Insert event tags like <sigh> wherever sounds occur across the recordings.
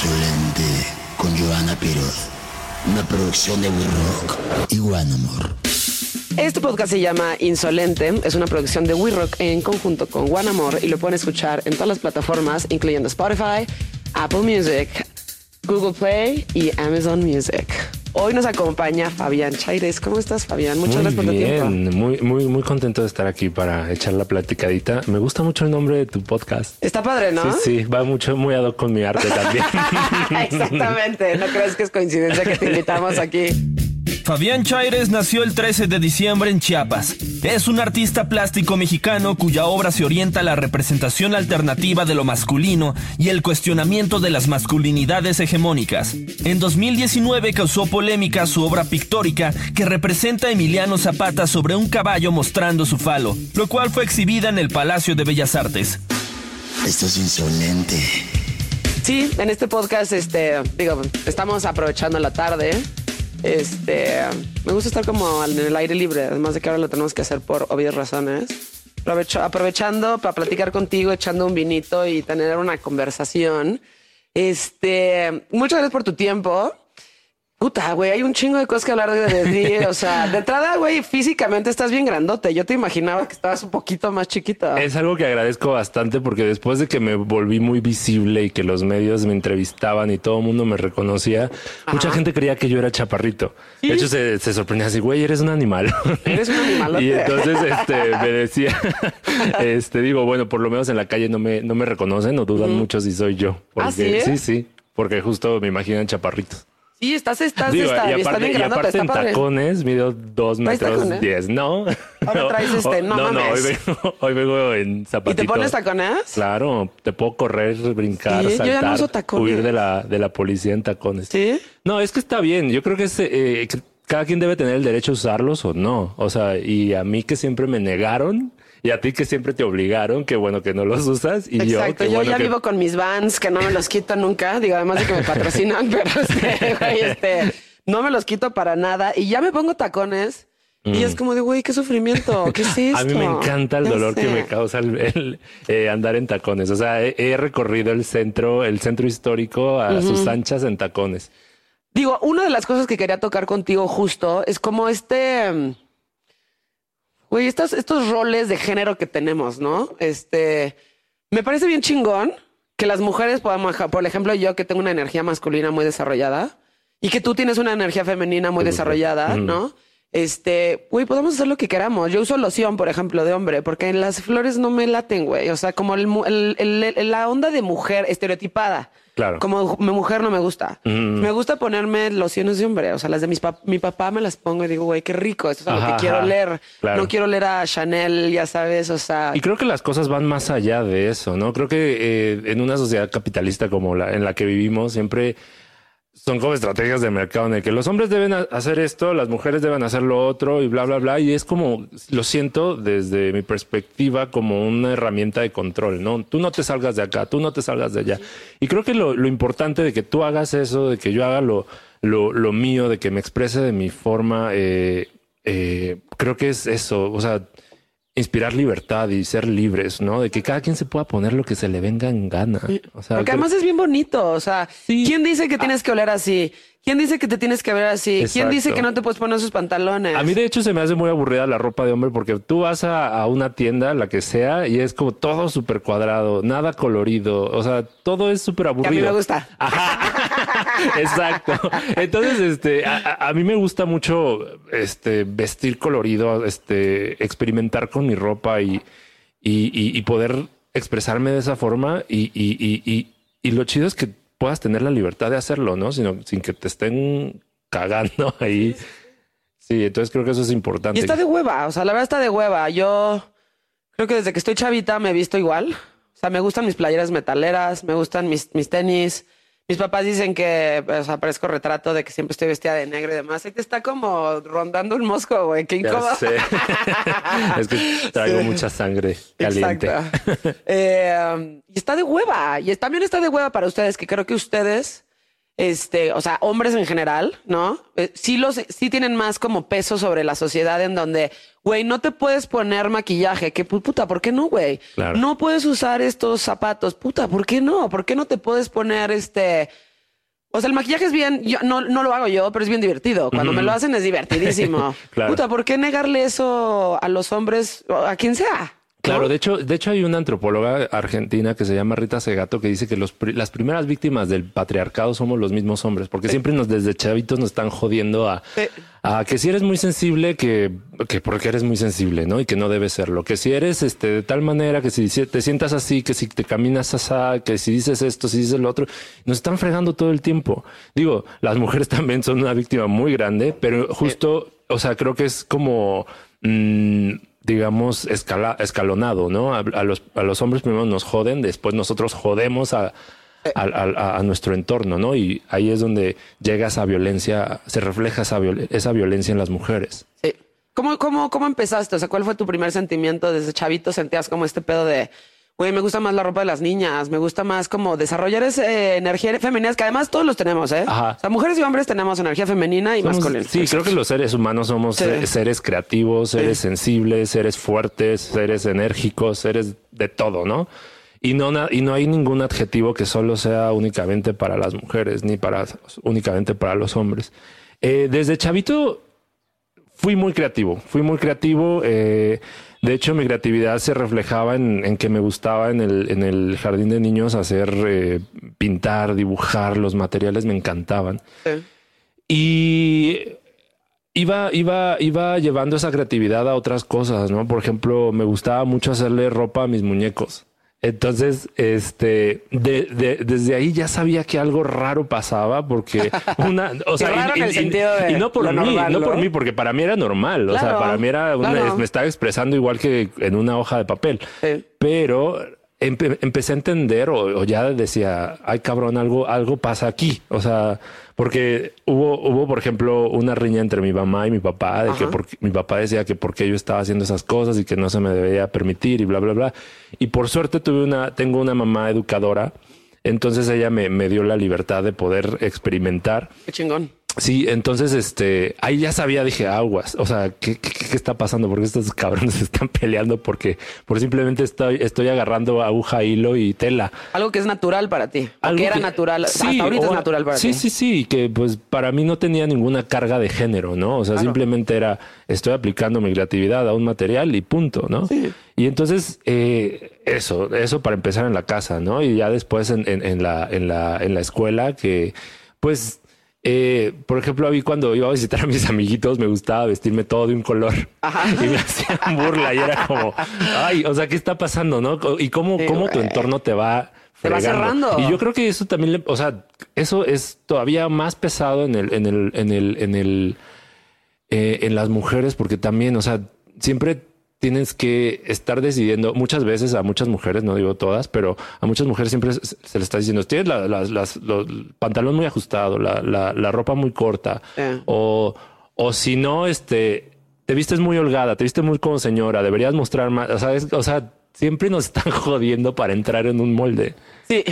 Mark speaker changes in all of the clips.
Speaker 1: Insolente con Joana Piroz. Una producción de We Rock y One Amor.
Speaker 2: Este podcast se llama Insolente, es una producción de We Rock en conjunto con One Amor y lo pueden escuchar en todas las plataformas, incluyendo Spotify, Apple Music, Google Play y Amazon Music. Hoy nos acompaña Fabián Chaires. ¿Cómo estás, Fabián? Muchas
Speaker 3: muy
Speaker 2: gracias por tu tiempo.
Speaker 3: bien, muy, muy, muy contento de estar aquí para echar la platicadita. Me gusta mucho el nombre de tu podcast.
Speaker 2: Está padre, ¿no?
Speaker 3: Sí, sí, va mucho, muy ad hoc con mi arte también. <laughs>
Speaker 2: Exactamente. No crees que es coincidencia que te invitamos aquí.
Speaker 4: Fabián Chaires nació el 13 de diciembre en Chiapas. Es un artista plástico mexicano cuya obra se orienta a la representación alternativa de lo masculino y el cuestionamiento de las masculinidades hegemónicas. En 2019 causó polémica su obra pictórica que representa a Emiliano Zapata sobre un caballo mostrando su falo, lo cual fue exhibida en el Palacio de Bellas Artes.
Speaker 1: Esto es insolente.
Speaker 2: Sí, en este podcast, este, digo, estamos aprovechando la tarde. Este, me gusta estar como en el aire libre, además de que ahora lo tenemos que hacer por obvias razones. Aprovechando para platicar contigo, echando un vinito y tener una conversación. Este, muchas gracias por tu tiempo. Puta, güey, hay un chingo de cosas que hablar de, de ti. O sea, de entrada, güey, físicamente estás bien grandote. Yo te imaginaba que estabas un poquito más chiquita.
Speaker 3: es algo que agradezco bastante porque después de que me volví muy visible y que los medios me entrevistaban y todo el mundo me reconocía, mucha gente creía que yo era chaparrito. De hecho, se, se sorprendía así, güey, eres un animal. <laughs>
Speaker 2: Eres un animalote.
Speaker 3: Y entonces este, me decía, <laughs> este, digo, bueno, por lo menos en la calle no me, no me reconocen o dudan mucho si soy yo.
Speaker 2: ¿Ah,
Speaker 3: Porque,
Speaker 2: sí?
Speaker 3: sí, sí, porque justo me imaginan chaparritos.
Speaker 2: Sí, estás, estás,
Speaker 3: Digo,
Speaker 2: está,
Speaker 3: y
Speaker 2: estás
Speaker 3: aparte, y aparte en
Speaker 2: padre.
Speaker 3: tacones mido dos
Speaker 2: ¿Traes
Speaker 3: metros
Speaker 2: tacones?
Speaker 3: diez. No.
Speaker 2: Ahora traes este, <laughs> no
Speaker 3: no, no, hoy
Speaker 2: mames.
Speaker 3: vengo, hoy vengo en
Speaker 2: ¿Y
Speaker 3: zapatitos.
Speaker 2: te pones tacones?
Speaker 3: Claro, te puedo correr, brincar,
Speaker 2: Sí, yo ya no
Speaker 3: saltar,
Speaker 2: uso tacones.
Speaker 3: huir de la, de la policía en tacones.
Speaker 2: Sí.
Speaker 3: No, es que está bien. Yo creo que, es, eh, que cada quien debe tener el derecho a usarlos o no. O sea, y a mí que siempre me negaron y a ti que siempre te obligaron, que bueno que no los usas. Y yo,
Speaker 2: Exacto, yo,
Speaker 3: bueno
Speaker 2: ya
Speaker 3: que...
Speaker 2: vivo con mis vans que no me los quito nunca, digo, además de que me patrocinan, <laughs> pero este, güey, este, no me los quito para nada y ya me pongo tacones y es como de, güey, qué sufrimiento, ¿qué es esto? <laughs>
Speaker 3: Mm. A mí me encanta el dolor que me causa el, el, eh, andar en tacones. O sea, he, he recorrido el centro, el centro histórico a sus anchas en tacones.
Speaker 2: Digo, una de las cosas que quería tocar contigo justo es como este, mm, güey, estos, estos roles de género que tenemos, ¿no? Este, me parece bien chingón que las mujeres podamos, por ejemplo, yo que tengo una energía masculina muy desarrollada y que tú tienes una energía femenina muy desarrollada, ¿no? Este, güey, podemos hacer lo que queramos. Yo uso loción, por ejemplo, de hombre, porque en las flores no me laten, güey. O sea, como el la onda de mujer estereotipada.
Speaker 3: Claro.
Speaker 2: Como mi mujer no me gusta. Me gusta ponerme lociones de hombre. O sea, las de mis pap- mi papá me las pongo y digo, güey, qué rico. Esto es algo
Speaker 3: Ajá,
Speaker 2: que quiero
Speaker 3: ajá.
Speaker 2: leer.
Speaker 3: Claro.
Speaker 2: No quiero leer a Chanel, ya sabes. O sea,
Speaker 3: Y creo que las cosas van más allá de eso, ¿no? Creo que eh, en una sociedad capitalista como la en la que vivimos, siempre son como estrategias de mercado en el que los hombres deben ha- hacer esto, las mujeres deben hacer lo otro y bla, bla, bla. Y es como, lo siento desde mi perspectiva como una herramienta de control, ¿no? Tú no te salgas de acá, tú no te salgas de allá. Y creo que lo, lo importante de que tú hagas eso, de que yo haga lo, lo, lo mío, de que me exprese de mi forma, eh, eh, creo que es eso, o sea, inspirar libertad y ser libres, ¿no? De que cada quien se pueda poner lo que se le venga en gana. O sea,
Speaker 2: porque
Speaker 3: creo-
Speaker 2: además es bien bonito. O sea,
Speaker 3: Sí.
Speaker 2: ¿quién dice que tienes que oler así? ¿Quién dice que te tienes que ver así? ¿Quién dice que no te puedes poner esos pantalones?
Speaker 3: A mí de hecho se me hace muy aburrida la ropa de hombre porque tú vas a, a una tienda, la que sea, y es como todo súper cuadrado, nada colorido, o sea, todo es súper
Speaker 2: Que
Speaker 3: aburrido.
Speaker 2: a mí me gusta.
Speaker 3: Ajá. <laughs> Exacto. Entonces, este, a, mí me gusta mucho, este, vestir colorido, este, experimentar con mi ropa y, y, y- y poder expresarme de esa forma. Y, y, y, y, y lo chido es que puedas tener la libertad de hacerlo, ¿no? Sino, sin que te estén cagando <laughs> ahí. Sí, entonces creo que eso es importante.
Speaker 2: Y está de hueva, o sea, la verdad está de hueva. Yo creo que desde que estoy chavita me he visto igual. O sea, me gustan mis playeras metaleras, me gustan mis, mis tenis. Mis papás dicen que, o sea, parezco retrato de que siempre estoy vestida de negro y demás. Ahí te está como rondando un mosco, güey. Qué incómodo.
Speaker 3: sé. <laughs> es que traigo
Speaker 2: Sí.
Speaker 3: mucha sangre caliente.
Speaker 2: Exacto. Eh, y está de hueva. Y también está de hueva para ustedes, que creo que ustedes, este, o sea, hombres en general, ¿no? Eh, sí los, sí tienen más como peso sobre la sociedad en donde, güey, no te puedes poner maquillaje. Que pu- puta, ¿por qué no, güey?
Speaker 3: Claro.
Speaker 2: No puedes usar estos zapatos. Puta, ¿por qué no? ¿Por qué no te puedes poner este, O sea, el maquillaje es bien, yo no, no lo hago yo, pero es bien divertido. Cuando me lo hacen es divertidísimo. <laughs>
Speaker 3: Claro.
Speaker 2: Puta, ¿por qué negarle eso a los hombres o a quien sea?
Speaker 3: Claro, de hecho, de hecho hay una antropóloga argentina que se llama Rita Segato que dice que los, las primeras víctimas del patriarcado somos los mismos hombres, porque siempre nos desde chavitos nos están jodiendo a,
Speaker 2: Sí.
Speaker 3: a que si eres muy sensible, que, que porque eres muy sensible, ¿no? Y que no debes serlo. Que si eres este de tal manera, que si si te sientas así, que si te caminas así, que si dices esto, si dices lo otro, nos están fregando todo el tiempo. Digo, las mujeres <laughs> también son una víctima muy grande, pero justo, o sea, creo que es como mm, digamos, escala, escalonado, ¿no? A, a los, a los hombres primero nos joden, después nosotros jodemos a, a, a- a nuestro entorno, ¿no? Y ahí es donde llega esa violencia, se refleja esa, viol- esa violencia en las mujeres.
Speaker 2: Sí. ¿Cómo, cómo, ¿Cómo empezaste? O sea, ¿cuál fue tu primer sentimiento desde chavito? ¿Sentías como este pedo de, güey, me gusta más la ropa de las niñas, me gusta más como desarrollar esa eh, energía femenina, que además todos los tenemos, ¿eh?
Speaker 3: Ajá.
Speaker 2: O sea, mujeres y hombres tenemos energía femenina y
Speaker 3: Somos-
Speaker 2: masculina.
Speaker 3: sí, creo que los seres humanos somos
Speaker 2: Sí.
Speaker 3: seres creativos, seres
Speaker 2: Sí.
Speaker 3: sensibles, seres fuertes, seres enérgicos, seres de todo, ¿no? Y no, y no hay ningún adjetivo que solo sea únicamente para las mujeres, ni para únicamente para los hombres. Eh, desde chavito fui muy creativo, fui muy creativo. eh, de hecho, mi creatividad se reflejaba en, en que me gustaba en el, en el jardín de niños hacer eh, pintar, dibujar, los materiales me encantaban.
Speaker 2: Sí.
Speaker 3: Y iba, iba, iba llevando esa creatividad a otras cosas, ¿no? Por ejemplo, me gustaba mucho hacerle ropa a mis muñecos. Entonces, este, de, de- desde ahí ya sabía que algo raro pasaba porque <laughs> una, o sea,
Speaker 2: raro en el sentido de
Speaker 3: y no por mí,
Speaker 2: normal,
Speaker 3: no
Speaker 2: ¿no?
Speaker 3: por mí, porque para mí era normal. O sea, para mí era una,
Speaker 2: claro.
Speaker 3: me estaba expresando igual que en una hoja de papel.
Speaker 2: Sí.
Speaker 3: Pero empe- empecé a entender o, o ya decía, ay cabrón, algo, algo pasa aquí. O sea, porque hubo, hubo, por ejemplo, una riña entre mi mamá y mi papá, de que porque, mi papá decía que porque yo estaba haciendo esas cosas y que no se me debía permitir y bla, bla, bla. Y por suerte tuve una, tengo una mamá educadora. Entonces ella me, me dio la libertad de poder experimentar.
Speaker 2: Qué chingón.
Speaker 3: Sí, entonces este ahí ya sabía, dije aguas. O sea, ¿qué, qué, qué está pasando? Porque estos <laughs> cabrones se están peleando porque por simplemente estoy, estoy agarrando aguja, hilo y tela.
Speaker 2: Algo que es natural para ti.
Speaker 3: Algo
Speaker 2: que era
Speaker 3: que-
Speaker 2: natural.
Speaker 3: Sí,
Speaker 2: Hasta ahorita
Speaker 3: o-
Speaker 2: es natural para
Speaker 3: sí,
Speaker 2: ti.
Speaker 3: Sí, sí, que pues para mí no tenía ninguna carga de género, ¿no? O sea,
Speaker 2: Claro.
Speaker 3: simplemente era estoy aplicando mi creatividad a un material y punto, ¿no?
Speaker 2: Sí.
Speaker 3: Y entonces eh, eso, eso para empezar en la casa, ¿no? Y ya después en, en- en la, en la, en la escuela que pues eh, por ejemplo, a mí cuando iba a visitar a mis amiguitos me gustaba vestirme todo de un color
Speaker 2: Ajá.
Speaker 3: y me hacían burla y era como, ay, o sea, ¿qué está pasando? ¿No? Y cómo,
Speaker 2: Sí,
Speaker 3: cómo tu entorno te va
Speaker 2: Te va cerrando.
Speaker 3: Y yo creo que eso también, le- o sea, eso es todavía más pesado en el, en el, en el, en el, eh, en las mujeres, porque también, o sea, siempre tienes que estar decidiendo muchas veces a muchas mujeres, no digo todas, pero a muchas mujeres siempre se, se les está diciendo, tienes la, las- las- los- el pantalón muy ajustado, la, la, ropa muy corta, o, o si no, este, te vistes muy holgada, te vistes muy como señora, deberías mostrar más, o sea, es- o sea, siempre nos están <laughs> jodiendo para entrar en un molde.
Speaker 2: Sí.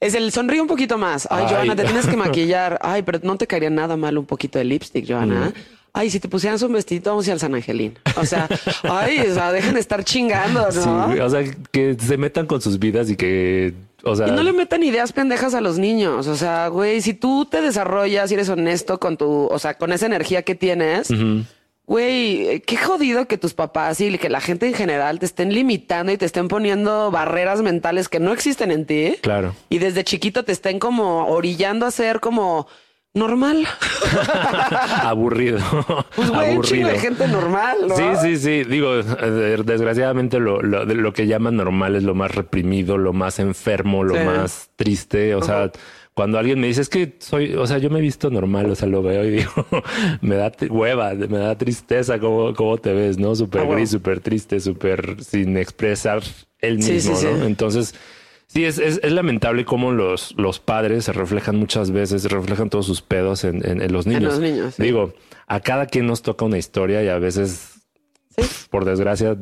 Speaker 2: Es el sonríe un poquito más. Ay,
Speaker 3: Ay.
Speaker 2: Joana, te tienes que <laughs> maquillar. Ay, pero no te caería nada mal un poquito de lipstick, Joana. Ay, si te pusieras un vestidito, vamos a ir al San Angelín. O sea, <laughs> ay, o sea, dejen de estar chingando, ¿no?
Speaker 3: Sí, o sea, que se metan con sus vidas y que, o sea,
Speaker 2: Y no le metan ideas pendejas a los niños. O sea, güey, si tú te desarrollas y eres honesto con tu, o sea, con esa energía que tienes, güey, eh, qué jodido que tus papás y que la gente en general te estén limitando y te estén poniendo barreras mentales que no existen en ti.
Speaker 3: claro.
Speaker 2: Y desde chiquito te estén como orillando a ser como normal. <laughs>
Speaker 3: aburrido.
Speaker 2: Pues güey,
Speaker 3: aburrido.
Speaker 2: de gente normal, ¿no?
Speaker 3: Sí, sí, sí. Digo, desgraciadamente lo, lo, lo que llaman normal es lo más reprimido, lo más enfermo, lo
Speaker 2: Sí.
Speaker 3: más triste. O sea, cuando alguien me dice es que soy, o sea, yo me he visto normal, o sea, lo veo y digo, <laughs> me da hueva, me da tristeza cómo, cómo te ves, ¿no? Súper
Speaker 2: Ah, bueno.
Speaker 3: gris, súper triste, súper sin expresar el mismo,
Speaker 2: sí, sí.
Speaker 3: ¿no? Entonces, Sí, es, es, es lamentable cómo los, los padres se reflejan muchas veces, se reflejan todos sus pedos en, en- en los niños.
Speaker 2: los niños, sí.
Speaker 3: Digo, a cada quien nos toca una historia y a veces por desgracia,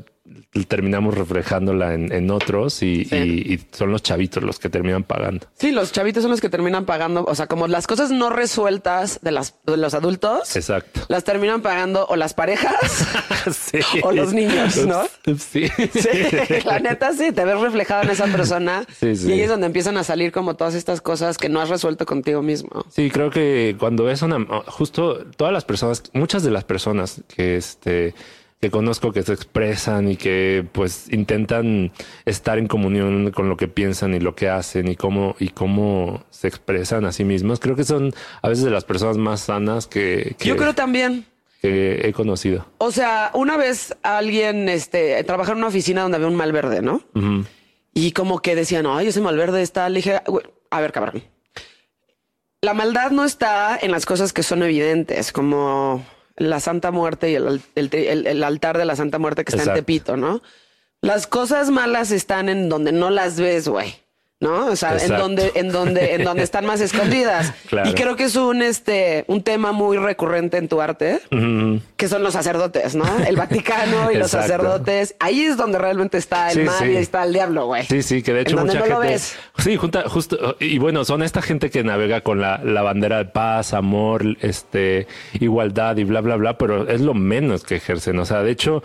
Speaker 3: terminamos reflejándola en, en otros y,
Speaker 2: Sí.
Speaker 3: y- y son los chavitos los que terminan pagando.
Speaker 2: Sí, los chavitos son los que terminan pagando, o sea, como las cosas no resueltas de, las, de los adultos,
Speaker 3: Exacto.
Speaker 2: las terminan pagando o las parejas. <laughs>
Speaker 3: Sí.
Speaker 2: O los niños, ¿no?
Speaker 3: Sí.
Speaker 2: Sí, la neta sí, te ves reflejado en esa persona <laughs>
Speaker 3: Sí, sí.
Speaker 2: y ahí es donde empiezan a salir como todas estas cosas que no has resuelto contigo mismo.
Speaker 3: Sí, creo que cuando ves una, justo todas las personas, muchas de las personas que este que conozco que se expresan y que pues intentan estar en comunión con lo que piensan y lo que hacen y cómo y cómo se expresan a sí mismos, creo que son a veces de las personas más sanas que, que,
Speaker 2: Yo creo también.
Speaker 3: que he conocido.
Speaker 2: O sea, una vez alguien este, trabajaba en una oficina donde había un malverde, ¿no?
Speaker 3: Ujú.
Speaker 2: Y como que decían, ay, ese malverde está. Le dije, "Güey, a ver, cabrón. La maldad no está en las cosas que son evidentes, como la Santa Muerte y el, el- el- el altar de la Santa Muerte que está
Speaker 3: Exacto.
Speaker 2: en Tepito, ¿no? Las cosas malas están en donde no las ves, güey. ¿No? O sea, en donde, en donde, en donde están más escondidas. <laughs>
Speaker 3: Claro.
Speaker 2: Y creo que es un, este, un tema muy recurrente en tu arte que son los sacerdotes, ¿no? El Vaticano y los sacerdotes. Ahí es donde realmente está el
Speaker 3: Sí,
Speaker 2: mal
Speaker 3: sí.
Speaker 2: y está el diablo, güey.
Speaker 3: Sí, sí, que de hecho mucha
Speaker 2: no lo
Speaker 3: gente.
Speaker 2: ves.
Speaker 3: Sí, junta, justo. Y bueno, son esta gente que navega con la, la bandera de paz, amor, este, igualdad y bla, bla, bla, pero es lo menos que ejercen. O sea, de hecho,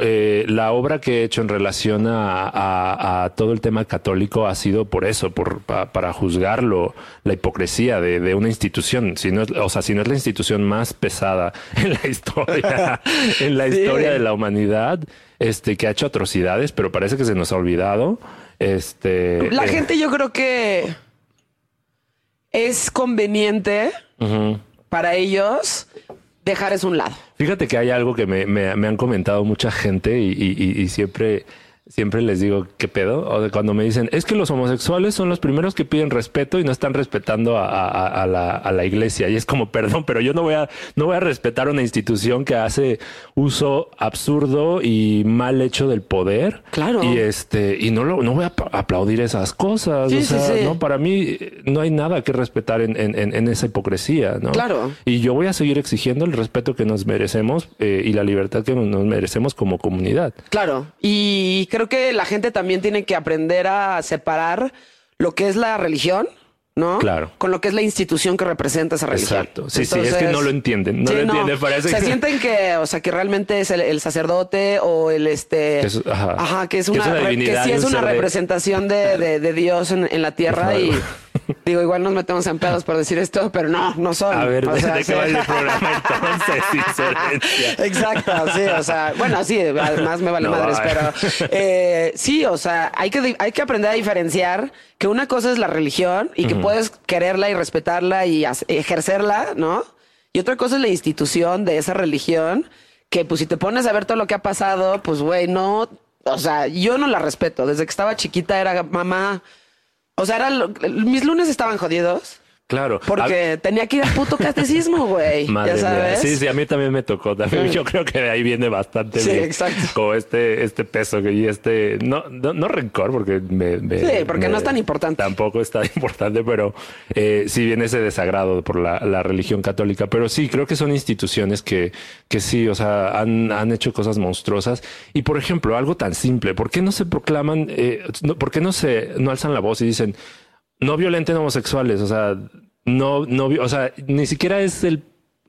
Speaker 3: eh, la obra que he hecho en relación a, a- a todo el tema católico ha sido por eso, por, pa- para juzgarlo, la hipocresía de, de una institución. Si no es, o sea, si no es la institución más pesada <laughs> en la historia, en la
Speaker 2: Sí.
Speaker 3: historia de la humanidad, este, que ha hecho atrocidades, pero parece que se nos ha olvidado. Este,
Speaker 2: La
Speaker 3: eh,
Speaker 2: gente yo creo que es conveniente para ellos dejar eso a un lado.
Speaker 3: Fíjate que hay algo que me, me- me han comentado mucha gente y, siempre, siempre les digo, ¿qué pedo? O de cuando me dicen, es que los homosexuales son los primeros que piden respeto y no están respetando a, a- a la, a la iglesia. Y es como, perdón, pero yo no voy a, no voy a respetar una institución que hace uso absurdo y mal hecho del poder.
Speaker 2: Claro.
Speaker 3: Y este, y no lo, no voy a aplaudir esas cosas.
Speaker 2: Sí,
Speaker 3: o
Speaker 2: sí,
Speaker 3: sea,
Speaker 2: sí.
Speaker 3: no, para mí eh, no hay nada que respetar en, en- en- en esa hipocresía, ¿no?
Speaker 2: Claro.
Speaker 3: Y yo voy a seguir exigiendo el respeto que nos merecemos eh, y la libertad que nos merecemos como comunidad.
Speaker 2: Claro. Y creo que la gente también tiene que aprender a separar lo que es la religión. ¿No?
Speaker 3: Claro.
Speaker 2: Con lo que es la institución que representa esa religión.
Speaker 3: Exacto. Sí, sí, es que no lo entienden. No lo entienden. Parece
Speaker 2: Se
Speaker 3: que-
Speaker 2: sienten que, o sea, que realmente es el, el sacerdote o el este.
Speaker 3: Es- ajá.
Speaker 2: que es
Speaker 3: Que es
Speaker 2: una,
Speaker 3: una
Speaker 2: que
Speaker 3: divinidad
Speaker 2: sí es
Speaker 3: un
Speaker 2: una
Speaker 3: de-
Speaker 2: representación de, de- de Dios en, en la tierra.
Speaker 3: Ajá.
Speaker 2: Y digo, igual nos metemos en pedos por decir esto, pero no, no son.
Speaker 3: A ver,
Speaker 2: O
Speaker 3: ¿de,
Speaker 2: sea,
Speaker 3: de
Speaker 2: sí.
Speaker 3: qué va el programa <laughs> entonces?
Speaker 2: Exacto, sí, o sea, bueno, sí, además me vale
Speaker 3: No,
Speaker 2: madres, pero eh, sí, o sea, hay que, hay que aprender a diferenciar que una cosa es la religión y que puedes quererla y respetarla y ejercerla, ¿no? Y otra cosa es la institución de esa religión, que pues si te pones a ver todo lo que ha pasado, pues güey, no, o sea, yo no la respeto. Desde que estaba chiquita era mamá, o sea, era lo- mis lunes estaban jodidos.
Speaker 3: Claro.
Speaker 2: Porque tenía que ir al puto catecismo, güey. <laughs>
Speaker 3: Madre
Speaker 2: ya
Speaker 3: mía. Sí, sí, a mí también me tocó. También. Yo creo que de ahí viene bastante
Speaker 2: Sí,
Speaker 3: bien.
Speaker 2: exacto.
Speaker 3: Como este, este peso que- y este, no, no, no rencor, porque me, me-
Speaker 2: Sí, porque
Speaker 3: me-
Speaker 2: no es tan importante.
Speaker 3: Tampoco es tan <laughs> importante, pero eh, sí viene ese desagrado por la, la religión católica. Pero sí, creo que son instituciones que, que sí, o sea, han, han hecho cosas monstruosas. Y por ejemplo, algo tan simple, ¿por qué no se proclaman, eh, no- por qué no se, no alzan la voz y dicen, no violenten homosexuales? O sea, no, no, o sea, ni siquiera es el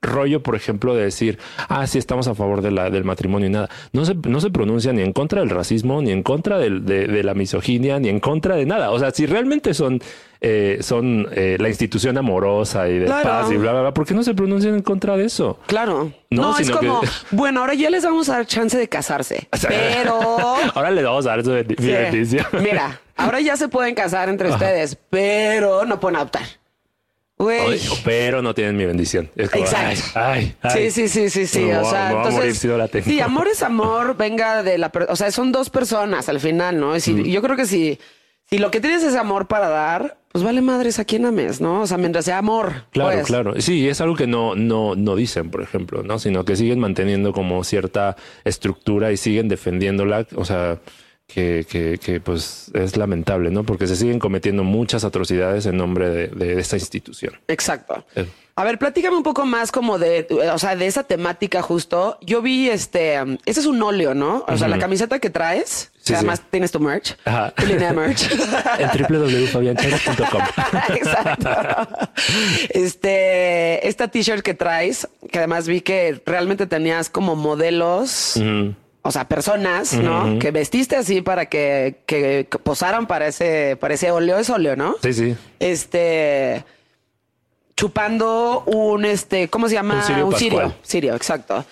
Speaker 3: rollo, por ejemplo, de decir, ah, sí, estamos a favor de la, del matrimonio y nada. No se, no se pronuncia ni en contra del racismo, ni en contra del- de, de la misoginia, ni en contra de nada. O sea, si realmente son, eh, son eh, la institución amorosa y de
Speaker 2: Claro.
Speaker 3: paz y bla, bla, bla, ¿por qué no se pronuncian en contra de eso?
Speaker 2: Claro.
Speaker 3: No,
Speaker 2: No, es como,
Speaker 3: que- <laughs>
Speaker 2: bueno, ahora ya les vamos a dar chance de casarse. <laughs>
Speaker 3: O sea,
Speaker 2: Pero. <laughs>
Speaker 3: Ahora le vamos a dar su bendi- mi
Speaker 2: Sí.
Speaker 3: bendición.
Speaker 2: Mira, ahora ya se pueden casar entre ustedes, pero no pueden adoptar. Güey.
Speaker 3: Pero no tienen mi bendición. Es como,
Speaker 2: Exacto.
Speaker 3: Ay, ay, ay.
Speaker 2: Sí, sí, sí, sí, sí.
Speaker 3: Me
Speaker 2: O
Speaker 3: voy
Speaker 2: sea,
Speaker 3: me voy a morir
Speaker 2: entonces.
Speaker 3: si no.
Speaker 2: Sí, amor es amor, venga de la. O sea, son dos personas al final, ¿no? Es decir, Yo creo que si, si lo que tienes es amor para dar, pues vale madres a quien ames, ¿no? O sea, mientras sea amor.
Speaker 3: Claro,
Speaker 2: pues.
Speaker 3: claro. Sí, es algo que no, no, no dicen, por ejemplo, ¿no? Sino que siguen manteniendo como cierta estructura y siguen defendiéndola. O sea, que, que, que, pues es lamentable, ¿no? Porque se siguen cometiendo muchas atrocidades en nombre de, de esta institución.
Speaker 2: Exacto.
Speaker 3: Eh.
Speaker 2: A ver, platícame un poco más como de, o sea, de esa temática justo. Yo vi este, um, ese es un óleo, ¿no? O sea, la camiseta que traes,
Speaker 3: Sí,
Speaker 2: que además tienes tu merch,
Speaker 3: Ajá.
Speaker 2: tu línea de merch. <laughs>
Speaker 3: En. <laughs>
Speaker 2: Exacto. Este, esta t-shirt que traes, que además vi que realmente tenías como modelos. O sea, personas, ¿no? Que vestiste así para que, que posaran para ese, para ese óleo, es óleo, ¿no?
Speaker 3: Sí, sí.
Speaker 2: Este, chupando un, este, ¿cómo se llama?
Speaker 3: Un cirio pascual.
Speaker 2: Sirio, exacto.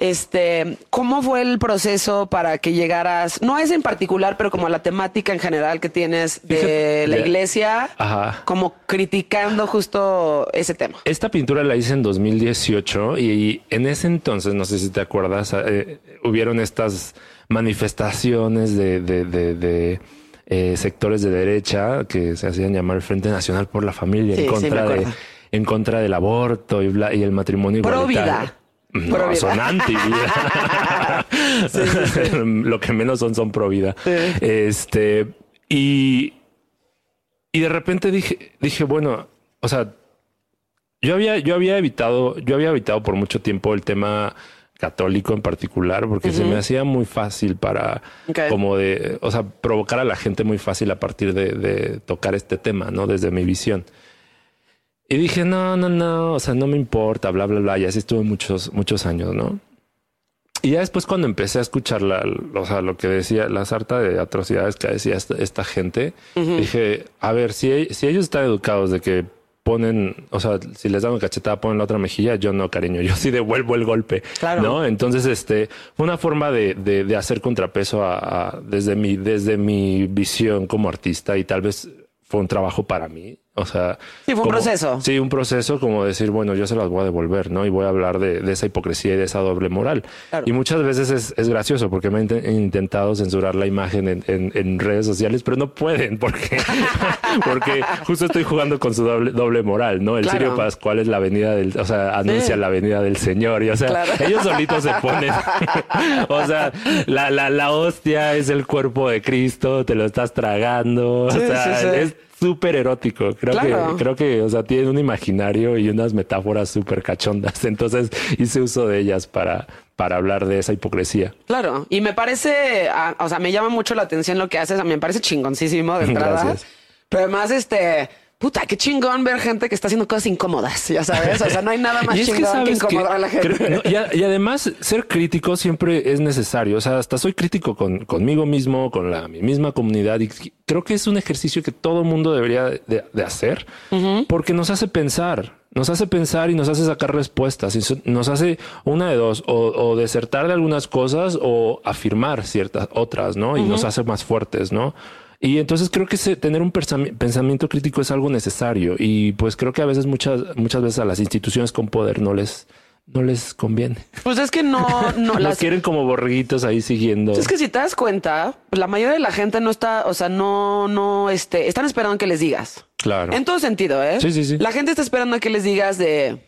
Speaker 2: Este, ¿cómo fue el proceso para que llegaras, no es en particular, pero como a la temática en general que tienes de la iglesia,
Speaker 3: Ajá.
Speaker 2: como criticando justo ese tema?
Speaker 3: Esta pintura la hice en 2018 y, en ese entonces, no sé si te acuerdas, eh, hubieron estas manifestaciones de, de- de- de, eh, sectores de derecha que se hacían llamar el Frente Nacional por la Familia
Speaker 2: Sí,
Speaker 3: en
Speaker 2: sí,
Speaker 3: contra de en contra del aborto y, bla- y el matrimonio
Speaker 2: Pro
Speaker 3: igualitario.
Speaker 2: vida.
Speaker 3: No,
Speaker 2: vida.
Speaker 3: son anti vida. <laughs> <laughs> Lo que menos son son pro vida. Este y y de repente dije dije bueno, o sea, yo había, yo había evitado, yo había evitado por mucho tiempo el tema católico en particular, porque se me hacía muy fácil para como de, o sea, provocar a la gente muy fácil a partir de, de tocar este tema, ¿no? Desde mi visión. Y dije, no, no, no, o sea, no me importa, bla, bla, bla. Y así estuve muchos, muchos años, ¿no? Y ya después cuando empecé a escuchar la, o sea, lo que decía, la sarta de atrocidades que decía esta, esta gente, dije, a ver, si, si ellos están educados de que ponen, o sea, si les dan una cachetada, ponen la otra mejilla, yo no, cariño, yo sí devuelvo el golpe,
Speaker 2: Claro.
Speaker 3: ¿no? Entonces, este, fue una forma de, de, de hacer contrapeso a, a- desde mi, desde mi visión como artista y tal vez fue un trabajo para mí. O sea,
Speaker 2: Sí, fue un
Speaker 3: como-
Speaker 2: proceso.
Speaker 3: Sí, un proceso como decir, bueno, yo se las voy a devolver, ¿no? Y voy a hablar de, de esa hipocresía y de esa doble moral.
Speaker 2: Claro.
Speaker 3: Y muchas veces es, es gracioso porque me han inte- intentado censurar la imagen en, en- en redes sociales, pero no pueden porque, <laughs> porque justo estoy jugando con su doble, doble moral, ¿no? El
Speaker 2: Claro.
Speaker 3: Sirio Pascual es la venida del, o sea, anuncia
Speaker 2: Sí.
Speaker 3: la venida del Señor y, o sea,
Speaker 2: Claro.
Speaker 3: ellos solitos se ponen, <laughs> <laughs> o sea, la, la, la hostia es el cuerpo de Cristo, te lo estás tragando, o sea,
Speaker 2: sí.
Speaker 3: es súper erótico. Creo
Speaker 2: Claro.
Speaker 3: que, creo que, o sea, tienen un imaginario y unas metáforas súper cachondas. <laughs> Entonces hice uso de ellas para, para hablar de esa hipocresía.
Speaker 2: Claro, y me parece, ah, o sea, me llama mucho la atención lo que haces, a mí me parece chingoncísimo de entrada. <laughs>
Speaker 3: Gracias.
Speaker 2: Pero además, este, puta, qué chingón ver gente que está haciendo cosas incómodas, ya sabes, o sea, no hay nada más <laughs>
Speaker 3: Y es que
Speaker 2: chingón que,
Speaker 3: que
Speaker 2: incomodar a la gente.
Speaker 3: creo- no, y, a- y además ser crítico siempre es necesario. O sea, hasta soy crítico con, conmigo mismo, con la mi misma comunidad. Y creo que es un ejercicio que todo mundo debería de, de hacer porque nos hace pensar. Nos hace pensar y nos hace sacar respuestas. Y nos hace una de dos, o, o desertar de algunas cosas o afirmar ciertas otras, ¿no? Y nos hace más fuertes, ¿no? Y entonces creo que tener un pensami- pensamiento crítico es algo necesario y pues creo que a veces muchas muchas veces a las instituciones con poder no les no les conviene.
Speaker 2: Pues es que no, no, <laughs> las,
Speaker 3: quieren como borreguitos ahí siguiendo.
Speaker 2: es que si te das cuenta, pues la mayoría de la gente no está, o sea, no, no, este, están esperando que les digas.
Speaker 3: Claro.
Speaker 2: En todo sentido, ¿eh?
Speaker 3: Sí, sí, sí.
Speaker 2: La gente está esperando a que les digas de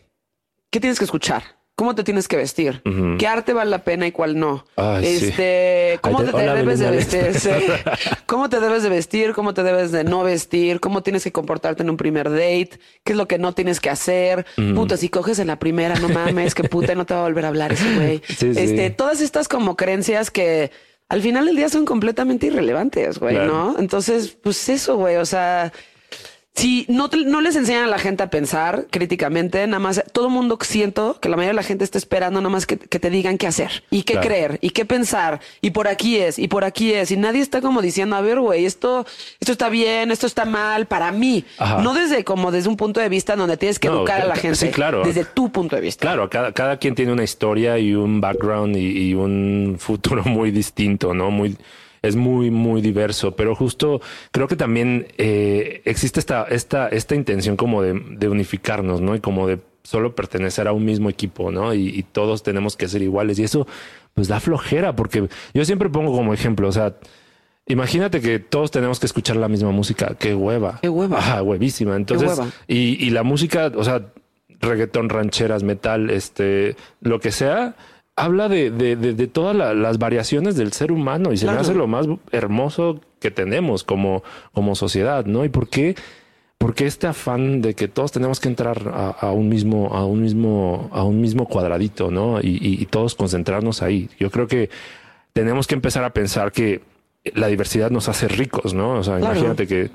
Speaker 2: qué tienes que escuchar, cómo te tienes que vestir, qué arte vale la pena y cuál no.
Speaker 3: Ay, sí.
Speaker 2: este, cómo
Speaker 3: Ay,
Speaker 2: te, debes de vestir, sí. <laughs> cómo te debes de vestir, cómo te debes de no vestir, cómo tienes que comportarte en un primer date, qué es lo que no tienes que hacer. Puta, si coges en la primera, no mames, que puta, no te va a volver a hablar ese güey. <laughs>
Speaker 3: Sí.
Speaker 2: Este, todas estas como creencias que al final del día son completamente irrelevantes, güey,
Speaker 3: Claro.
Speaker 2: ¿no? Entonces, pues eso, güey, o sea, si no, te- no les enseñan a la gente a pensar críticamente, nada más todo el mundo siento que la mayoría de la gente está esperando nada más que, que te digan qué hacer y qué
Speaker 3: Claro.
Speaker 2: creer y qué pensar y por aquí es y por aquí es y nadie está como diciendo, a ver, güey, esto, esto está bien, esto está mal para mí,
Speaker 3: Ajá.
Speaker 2: no desde como desde un punto de vista donde tienes que
Speaker 3: No,
Speaker 2: educar a la
Speaker 3: sí,
Speaker 2: gente,
Speaker 3: claro.
Speaker 2: desde tu punto de vista.
Speaker 3: Claro, cada, cada quien tiene una historia y un background y, y un futuro muy distinto, ¿no? Muy, es muy, muy diverso, pero justo creo que también eh, existe esta, esta, esta intención como de, de unificarnos, ¿no? Y como de solo pertenecer a un mismo equipo, ¿no? Y, y todos tenemos que ser iguales. Y eso, pues da flojera, porque yo siempre pongo como ejemplo, o sea, Imagínate que todos tenemos que escuchar la misma música. Qué hueva.
Speaker 2: Qué hueva.
Speaker 3: Ajá, huevísima. Entonces,
Speaker 2: hueva.
Speaker 3: y, y la música, o sea, reggaetón, rancheras, metal, este, lo que sea, habla de, de, de, de todas la- las variaciones del ser humano y se
Speaker 2: Claro.
Speaker 3: me hace lo más hermoso que tenemos como, como sociedad, ¿no? ¿Y por qué? Porque este afán de que todos tenemos que entrar a, a un mismo, a un mismo, a un mismo cuadradito, ¿no? Y, y- y todos concentrarnos ahí. Yo creo que tenemos que empezar a pensar que la diversidad nos hace ricos, ¿no? O sea,
Speaker 2: Claro.
Speaker 3: imagínate que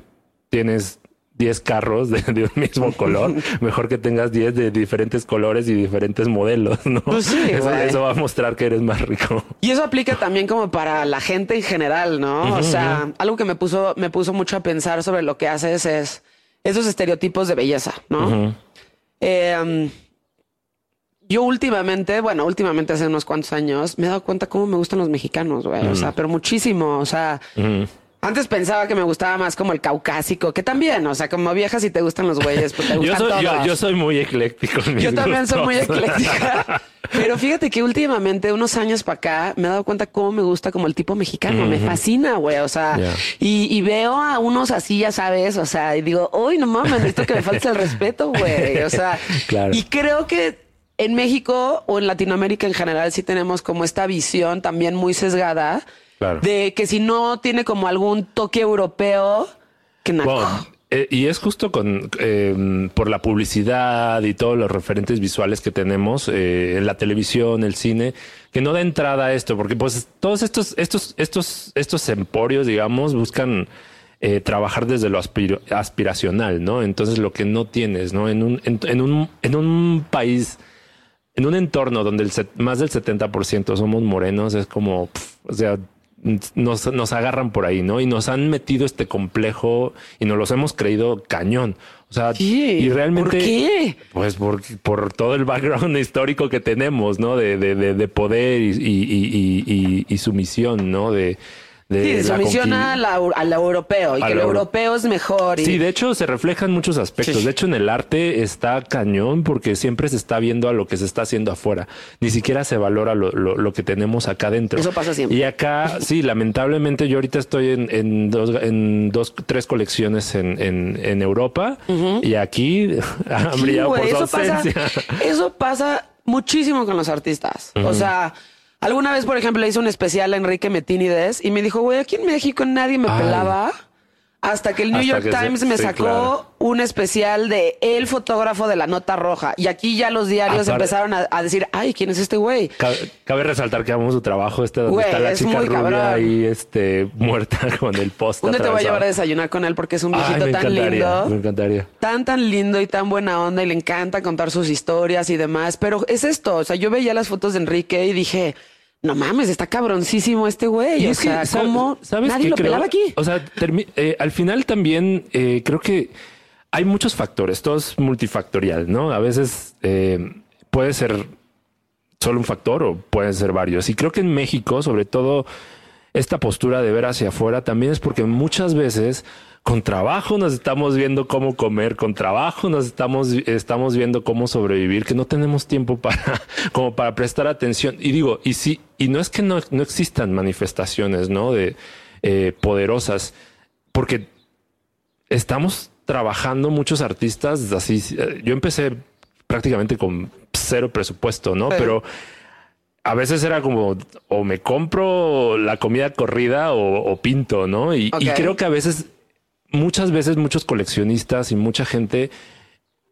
Speaker 3: tienes 10 carros de, de un mismo <laughs> color, mejor que tengas 10 de diferentes colores y diferentes modelos, ¿no?
Speaker 2: Pues sí,
Speaker 3: eso, va a mostrar que eres más rico.
Speaker 2: Y eso aplica también como para la gente en general, ¿no? o sea, algo que me puso, me puso mucho a pensar sobre lo que haces es esos estereotipos de belleza, ¿no? Eh, yo últimamente, bueno, últimamente hace unos cuantos años, me he dado cuenta cómo me gustan los mexicanos, güey. O sea, pero muchísimo. O sea. Antes pensaba que me gustaba más como el caucásico, que también, o sea, como vieja, si te gustan los güeyes, pues te
Speaker 3: Yo
Speaker 2: gustan
Speaker 3: soy, yo,
Speaker 2: todos.
Speaker 3: yo soy muy ecléctico. en mis
Speaker 2: Yo también soy muy ecléctica. <laughs> Pero fíjate que últimamente, unos años para acá, me he dado cuenta cómo me gusta como el tipo mexicano. Me fascina, güey. O sea, y, y veo a unos así, ya sabes, o sea, y digo, uy, no mames, necesito que me falte el respeto, güey. O sea,
Speaker 3: Claro.
Speaker 2: y creo que en México o en Latinoamérica en general sí tenemos como esta visión también muy sesgada
Speaker 3: Claro.
Speaker 2: de que si no tiene como algún toque europeo, que.
Speaker 3: Bueno, eh, y es justo con eh, por la publicidad y todos los referentes visuales que tenemos eh, en la televisión, el cine, que no da entrada a esto, porque pues todos estos, estos, estos, estos emporios, digamos, buscan eh, trabajar desde lo aspiro- aspiracional, ¿no? Entonces lo que no tienes, ¿no? En un, en, en un, en un país, en un entorno donde el set- más del 70% somos morenos, es como, o sea, nos, nos agarran por ahí, ¿no? Y nos han metido este complejo y nos los hemos creído cañón. O sea, y realmente.
Speaker 2: ¿por qué?
Speaker 3: Pues por, por todo el background <laughs> histórico que tenemos, ¿no? De, de, de, de poder y, y, y, y, y sumisión, ¿no? De, de
Speaker 2: Sí,
Speaker 3: la
Speaker 2: sumisión a, la- a lo europeo y
Speaker 3: A
Speaker 2: que
Speaker 3: lo
Speaker 2: lo
Speaker 3: euro-
Speaker 2: europeo es mejor. Y...
Speaker 3: Sí, de hecho se refleja en muchos aspectos.
Speaker 2: Sí.
Speaker 3: De hecho, en el arte está cañón porque siempre se está viendo a lo que se está haciendo afuera. Ni siquiera se valora lo, lo, lo que tenemos acá dentro.
Speaker 2: Eso pasa siempre.
Speaker 3: Y acá, sí, lamentablemente yo ahorita estoy en, en dos, en dos, tres colecciones en, en, en Europa y aquí <laughs> han brillado por su
Speaker 2: eso pasa,
Speaker 3: ausencia.
Speaker 2: eso pasa muchísimo con los artistas. O sea, alguna vez, por ejemplo, le hice un especial a Enrique Metinides y me dijo, güey, aquí en México nadie me
Speaker 3: Ay.
Speaker 2: pelaba. Hasta que el New York
Speaker 3: se-
Speaker 2: Times me
Speaker 3: sí,
Speaker 2: sacó
Speaker 3: claro.
Speaker 2: un especial de el fotógrafo de la nota roja. Y aquí ya los diarios
Speaker 3: Aparte-
Speaker 2: empezaron a, a decir, ay, ¿quién es este güey?
Speaker 3: Cabe, cabe resaltar que amamos su trabajo, este donde
Speaker 2: Güey,
Speaker 3: está la
Speaker 2: es
Speaker 3: chica rubia
Speaker 2: cabrón.
Speaker 3: ahí, este, muerta <laughs> con el poste.
Speaker 2: Día te voy a llevar a desayunar con él porque es un viejito
Speaker 3: me
Speaker 2: tan lindo.
Speaker 3: me encantaría.
Speaker 2: tan tan lindo y tan buena onda y le encanta contar sus historias y demás, pero es esto, o sea, yo veía las fotos de Enrique y dije, no mames, está cabroncísimo este güey, o
Speaker 3: es que,
Speaker 2: sea,
Speaker 3: ¿sabes-
Speaker 2: ¿cómo
Speaker 3: ¿sabes
Speaker 2: nadie
Speaker 3: qué
Speaker 2: lo
Speaker 3: creo?
Speaker 2: pelaba aquí?
Speaker 3: O sea, eh, al final también eh, creo que hay muchos factores, todo es multifactorial, ¿no? A veces eh, puede ser solo un factor o pueden ser varios. Y creo que en México, sobre todo, esta postura de ver hacia afuera también es porque muchas veces con trabajo nos estamos viendo cómo comer, con trabajo nos estamos, estamos viendo cómo sobrevivir, que no tenemos tiempo para, <laughs> como para prestar atención. Y digo, y sí, y no es que no, no existan manifestaciones, ¿no? De eh, poderosas, porque estamos trabajando muchos artistas así. eh, Yo empecé prácticamente con cero presupuesto, ¿no?
Speaker 2: Sí.
Speaker 3: Pero a veces era como o me compro la comida corrida o, o pinto, ¿no? Y, creo que a veces, muchas veces, muchos coleccionistas y mucha gente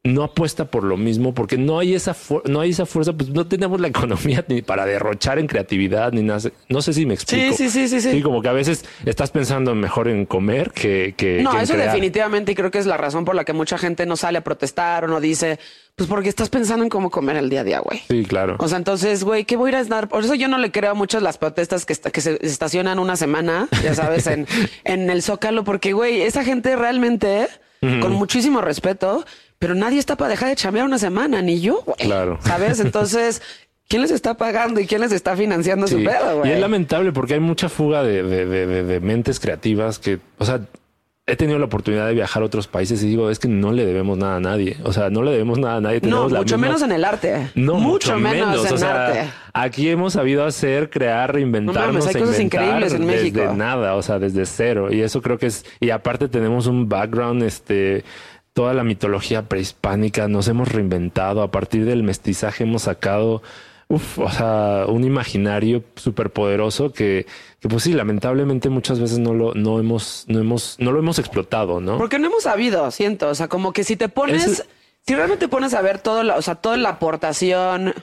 Speaker 3: no apuesta por lo mismo porque no hay esa no hay esa fuerza, pues no tenemos la economía ni para derrochar en creatividad ni nada. No sé si me explico.
Speaker 2: sí, sí, sí, sí.
Speaker 3: Sí, como que a veces estás pensando mejor en comer que, que
Speaker 2: No,
Speaker 3: que en
Speaker 2: eso
Speaker 3: crear.
Speaker 2: definitivamente y creo que es la razón por la que mucha gente no sale a protestar o no dice, pues porque estás pensando en cómo comer el día a día, güey.
Speaker 3: Sí, claro.
Speaker 2: O sea, entonces, güey, ¿qué voy a ir a dar? Por eso yo no le creo a muchas las protestas que, que se estacionan una semana, ya sabes, en, <laughs> en el Zócalo, porque, güey, esa gente realmente, con muchísimo respeto, pero nadie está para dejar de chambear una semana, ni yo, güey.
Speaker 3: Claro. <laughs>
Speaker 2: ¿Sabes? Entonces, ¿quién les está pagando y quién les está financiando su pedo,
Speaker 3: Y
Speaker 2: güey?
Speaker 3: es lamentable porque hay mucha fuga de, de- de- mentes creativas que, o sea, he tenido la oportunidad de viajar a otros países y digo, es que no le debemos nada a nadie. O sea, no le debemos nada a nadie.
Speaker 2: No,
Speaker 3: Tenemos
Speaker 2: mucho
Speaker 3: misma-
Speaker 2: menos en el arte.
Speaker 3: No,
Speaker 2: mucho, menos, en
Speaker 3: o sea,
Speaker 2: arte.
Speaker 3: Aquí hemos sabido hacer, crear, reinventarnos.
Speaker 2: No mames, hay cosas increíbles en México.
Speaker 3: Desde nada, o sea, desde cero. Y eso creo que es, y aparte tenemos un background, este, toda la mitología prehispánica, nos hemos reinventado. A partir del mestizaje hemos sacado uf, o sea, un imaginario súper poderoso que, que, pues sí, lamentablemente muchas veces no lo, no hemos, no hemos, no lo hemos explotado, ¿no?
Speaker 2: Porque no hemos sabido, siento. O sea, como que si te pones,
Speaker 3: Es-
Speaker 2: si realmente pones a ver todo, la, o sea, toda la aportación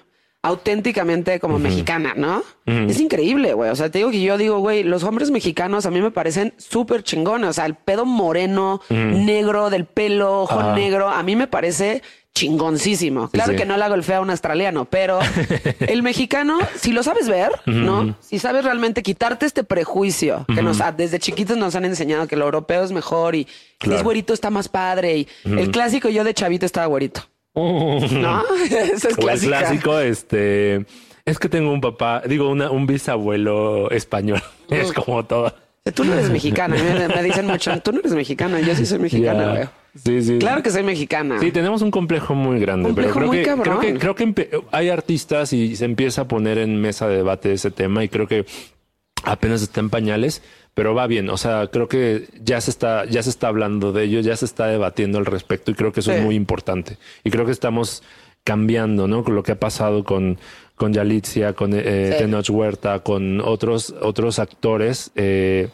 Speaker 2: auténticamente como mexicana, ¿no? Es increíble, güey. O sea, te digo que yo digo, güey, los hombres mexicanos a mí me parecen súper chingones. O sea, el pedo moreno, negro, del pelo, ojo negro, a mí me parece chingoncísimo. Claro
Speaker 3: sí.
Speaker 2: que no la golfea a un australiano, pero <laughs> el mexicano, si lo sabes ver, ¿no? Si sabes realmente quitarte este prejuicio que nos desde chiquitos nos han enseñado que lo europeo es mejor y
Speaker 3: Claro.
Speaker 2: es güerito está más padre y el clásico yo de chavito estaba güerito. ¿No? <laughs> Eso es
Speaker 3: O el clásico, este, es que tengo un papá, digo, una, un bisabuelo español. <laughs> Es como todo.
Speaker 2: Tú no eres mexicana. Me, me dicen mucho, tú no eres mexicana. Yo sí soy <laughs> mexicana, güey.
Speaker 3: Sí, sí.
Speaker 2: Claro que soy mexicana.
Speaker 3: Sí, tenemos un complejo muy grande,
Speaker 2: Complejo
Speaker 3: pero creo
Speaker 2: muy
Speaker 3: que,
Speaker 2: cabrón.
Speaker 3: creo que creo que hay artistas y se empieza a poner en mesa de debate ese tema y creo que apenas está en pañales, pero va bien. O sea, creo que ya se está ya se está hablando de ello, ya se está debatiendo al respecto y creo que eso
Speaker 2: Sí.
Speaker 3: es muy importante. Y creo que estamos cambiando, ¿no? Con lo que ha pasado con con Yalitza, con eh,
Speaker 2: Sí.
Speaker 3: Tenoch Huerta, con otros otros actores eh,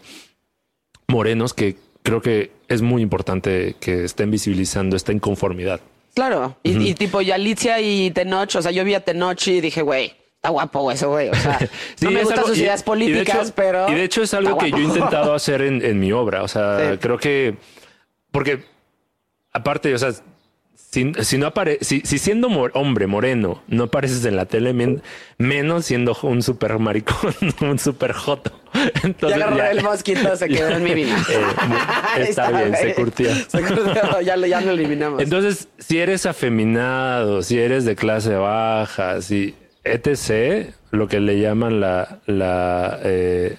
Speaker 3: morenos que creo que es muy importante que estén visibilizando esta inconformidad.
Speaker 2: Claro. Y, y tipo Yalitza y Tenoch. O sea, yo vi a Tenoch y dije, güey, está guapo ese güey. O sea, <laughs>
Speaker 3: Sí,
Speaker 2: no me gustan sus
Speaker 3: y-
Speaker 2: ideas
Speaker 3: y de
Speaker 2: políticas,
Speaker 3: hecho-
Speaker 2: pero.
Speaker 3: Y de hecho es algo
Speaker 2: está
Speaker 3: que yo he intentado hacer en, en mi obra. O sea,
Speaker 2: Sí.
Speaker 3: creo que. Porque, aparte, o sea, si, si no apare si, si siendo mor- hombre moreno no apareces en la tele, men- menos siendo un super maricón, <laughs> un super joto. <laughs>
Speaker 2: Ya
Speaker 3: Entonces,
Speaker 2: agarré
Speaker 3: ya-
Speaker 2: el mosquito, se quedó en mi vino.
Speaker 3: Eh, mu- está bien, se curtió.
Speaker 2: Se curtió, ya, ya lo eliminamos.
Speaker 3: Entonces, si eres afeminado, si eres de clase baja, si etc., lo que le llaman la, la eh,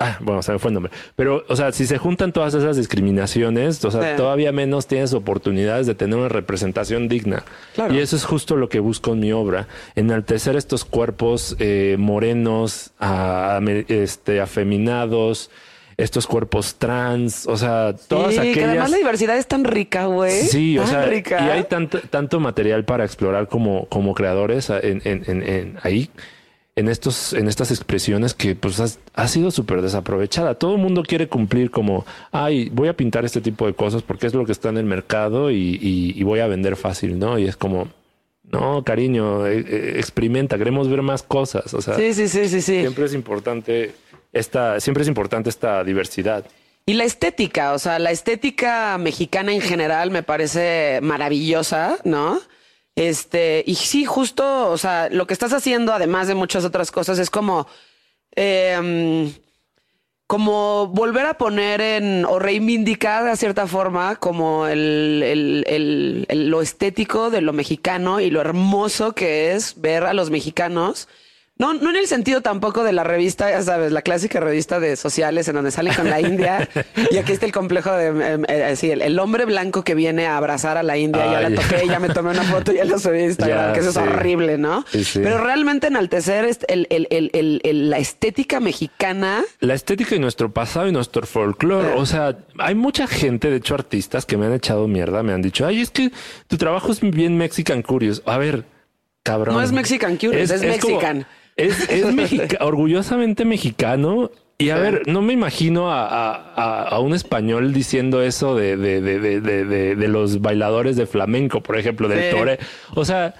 Speaker 3: ah, bueno, se me fue el nombre. Pero, o sea, si se juntan todas esas discriminaciones, o sea,
Speaker 2: Sí.
Speaker 3: todavía menos tienes oportunidades de tener una representación digna.
Speaker 2: Claro.
Speaker 3: Y eso es justo lo que busco en mi obra, enaltecer estos cuerpos eh, morenos, a- este, afeminados, estos cuerpos trans, o sea, todas
Speaker 2: sí,
Speaker 3: aquellas...
Speaker 2: que además la diversidad es tan rica, güey.
Speaker 3: Sí, o
Speaker 2: Tan
Speaker 3: sea,
Speaker 2: rica.
Speaker 3: y hay tanto, tanto material para explorar como, como creadores en, en- en- en- ahí, en estos, en estas expresiones que pues has- ha sido súper desaprovechada. Todo el mundo quiere cumplir como, ay, voy a pintar este tipo de cosas porque es lo que está en el mercado y, y- y voy a vender fácil, ¿no? Y es como, no, cariño, eh, eh, experimenta, queremos ver más cosas. O sea,
Speaker 2: Sí, sí, sí, sí, sí.
Speaker 3: siempre es importante esta, siempre es importante esta diversidad.
Speaker 2: Y la estética, o sea, la estética mexicana en general me parece maravillosa, ¿no? Este, y sí, justo, o sea, lo que estás haciendo, además de muchas otras cosas, es como, eh, como volver a poner en, o reivindicar de cierta forma, como el- el- lo estético de lo mexicano y lo hermoso que es ver a los mexicanos. No, no en el sentido tampoco de la revista, ya sabes, la clásica revista de sociales en donde salen con la India. <laughs> y aquí está el complejo de, eh, eh, sí, el, el hombre blanco que viene a abrazar a la India. ya
Speaker 3: Ay.
Speaker 2: la toqué, ya me tomé una foto y ya la subí a Instagram,
Speaker 3: Ya,
Speaker 2: que eso
Speaker 3: sí.
Speaker 2: es horrible, ¿no?
Speaker 3: Sí.
Speaker 2: Pero realmente enaltecer este- el, el- el- el- el- la estética mexicana.
Speaker 3: la estética de nuestro pasado y nuestro folclore. O sea, hay mucha gente, de hecho, artistas que me han echado mierda, me han dicho, ay, es que tu trabajo es bien Mexican Curious. A ver, cabrón.
Speaker 2: No es Mexican Curious, es Mexican.
Speaker 3: Es es mexica- <laughs> orgullosamente mexicano. Y a
Speaker 2: Sí.
Speaker 3: ver, no me imagino a, a- a- un español diciendo eso de, de, de, de, los bailadores de flamenco, por ejemplo, del
Speaker 2: Sí.
Speaker 3: tore. O sea,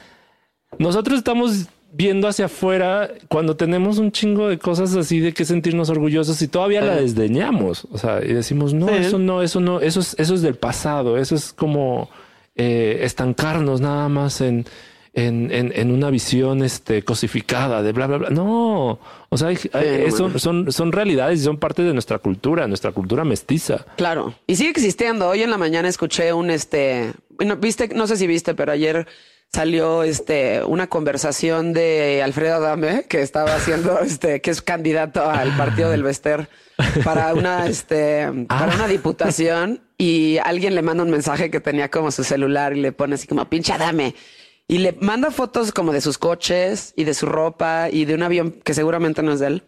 Speaker 3: nosotros estamos viendo hacia afuera cuando tenemos un chingo de cosas así de que sentirnos orgullosos y todavía la desdeñamos. O sea, y decimos, no, eso no, eso no, eso es, eso es del pasado. Eso es como eh, estancarnos nada más en, en, en, en una visión este, cosificada de bla, bla, bla. No, o sea, hay- hay-
Speaker 2: no
Speaker 3: son, son, son realidades y son parte de nuestra cultura, nuestra cultura mestiza.
Speaker 2: Claro. Y sigue existiendo. Hoy en la mañana escuché un este. Bueno, viste, no sé si viste, pero ayer salió este una conversación de Alfredo Adame que estaba haciendo <laughs> este que es candidato al partido del Vester para una este para una diputación y alguien le manda un mensaje que tenía como su celular y le pone así como pinche Adame y le manda fotos como de sus coches y de su ropa y de un avión que seguramente no es de él.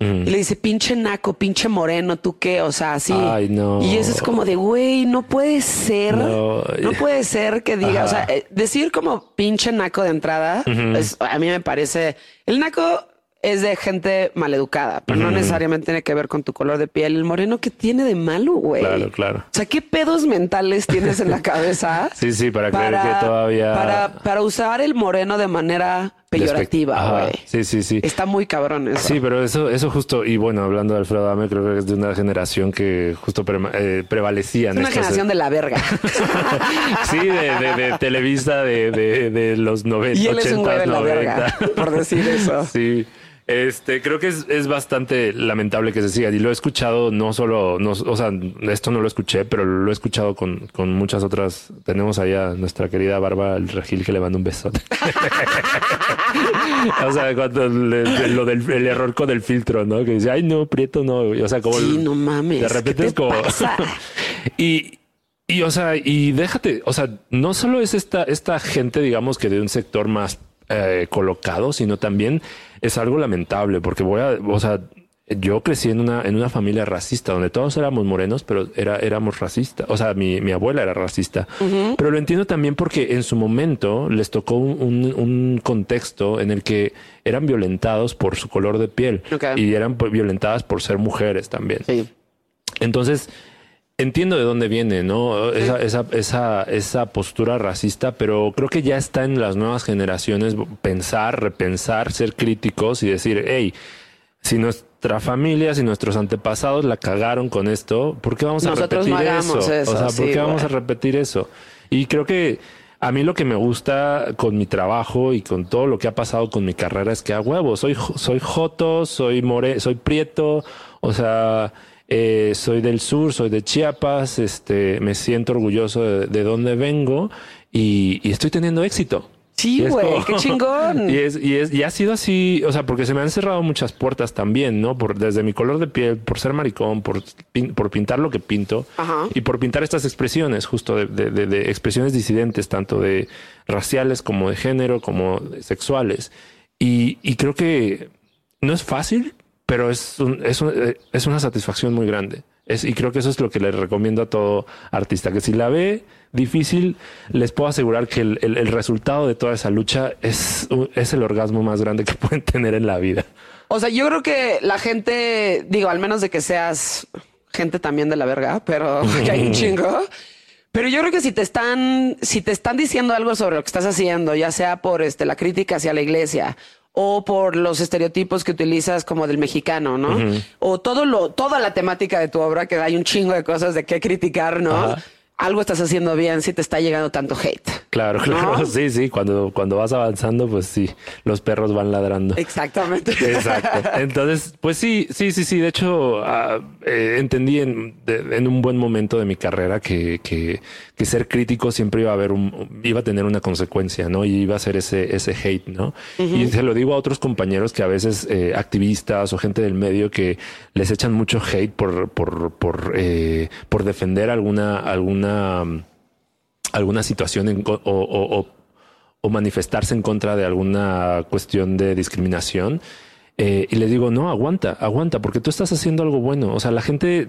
Speaker 2: Y le dice, pinche naco, pinche moreno, ¿tú qué? O sea, así.
Speaker 3: Ay, no.
Speaker 2: Y eso es como de, güey, no puede ser.
Speaker 3: No.
Speaker 2: No, puede ser que diga, o sea, eh, decir como pinche naco de entrada, es- a mí me parece. El naco es de gente maleducada, pero no necesariamente tiene que ver con tu color de piel. El moreno, ¿qué tiene de malo, güey?
Speaker 3: Claro, claro.
Speaker 2: O sea, ¿qué pedos mentales tienes en la <laughs> cabeza?
Speaker 3: Sí, sí, para creer que todavía-
Speaker 2: Para, para usar el moreno de manera peyorativa, güey.
Speaker 3: Sí, sí, sí.
Speaker 2: Está muy cabrón eso.
Speaker 3: Sí, pero eso, eso justo, y bueno, hablando de Alfredo Adame, creo que es de una generación que justo pre- eh, prevalecían.
Speaker 2: es una
Speaker 3: estos-
Speaker 2: generación de la verga. <laughs>
Speaker 3: sí, de, de- de Televisa de, de- de los 90,
Speaker 2: y él es un
Speaker 3: 80,
Speaker 2: güey de la
Speaker 3: 90.
Speaker 2: verga, por decir eso. <laughs>
Speaker 3: Sí. Este, creo que es, es bastante lamentable que se siga. Y lo he escuchado no solo, no, o sea, esto no lo escuché, pero lo he escuchado con, con muchas otras. Tenemos allá nuestra querida Barba el Regil que le manda un besote. <laughs> o sea, cuando le- lo del el error con el filtro, ¿no? Que dice, ay, no, Prieto no. O sea, como.
Speaker 2: Sí, no mames.
Speaker 3: De repente
Speaker 2: ¿qué
Speaker 3: es como. <laughs> y, y, o sea, y déjate, o sea, no solo es esta, esta gente, digamos que de un sector más eh, colocado, sino también es algo lamentable, porque voy a, o sea, yo crecí en una, en una familia racista donde todos éramos morenos, pero era, éramos racistas. O sea, mi, mi abuela era racista. Pero lo entiendo también porque en su momento les tocó un, un- un contexto en el que eran violentados por su color de piel y eran pues, violentadas por ser mujeres también.
Speaker 2: Sí.
Speaker 3: Entonces, entiendo de dónde viene, ¿no? Esa, esa, esa, esa postura racista, pero creo que ya está en las nuevas generaciones pensar, repensar, ser críticos y decir, hey, si nuestra familia, si nuestros antepasados la cagaron con esto, ¿por qué vamos a
Speaker 2: Nosotros
Speaker 3: repetir
Speaker 2: no
Speaker 3: eso?
Speaker 2: eso,
Speaker 3: O sea, ¿por
Speaker 2: sí,
Speaker 3: qué vamos a repetir eso? Y creo que a mí lo que me gusta con mi trabajo y con todo lo que ha pasado con mi carrera es que a huevo, soy, soy joto, soy more, soy prieto, o sea, eh, soy del sur, soy de Chiapas, este, me siento orgulloso de, de dónde vengo y, y estoy teniendo éxito.
Speaker 2: Sí, güey, qué chingón. <laughs>
Speaker 3: Y, es, y, es, y ha sido así, o sea, porque se me han cerrado muchas puertas también, ¿no? Por, desde mi color de piel, por ser maricón, por, pin- por pintar lo que pinto
Speaker 2: Ajá.
Speaker 3: y por pintar estas expresiones, justo de, de- de- de expresiones disidentes, tanto de raciales como de género, como de sexuales. Y, y creo que no es fácil, pero es, un- es, un- eh, es una satisfacción muy grande. Es, y creo que eso es lo que le recomiendo a todo artista, que si la ve difícil, les puedo asegurar que el, el- el resultado de toda esa lucha es, es el orgasmo más grande que <laughs> pueden tener en la vida.
Speaker 2: O sea, yo creo que la gente, digo, al menos de que seas gente también de la verga, pero <laughs> que hay un <laughs> chingo. Pero yo creo que si te están, si te están diciendo algo sobre lo que estás haciendo, ya sea por este, la crítica hacia la iglesia o por los estereotipos que utilizas como del mexicano, ¿no? O todo lo, toda la temática de tu obra, que hay un chingo de cosas de qué criticar, ¿no?
Speaker 3: Ajá.
Speaker 2: Algo estás haciendo bien si te está llegando tanto hate.
Speaker 3: Claro, claro.
Speaker 2: ¿No? <laughs>
Speaker 3: Sí, sí. Cuando, cuando vas avanzando, pues sí, los perros van ladrando.
Speaker 2: Exactamente. <laughs>
Speaker 3: Exacto. Entonces, pues sí, sí, sí, sí. De hecho, ah, eh, entendí en, de- en un buen momento de mi carrera que, que, que ser crítico siempre iba a haber un, iba a tener una consecuencia, ¿no? Y iba a ser ese, ese hate, ¿no? Y se lo digo a otros compañeros que a veces eh, activistas o gente del medio que les echan mucho hate por, por, por, eh, por defender alguna, alguna, mm, alguna situación en o, o- o- o manifestarse en contra de alguna cuestión de discriminación. eh, y les digo, no, aguanta, aguanta, porque tú estás haciendo algo bueno. O sea, la gente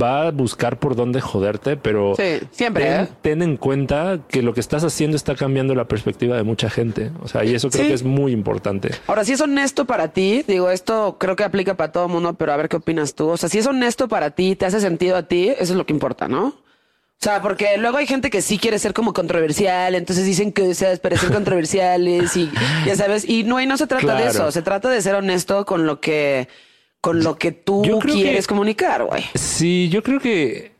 Speaker 3: va a buscar por dónde joderte, pero
Speaker 2: Sí, siempre,
Speaker 3: ten,
Speaker 2: ¿eh?
Speaker 3: ten en cuenta que lo que estás haciendo está cambiando la perspectiva de mucha gente. O sea, y eso creo
Speaker 2: Sí.
Speaker 3: que es muy importante.
Speaker 2: Ahora, si es honesto para ti, digo, esto creo que aplica para todo el mundo, pero a ver qué opinas tú. O sea, si es honesto para ti, te hace sentido a ti, eso es lo que importa, ¿no? O sea, porque luego hay gente que sí quiere ser como controversial, entonces dicen que se parecer controversiales y <laughs> ya sabes, y no, y no se trata de eso, se trata de ser honesto con lo que, con lo que tú quieres
Speaker 3: que-
Speaker 2: comunicar, güey.
Speaker 3: Sí, yo creo que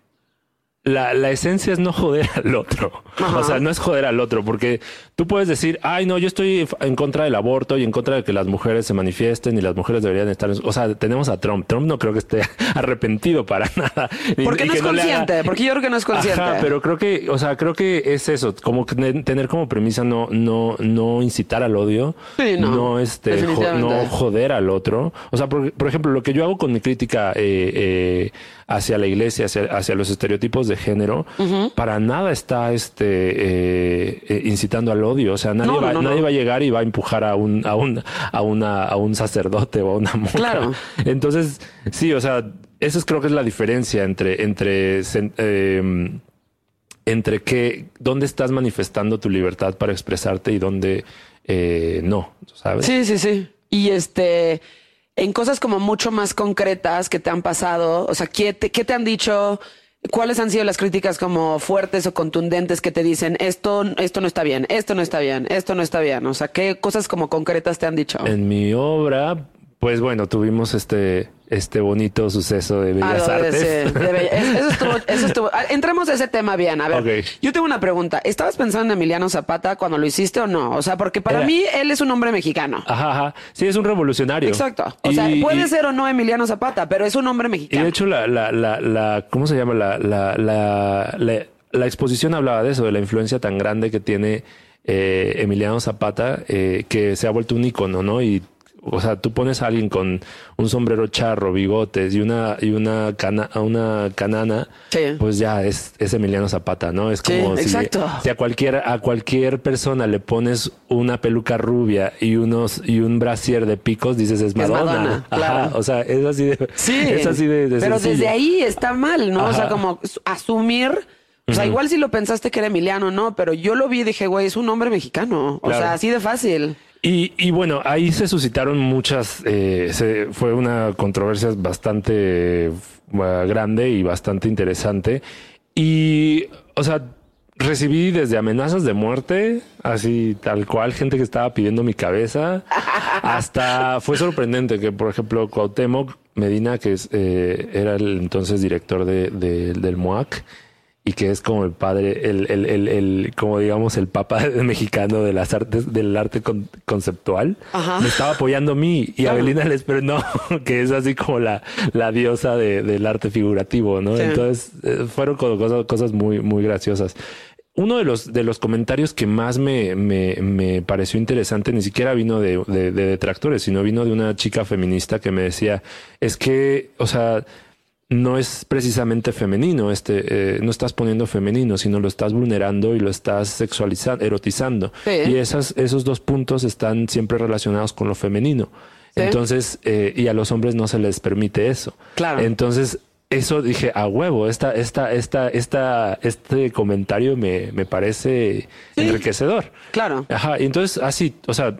Speaker 3: la, la esencia es no joder <laughs> al otro.
Speaker 2: Ajá.
Speaker 3: O sea, no es joder al otro, porque tú puedes decir, ay, no, yo estoy en contra del aborto y en contra de que las mujeres se manifiesten y las mujeres deberían estar. en- O sea, tenemos a Trump. Trump no creo que esté <laughs> arrepentido para <laughs> nada.
Speaker 2: Porque no es
Speaker 3: haga-
Speaker 2: consciente, porque yo creo que no es consciente.
Speaker 3: Ajá, pero creo que, o sea, creo que es eso, como tener como premisa no, no, no incitar al odio,
Speaker 2: Sí, no,
Speaker 3: este, jo-
Speaker 2: definitivamente.
Speaker 3: no joder al otro. O sea, por, por ejemplo, lo que yo hago con mi crítica eh, eh, hacia la iglesia, hacia, hacia los estereotipos de género, para nada está este eh, eh, incitando al odio. O sea, nadie,
Speaker 2: No,
Speaker 3: va,
Speaker 2: no, no.
Speaker 3: nadie va a llegar y va a empujar a un, a un, a una, a un sacerdote o a una monja.
Speaker 2: Claro. <laughs>
Speaker 3: Entonces, sí, o sea, eso es, creo que es la diferencia entre, entre, eh, entre qué, dónde estás manifestando tu libertad para expresarte y dónde eh, no, ¿sabes?
Speaker 2: Sí, sí, sí. Y este, en cosas como mucho más concretas que te han pasado, o sea, ¿qué te, qué te han dicho? ¿Cuáles han sido las críticas como fuertes o contundentes que te dicen esto, esto no está bien, esto no está bien, esto no está bien? O sea, ¿qué cosas como concretas te han dicho?
Speaker 3: En mi obra, pues bueno, tuvimos este, este bonito suceso de
Speaker 2: Ah,
Speaker 3: Bellas
Speaker 2: de-
Speaker 3: Artes.
Speaker 2: de Bella- Eso estuvo, eso estuvo. ah, Entremos a ese tema bien. A ver, yo tengo una pregunta. ¿Estabas pensando en Emiliano Zapata cuando lo hiciste o no? O sea, porque para
Speaker 3: Era-
Speaker 2: mí él es un hombre mexicano.
Speaker 3: Ajá, ajá. Sí, es un revolucionario.
Speaker 2: Exacto. O
Speaker 3: Y-
Speaker 2: sea, puede
Speaker 3: y-
Speaker 2: ser o no Emiliano Zapata, pero es un hombre
Speaker 3: Y
Speaker 2: mexicano.
Speaker 3: de hecho, la, la, la, la ¿cómo se llama? La, la, la, la, la exposición hablaba de eso, de la influencia tan grande que tiene eh, Emiliano Zapata, eh, que se ha vuelto un ícono, ¿no? Y, o sea, tú pones a alguien con un sombrero charro, bigotes y una, y una, cana, una canana,
Speaker 2: Sí.
Speaker 3: pues ya es, es Emiliano Zapata, ¿no? Es
Speaker 2: Sí,
Speaker 3: como si, a cualquier, a cualquier persona le pones una peluca rubia y unos, y un brasier de picos, dices es
Speaker 2: Es
Speaker 3: Madonna. Ajá,
Speaker 2: claro.
Speaker 3: o sea, es así de,
Speaker 2: Sí.
Speaker 3: es así de, de
Speaker 2: Pero
Speaker 3: sencillo.
Speaker 2: desde ahí está mal, ¿no? O sea, como asumir. O sea, igual si lo pensaste que era Emiliano, no, pero yo lo vi y dije, güey, es un hombre mexicano. O
Speaker 3: Claro.
Speaker 2: sea, así de fácil.
Speaker 3: Y, y bueno, ahí se suscitaron muchas, eh, se- fue una controversia bastante eh, grande y bastante interesante. Y, o sea, recibí desde amenazas de muerte, así tal cual, gente que estaba pidiendo mi cabeza, <laughs> hasta fue sorprendente que, por ejemplo, Cuauhtémoc Medina, que es, eh, era el entonces director de, de- del MOAC, y que es como el padre, el, el, el, el- como digamos, el papa <laughs> mexicano de las artes, del arte con- conceptual,
Speaker 2: Ajá.
Speaker 3: me estaba apoyando a mí y
Speaker 2: Claro.
Speaker 3: Abelina Les pero no, <laughs> que es así como la, la diosa de- del arte figurativo, ¿no?
Speaker 2: Sí.
Speaker 3: Entonces, eh, fueron cosas, cosas muy, muy graciosas. Uno de los, de los comentarios que más me, me, me pareció interesante ni siquiera vino de, de- de detractores, sino vino de una chica feminista que me decía, es que, o sea, no es precisamente femenino, este, eh, no estás poniendo femenino, sino lo estás vulnerando y lo estás sexualizando, erotizando.
Speaker 2: Sí.
Speaker 3: Y esas, esos dos puntos están siempre relacionados con lo femenino.
Speaker 2: Sí.
Speaker 3: Entonces, eh, y a los hombres no se les permite eso.
Speaker 2: Claro.
Speaker 3: Entonces, eso dije, a huevo, esta, esta, esta, esta, este comentario me, me parece
Speaker 2: Sí.
Speaker 3: enriquecedor.
Speaker 2: Claro.
Speaker 3: Ajá, y entonces así, o sea,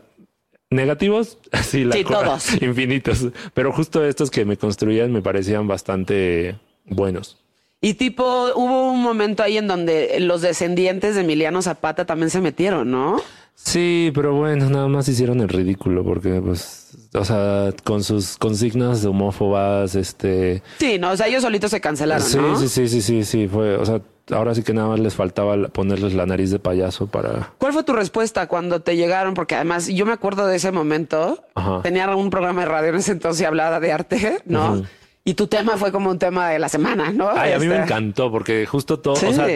Speaker 3: negativos, <laughs> así la
Speaker 2: Sí, todos. <laughs>
Speaker 3: infinitos, pero justo estos que me construían me parecían bastante buenos.
Speaker 2: Y tipo, hubo un momento ahí en donde los descendientes de Emiliano Zapata también se metieron, ¿no?
Speaker 3: Sí, pero bueno, nada más hicieron el ridículo porque pues, o sea, con sus consignas homófobas, este,
Speaker 2: Sí, no, o sea, ellos solitos se cancelaron,
Speaker 3: sí,
Speaker 2: ¿no?
Speaker 3: sí, sí, sí, sí, sí, fue, o sea, ahora sí que nada más les faltaba ponerles la nariz de payaso para
Speaker 2: ¿Cuál fue tu respuesta cuando te llegaron? Porque además yo me acuerdo de ese momento.
Speaker 3: Ajá.
Speaker 2: Tenía un programa de radio en ese entonces y hablaba de arte, <laughs> ¿no? Y tu tema fue como un tema de la semana, ¿no?
Speaker 3: Ay, a mí me
Speaker 2: Este,
Speaker 3: encantó porque justo todo,
Speaker 2: Sí.
Speaker 3: o sea,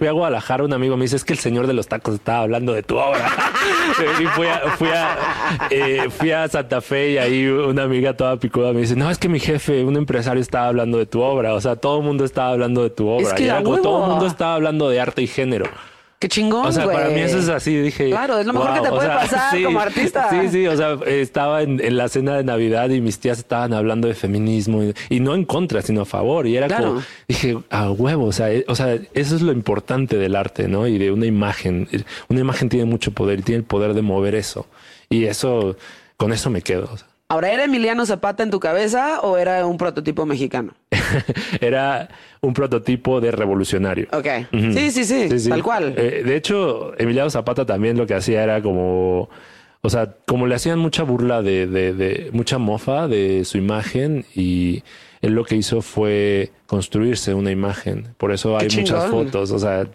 Speaker 3: fui a Guadalajara, un amigo me dice, es que el señor de los tacos estaba hablando de tu obra. <laughs> y fui a, fui, a, eh, fui a Santa Fe y ahí una amiga toda picuda me dice, no, es que mi jefe, un empresario estaba hablando de tu obra. O sea, todo el mundo estaba hablando de tu obra.
Speaker 2: Es que
Speaker 3: y era como todo el mundo estaba hablando de arte y género.
Speaker 2: Qué chingón,
Speaker 3: O sea, para mí eso es así, dije.
Speaker 2: Claro, es lo mejor que te puede pasar como artista.
Speaker 3: Sí, sí, o sea, estaba en, en la cena de Navidad y mis tías estaban hablando de feminismo y, y no en contra, sino a favor. Y era
Speaker 2: Claro.
Speaker 3: como, dije, a huevo, o sea, eh, o sea, eso es lo importante del arte, ¿no? Y de una imagen. Una imagen tiene mucho poder y tiene el poder de mover eso. Y eso, con eso me quedo. o sea.
Speaker 2: Ahora, ¿era Emiliano Zapata en tu cabeza o era un prototipo mexicano? <laughs>
Speaker 3: Era un prototipo de revolucionario.
Speaker 2: Ok. Sí, sí, sí,
Speaker 3: Sí, sí.
Speaker 2: tal cual.
Speaker 3: Eh, de hecho, Emiliano Zapata también lo que hacía era como, o sea, como le hacían mucha burla de, de, de mucha mofa de su imagen y él lo que hizo fue construirse una imagen. Por eso hay muchas fotos. O sea,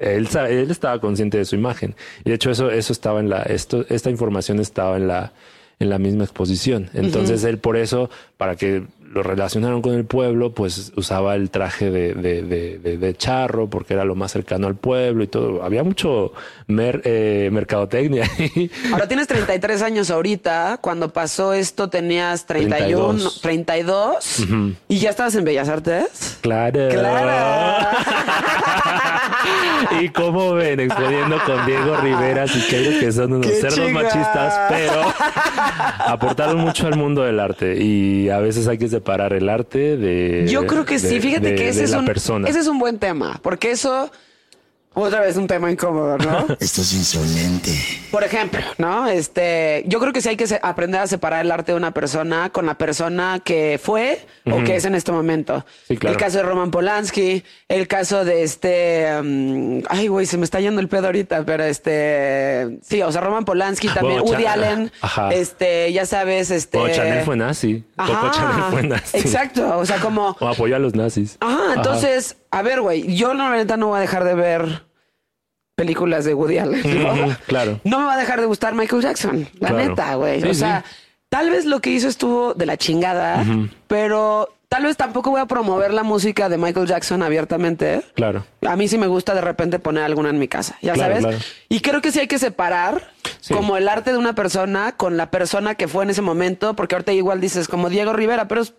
Speaker 3: él, él estaba consciente de su imagen. Y de hecho, eso, eso estaba en la, esto, esta información estaba en la, en la misma exposición. Entonces, él por eso, para que lo relacionaron con el pueblo, pues usaba el traje de, de, de, de charro porque era lo más cercano al pueblo y todo. Había mucho mer, eh, mercadotecnia.
Speaker 2: Ahora tienes 33 años ahorita. Cuando pasó esto tenías 31, 32, 32 y ya estabas en Bellas Artes.
Speaker 3: Claro.
Speaker 2: Claro. <laughs>
Speaker 3: y cómo ven, exponiendo con Diego Rivera, y que son unos
Speaker 2: Qué
Speaker 3: cerdos machistas, pero aportaron mucho al mundo del arte y a veces hay que separar el arte de.
Speaker 2: Yo creo que sí.
Speaker 3: de-
Speaker 2: Fíjate
Speaker 3: de-
Speaker 2: que ese
Speaker 3: de
Speaker 2: es,
Speaker 3: la
Speaker 2: un,
Speaker 3: persona.
Speaker 2: ese es un buen tema, porque eso, otra vez, un tema incómodo, ¿no? <laughs>
Speaker 1: Esto es insolente.
Speaker 2: Por ejemplo, ¿no? Este, yo creo que sí hay que se- aprender a separar el arte de una persona con la persona que fue o que es en este momento.
Speaker 3: Sí, claro.
Speaker 2: El caso de Roman Polanski, el caso de este, um, ay, güey, se me está yendo el pedo ahorita, pero este, sí, o sea, Roman Polanski también,
Speaker 3: Bueno,
Speaker 2: Woody Allen,
Speaker 3: ajá.
Speaker 2: este, ya sabes, este.
Speaker 3: O Chanel fue nazi.
Speaker 2: Ajá,
Speaker 3: Chanel fue nazi.
Speaker 2: Exacto, o sea, como.
Speaker 3: O apoyó a los nazis.
Speaker 2: Ajá, entonces, a ver, güey, yo no, la neta no voy a dejar de ver películas de Woody Allen. ¿no?
Speaker 3: Claro.
Speaker 2: No me va a dejar de gustar Michael Jackson, la
Speaker 3: Claro.
Speaker 2: neta, güey.
Speaker 3: Sí,
Speaker 2: o sea,
Speaker 3: sí.
Speaker 2: tal vez lo que hizo estuvo de la chingada, pero tal vez tampoco voy a promover la música de Michael Jackson abiertamente. ¿eh?
Speaker 3: Claro.
Speaker 2: A mí sí me gusta de repente poner alguna en mi casa, ya
Speaker 3: Claro,
Speaker 2: sabes.
Speaker 3: claro.
Speaker 2: Y creo que sí hay que separar
Speaker 3: Sí.
Speaker 2: como el arte de una persona con la persona que fue en ese momento, porque ahorita igual dices como Diego Rivera, pero es-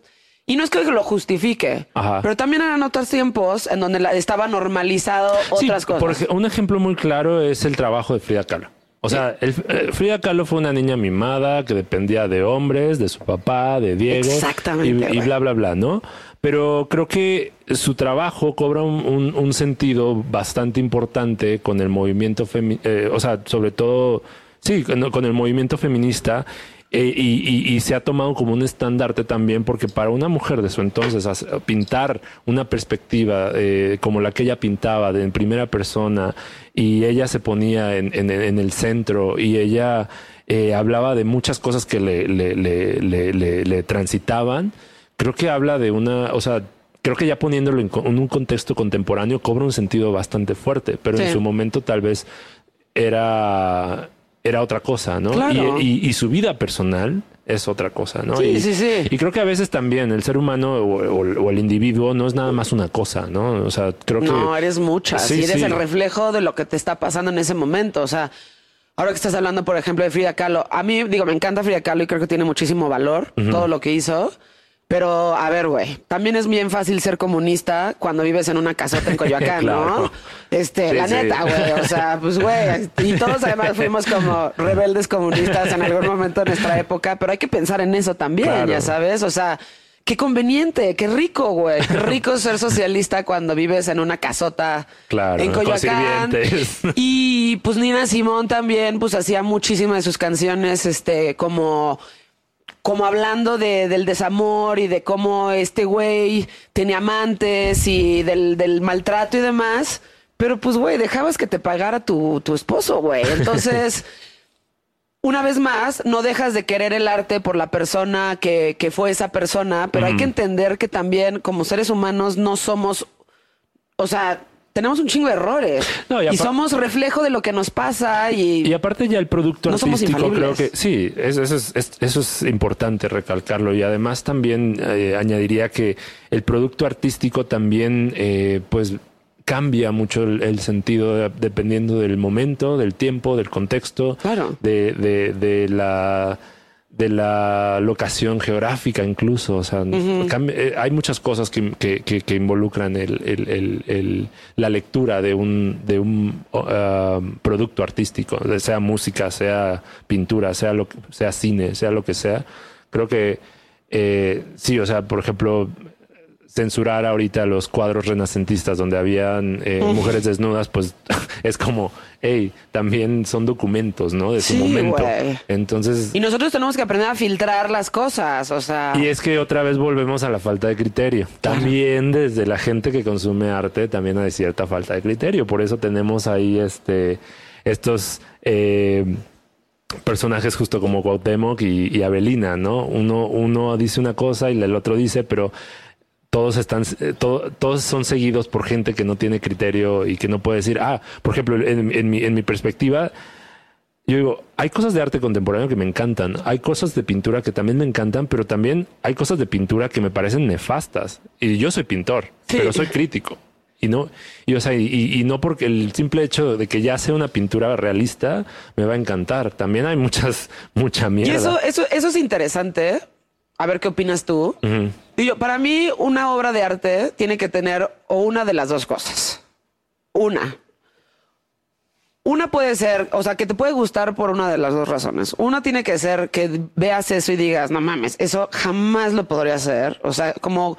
Speaker 2: y no es que lo justifique,
Speaker 3: Ajá.
Speaker 2: pero también eran otros tiempos en donde la- estaba normalizado
Speaker 3: Sí,
Speaker 2: otras cosas.
Speaker 3: Por ej- un ejemplo muy claro es el trabajo de Frida Kahlo. O sea, el- eh, Frida Kahlo fue una niña mimada que dependía de hombres, de su papá, de Diego.
Speaker 2: Exactamente,
Speaker 3: Y, bla, bla, bla, ¿no? Pero creo que su trabajo cobra un, un- un sentido bastante importante con el movimiento feminista, o sea, sobre todo, sí, con, con el movimiento feminista. Eh, y, y- y se ha tomado como un estandarte también, porque para una mujer de su entonces pintar una perspectiva eh, como la que ella pintaba de en primera persona y ella se ponía en, en- en el centro y ella eh, hablaba de muchas cosas que le, le- le- le- le- le transitaban, creo que habla de una, o sea, creo que ya poniéndolo en, un contexto contemporáneo cobra un sentido bastante fuerte, pero en su momento tal vez era, era otra cosa, ¿no?
Speaker 2: Claro.
Speaker 3: Y, y- y su vida personal es otra cosa, ¿no?
Speaker 2: Sí,
Speaker 3: y,
Speaker 2: sí, sí.
Speaker 3: y creo que a veces también el ser humano o, o- o el individuo no es nada más una cosa, ¿no? O sea, creo que...
Speaker 2: No, eres muchas.
Speaker 3: Sí,
Speaker 2: y eres
Speaker 3: sí.
Speaker 2: el reflejo de lo que te está pasando en ese momento. O sea, ahora que estás hablando, por ejemplo, de Frida Kahlo, a mí, digo, me encanta Frida Kahlo y creo que tiene muchísimo valor todo lo que hizo. Pero, a ver, güey, también es bien fácil ser comunista cuando vives en una casota en Coyoacán, <laughs> ¿no? Este,
Speaker 3: Sí,
Speaker 2: la
Speaker 3: sí.
Speaker 2: neta, güey. O sea, pues, güey. Y todos además fuimos como rebeldes comunistas en algún momento de nuestra época, pero hay que pensar en eso también,
Speaker 3: Claro.
Speaker 2: ya sabes. O sea, qué conveniente, qué rico, güey. Qué <laughs> rico ser socialista cuando vives en una casota
Speaker 3: Claro,
Speaker 2: en Coyoacán. <laughs> Y pues Nina Simón también, pues hacía muchísimas de sus canciones, este, como como hablando de, del desamor y de cómo este güey tenía amantes y del, del maltrato y demás. Pero pues, güey, dejabas que te pagara tu, tu esposo, güey. Entonces, <laughs> una vez más, no dejas de querer el arte por la persona que, que fue esa persona, pero hay que entender que también como seres humanos no somos, o sea, tenemos un chingo de errores.
Speaker 3: No, y
Speaker 2: somos reflejo de lo que nos pasa y,
Speaker 3: Y aparte ya el producto
Speaker 2: No somos
Speaker 3: artístico creo que sí, eso, eso es, es- eso es importante recalcarlo. Y además también eh, añadiría que el producto artístico también eh, pues cambia mucho el, el sentido de- dependiendo del momento, del tiempo, del contexto,
Speaker 2: Claro.
Speaker 3: de, de, de la de la locación geográfica incluso, o sea, eh, hay muchas cosas que, que- que- que involucran el- el- el- la lectura de un, de un uh, producto artístico, sea música, sea pintura, sea, lo, sea cine, sea lo que sea. Creo que eh, sí, o sea, por ejemplo, censurar ahorita los cuadros renacentistas donde habían eh, mujeres desnudas, pues <laughs> es como, hey, también son documentos, ¿no? De su
Speaker 2: Sí,
Speaker 3: momento.
Speaker 2: güey.
Speaker 3: Entonces,
Speaker 2: Y nosotros tenemos que aprender a filtrar las cosas, o sea...
Speaker 3: y es que otra vez volvemos a la falta de criterio. También desde la gente que consume arte también hay cierta falta de criterio. Por eso tenemos ahí este estos eh, personajes justo como Cuauhtémoc y, y Avelina, ¿no? Uno, uno dice una cosa y el otro dice, pero todos están, eh, to- todos son seguidos por gente que no tiene criterio y que no puede decir, ah, por ejemplo, en, en mi, en mi perspectiva, yo digo, hay cosas de arte contemporáneo que me encantan, hay cosas de pintura que también me encantan, pero también hay cosas de pintura que me parecen nefastas. Y yo soy pintor,
Speaker 2: Sí.
Speaker 3: pero soy crítico. Y no, y, o sea, y, y no porque el simple hecho de que ya sea una pintura realista me va a encantar. También hay muchas, mucha
Speaker 2: Y
Speaker 3: mierda.
Speaker 2: eso, eso, eso es interesante. ¿eh? A ver qué opinas tú.
Speaker 3: Ujú.
Speaker 2: Y yo, para mí, una obra de arte tiene que tener o una de las dos cosas. Una. Una puede ser, o sea, que te puede gustar por una de las dos razones. Una tiene que ser que veas eso y digas, no mames, eso jamás lo podría hacer. O sea, como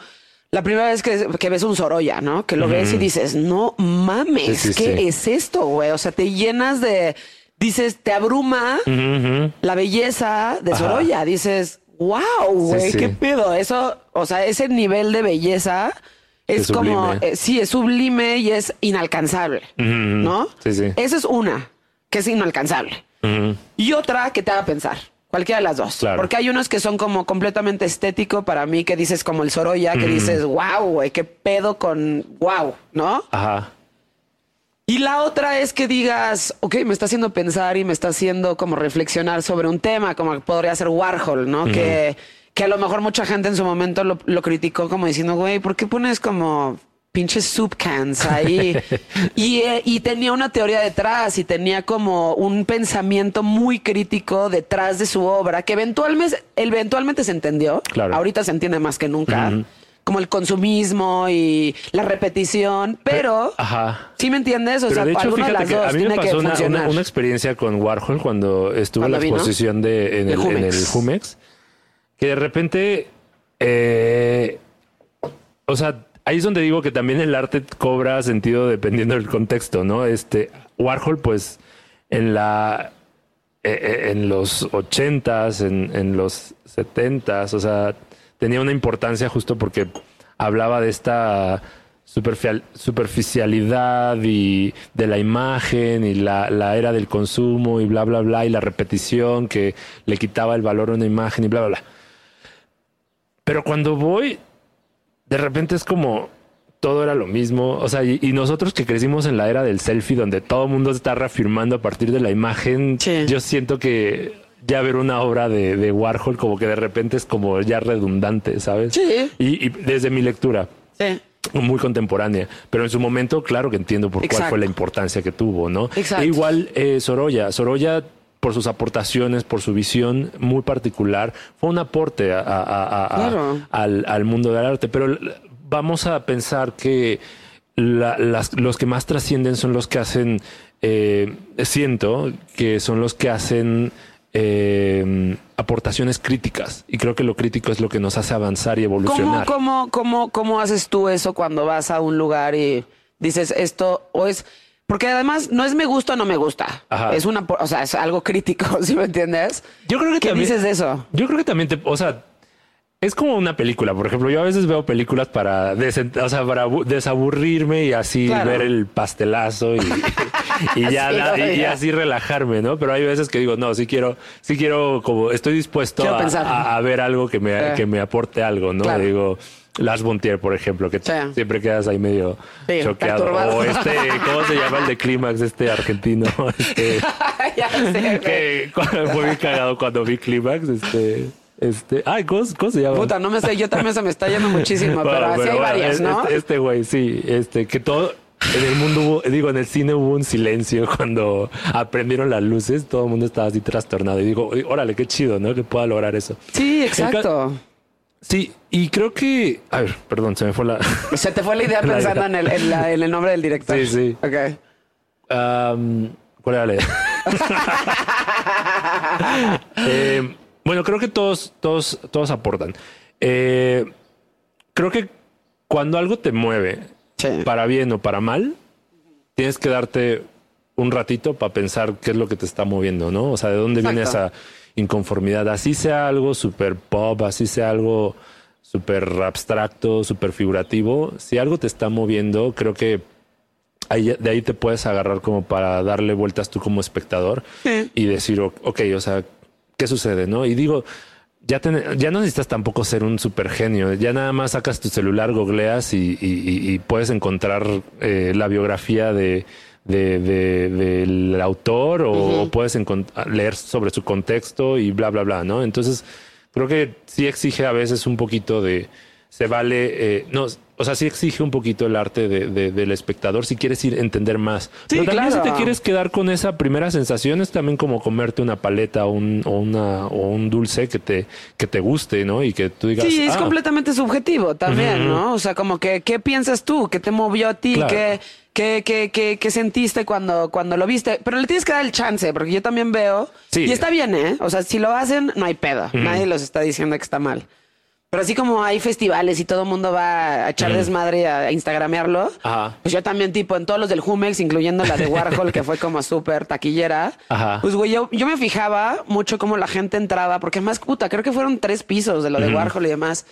Speaker 2: la primera vez que, que ves un Sorolla, ¿no? Que lo ves y dices, no mames,
Speaker 3: Sí, sí,
Speaker 2: ¿qué
Speaker 3: sí.
Speaker 2: es esto, güey? O sea, te llenas de, dices, te abruma la belleza de
Speaker 3: Ajá.
Speaker 2: Sorolla. Dices, wow, güey,
Speaker 3: sí.
Speaker 2: qué pedo. Eso, o sea, ese nivel de belleza es,
Speaker 3: Es
Speaker 2: como, eh, sí, es sublime y es inalcanzable. ¿no?
Speaker 3: Sí, sí.
Speaker 2: Esa es una, que es inalcanzable. Y otra que te haga pensar. Cualquiera de las dos.
Speaker 3: Claro.
Speaker 2: Porque hay unos que son como completamente estético para mí, que dices como el Sorolla, que dices, wow, güey, qué pedo con wow, ¿no?
Speaker 3: Ajá.
Speaker 2: Y la otra es que digas, ok, me está haciendo pensar y me está haciendo como reflexionar sobre un tema, como podría ser Warhol, ¿no? que, que a lo mejor mucha gente en su momento lo, lo criticó como diciendo, güey, ¿por qué pones como pinches soup cans ahí? <laughs> y, eh, y tenía una teoría detrás y tenía como un pensamiento muy crítico detrás de su obra que eventualmente, eventualmente se entendió.
Speaker 3: Claro.
Speaker 2: Ahorita se entiende más que nunca. Como el consumismo y la repetición, pero
Speaker 3: Ajá.
Speaker 2: ¿Sí me entiendes? O
Speaker 3: Pero
Speaker 2: sea,
Speaker 3: de hecho,
Speaker 2: alguna de las
Speaker 3: que
Speaker 2: dos
Speaker 3: a mí me
Speaker 2: tiene que
Speaker 3: pasó una, una- una experiencia con Warhol cuando estuve en la exposición de, en, el, en el Jumex, que de repente, eh, o sea, ahí es donde digo que también el arte cobra sentido dependiendo del contexto, ¿no? Este Warhol, pues, en la eh, eh, en los ochentas, en, en los setentas, o sea, tenía una importancia justo porque hablaba de esta superficial- superficialidad y de la imagen y la, la era del consumo y bla, bla, bla, y la repetición que le quitaba el valor a una imagen y bla, bla, bla. Pero cuando voy, de repente es como todo era lo mismo. O sea, y, y nosotros que crecimos en la era del selfie, donde todo el mundo está reafirmando a partir de la imagen,
Speaker 2: Sí.
Speaker 3: yo siento que ya ver una obra de, de Warhol como que de repente es como ya redundante, ¿sabes?
Speaker 2: Sí.
Speaker 3: Y, y desde mi lectura,
Speaker 2: Sí.
Speaker 3: muy contemporánea, pero en su momento, claro que entiendo por cuál fue la importancia que tuvo, ¿no?
Speaker 2: Exacto.
Speaker 3: E igual eh, Sorolla, Sorolla por sus aportaciones, por su visión muy particular, fue un aporte a- a- a- a-
Speaker 2: Claro.
Speaker 3: al, al mundo del arte, pero vamos a pensar que la- las- los que más trascienden son los que hacen, eh, siento que son los que hacen eh, aportaciones críticas y creo que lo crítico es lo que nos hace avanzar y
Speaker 2: ¿Cómo,
Speaker 3: evolucionar.
Speaker 2: cómo, cómo, ¿Cómo haces tú eso cuando vas a un lugar y dices esto o es... Porque además no es me gusta o no me gusta.
Speaker 3: Ajá.
Speaker 2: Es una, o sea, es algo crítico, <laughs> ¿sí me entiendes?
Speaker 3: Yo creo que
Speaker 2: ¿Qué
Speaker 3: también-
Speaker 2: dices de eso?
Speaker 3: Yo creo que también te, o sea, es como una película. Por ejemplo, yo a veces veo películas para, o sea, para abu- desaburrirme y así
Speaker 2: Claro.
Speaker 3: ver el pastelazo y, <laughs> <laughs> y ya y, así relajarme, ¿no? Pero hay veces que digo, no, sí quiero, sí quiero, como estoy dispuesto a, a- a ver algo que me,
Speaker 2: Eh.
Speaker 3: que me aporte algo, ¿no?
Speaker 2: Claro.
Speaker 3: Digo, Las Bontier, por ejemplo, que
Speaker 2: Sí.
Speaker 3: siempre quedas ahí medio
Speaker 2: Sí,
Speaker 3: choqueado.
Speaker 2: perturbado.
Speaker 3: O este, ¿cómo se llama el de Clímax? Este argentino. <laughs> Este,
Speaker 2: ya sé,
Speaker 3: que fue bien cagado cuando vi Clímax. Este, este, ay, ¿cómo, cómo se llama?
Speaker 2: Puta, no me sé, yo también se me está yendo muchísimo, <laughs> pero así
Speaker 3: pero
Speaker 2: hay
Speaker 3: bueno,
Speaker 2: varias, ¿no?
Speaker 3: Este este güey, sí, este, que todo en el mundo hubo, digo, en el cine hubo un silencio <laughs> cuando aprendieron las luces, todo el mundo estaba así trastornado y digo, "Oye, órale, qué chido, ¿no? Que pueda lograr eso.
Speaker 2: Sí, exacto.
Speaker 3: Sí, y creo que, a ver, perdón, se me fue la. <laughs>
Speaker 2: Se te fue la idea <laughs>
Speaker 3: La
Speaker 2: pensando
Speaker 3: idea.
Speaker 2: en el, en, la- en el nombre del director.
Speaker 3: Sí, sí.
Speaker 2: Ok.
Speaker 3: Am, ¿Cuál era la idea? Eh, bueno, creo que todos, todos, todos aportan. Eh, creo que cuando algo te mueve,
Speaker 2: Sí.
Speaker 3: para bien o para mal, tienes que darte un ratito para pensar qué es lo que te está moviendo, ¿no? O sea, de dónde viene esa inconformidad. Así sea algo súper pop, así sea algo súper abstracto, súper figurativo. Si algo te está moviendo, creo que ahí- de ahí te puedes agarrar como para darle vueltas tú como espectador y decir, ok, o sea, ¿qué sucede? ¿No? Y digo, ya, ten- ya no necesitas tampoco ser un super genio, ya nada más sacas tu celular, googleas y, y- y- puedes encontrar eh, la biografía de, de- de- del autor o, o puedes encon- leer sobre su contexto y bla, bla, bla, ¿no? Entonces, creo que sí exige a veces un poquito de, se vale, eh, no, o sea, sí exige un poquito el arte de- de- del espectador si quieres ir a entender más.
Speaker 2: Sí,
Speaker 3: Pero también
Speaker 2: claro.
Speaker 3: si te quieres quedar con esa primera sensación es también como comerte una paleta o un, o una, o un dulce que te, que te guste, ¿no? Y que tú digas,
Speaker 2: Sí, es
Speaker 3: "Ah,
Speaker 2: completamente subjetivo también. ¿no? O sea, como que, ¿qué piensas tú? ¿Qué te movió a ti?
Speaker 3: Claro.
Speaker 2: ¿Qué, qué, qué, qué, qué sentiste cuando, cuando lo viste? Pero le tienes que dar el chance, porque yo también veo.
Speaker 3: Sí.
Speaker 2: Y está bien, ¿eh? O sea, si lo hacen, no hay pedo. Nadie los está diciendo que está mal. Pero así como hay festivales y todo el mundo va a echar desmadre a, a instagramearlo,
Speaker 3: Ajá.
Speaker 2: pues yo también, tipo, en todos los del Jumex, incluyendo la de Warhol, que fue como súper taquillera.
Speaker 3: Ajá.
Speaker 2: Pues, güey, yo, yo me fijaba mucho cómo la gente entraba, porque más puta, creo que fueron tres pisos de lo de Warhol y demás.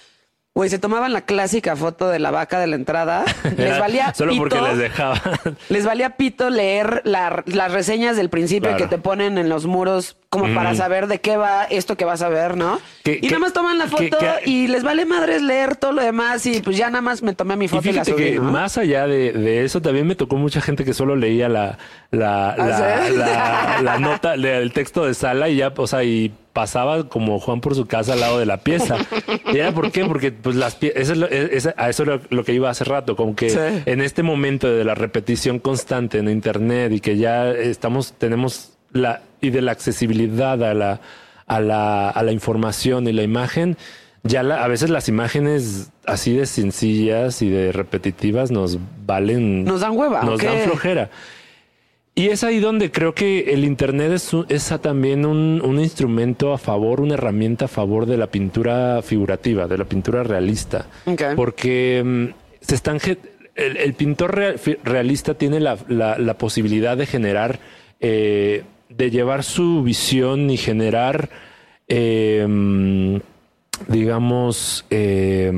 Speaker 2: Güey, se tomaban la clásica foto de la vaca de la entrada. <laughs> Les valía
Speaker 3: Solo
Speaker 2: pito,
Speaker 3: porque les dejaban. <laughs>
Speaker 2: les valía pito leer la- las reseñas del principio
Speaker 3: Claro.
Speaker 2: que te ponen en los muros como para saber de qué va esto que vas a ver, ¿no? Y nada más toman la foto y les vale madres leer todo lo demás y pues ya nada más me tomé mi
Speaker 3: Y
Speaker 2: foto y, la
Speaker 3: fíjate
Speaker 2: subí,
Speaker 3: que
Speaker 2: ¿no?
Speaker 3: más allá de, de eso, también me tocó mucha gente que solo leía la, la,
Speaker 2: ¿Ah,
Speaker 3: la, la- la <laughs> nota, el texto de sala y ya, o sea, y pasaba como Juan por su casa al lado de la pieza. ¿Y era por qué? Porque pues las eso es lo- es- a eso era lo que iba hace rato, como que
Speaker 2: Sí.
Speaker 3: en este momento de la repetición constante en internet y que ya estamos, tenemos la, y de la accesibilidad a la, a la, a la información y la imagen, ya la- a veces las imágenes así de sencillas y de repetitivas nos valen.
Speaker 2: Nos dan hueva,
Speaker 3: Nos
Speaker 2: ¿o
Speaker 3: dan flojera. Y es ahí donde creo que el Internet es, es también un, un instrumento a favor, una herramienta a favor de la pintura figurativa, de la pintura realista. Porque mm, se están el, el pintor realista tiene la, la- la posibilidad de generar, eh, de llevar su visión y generar, eh, mm, digamos, eh,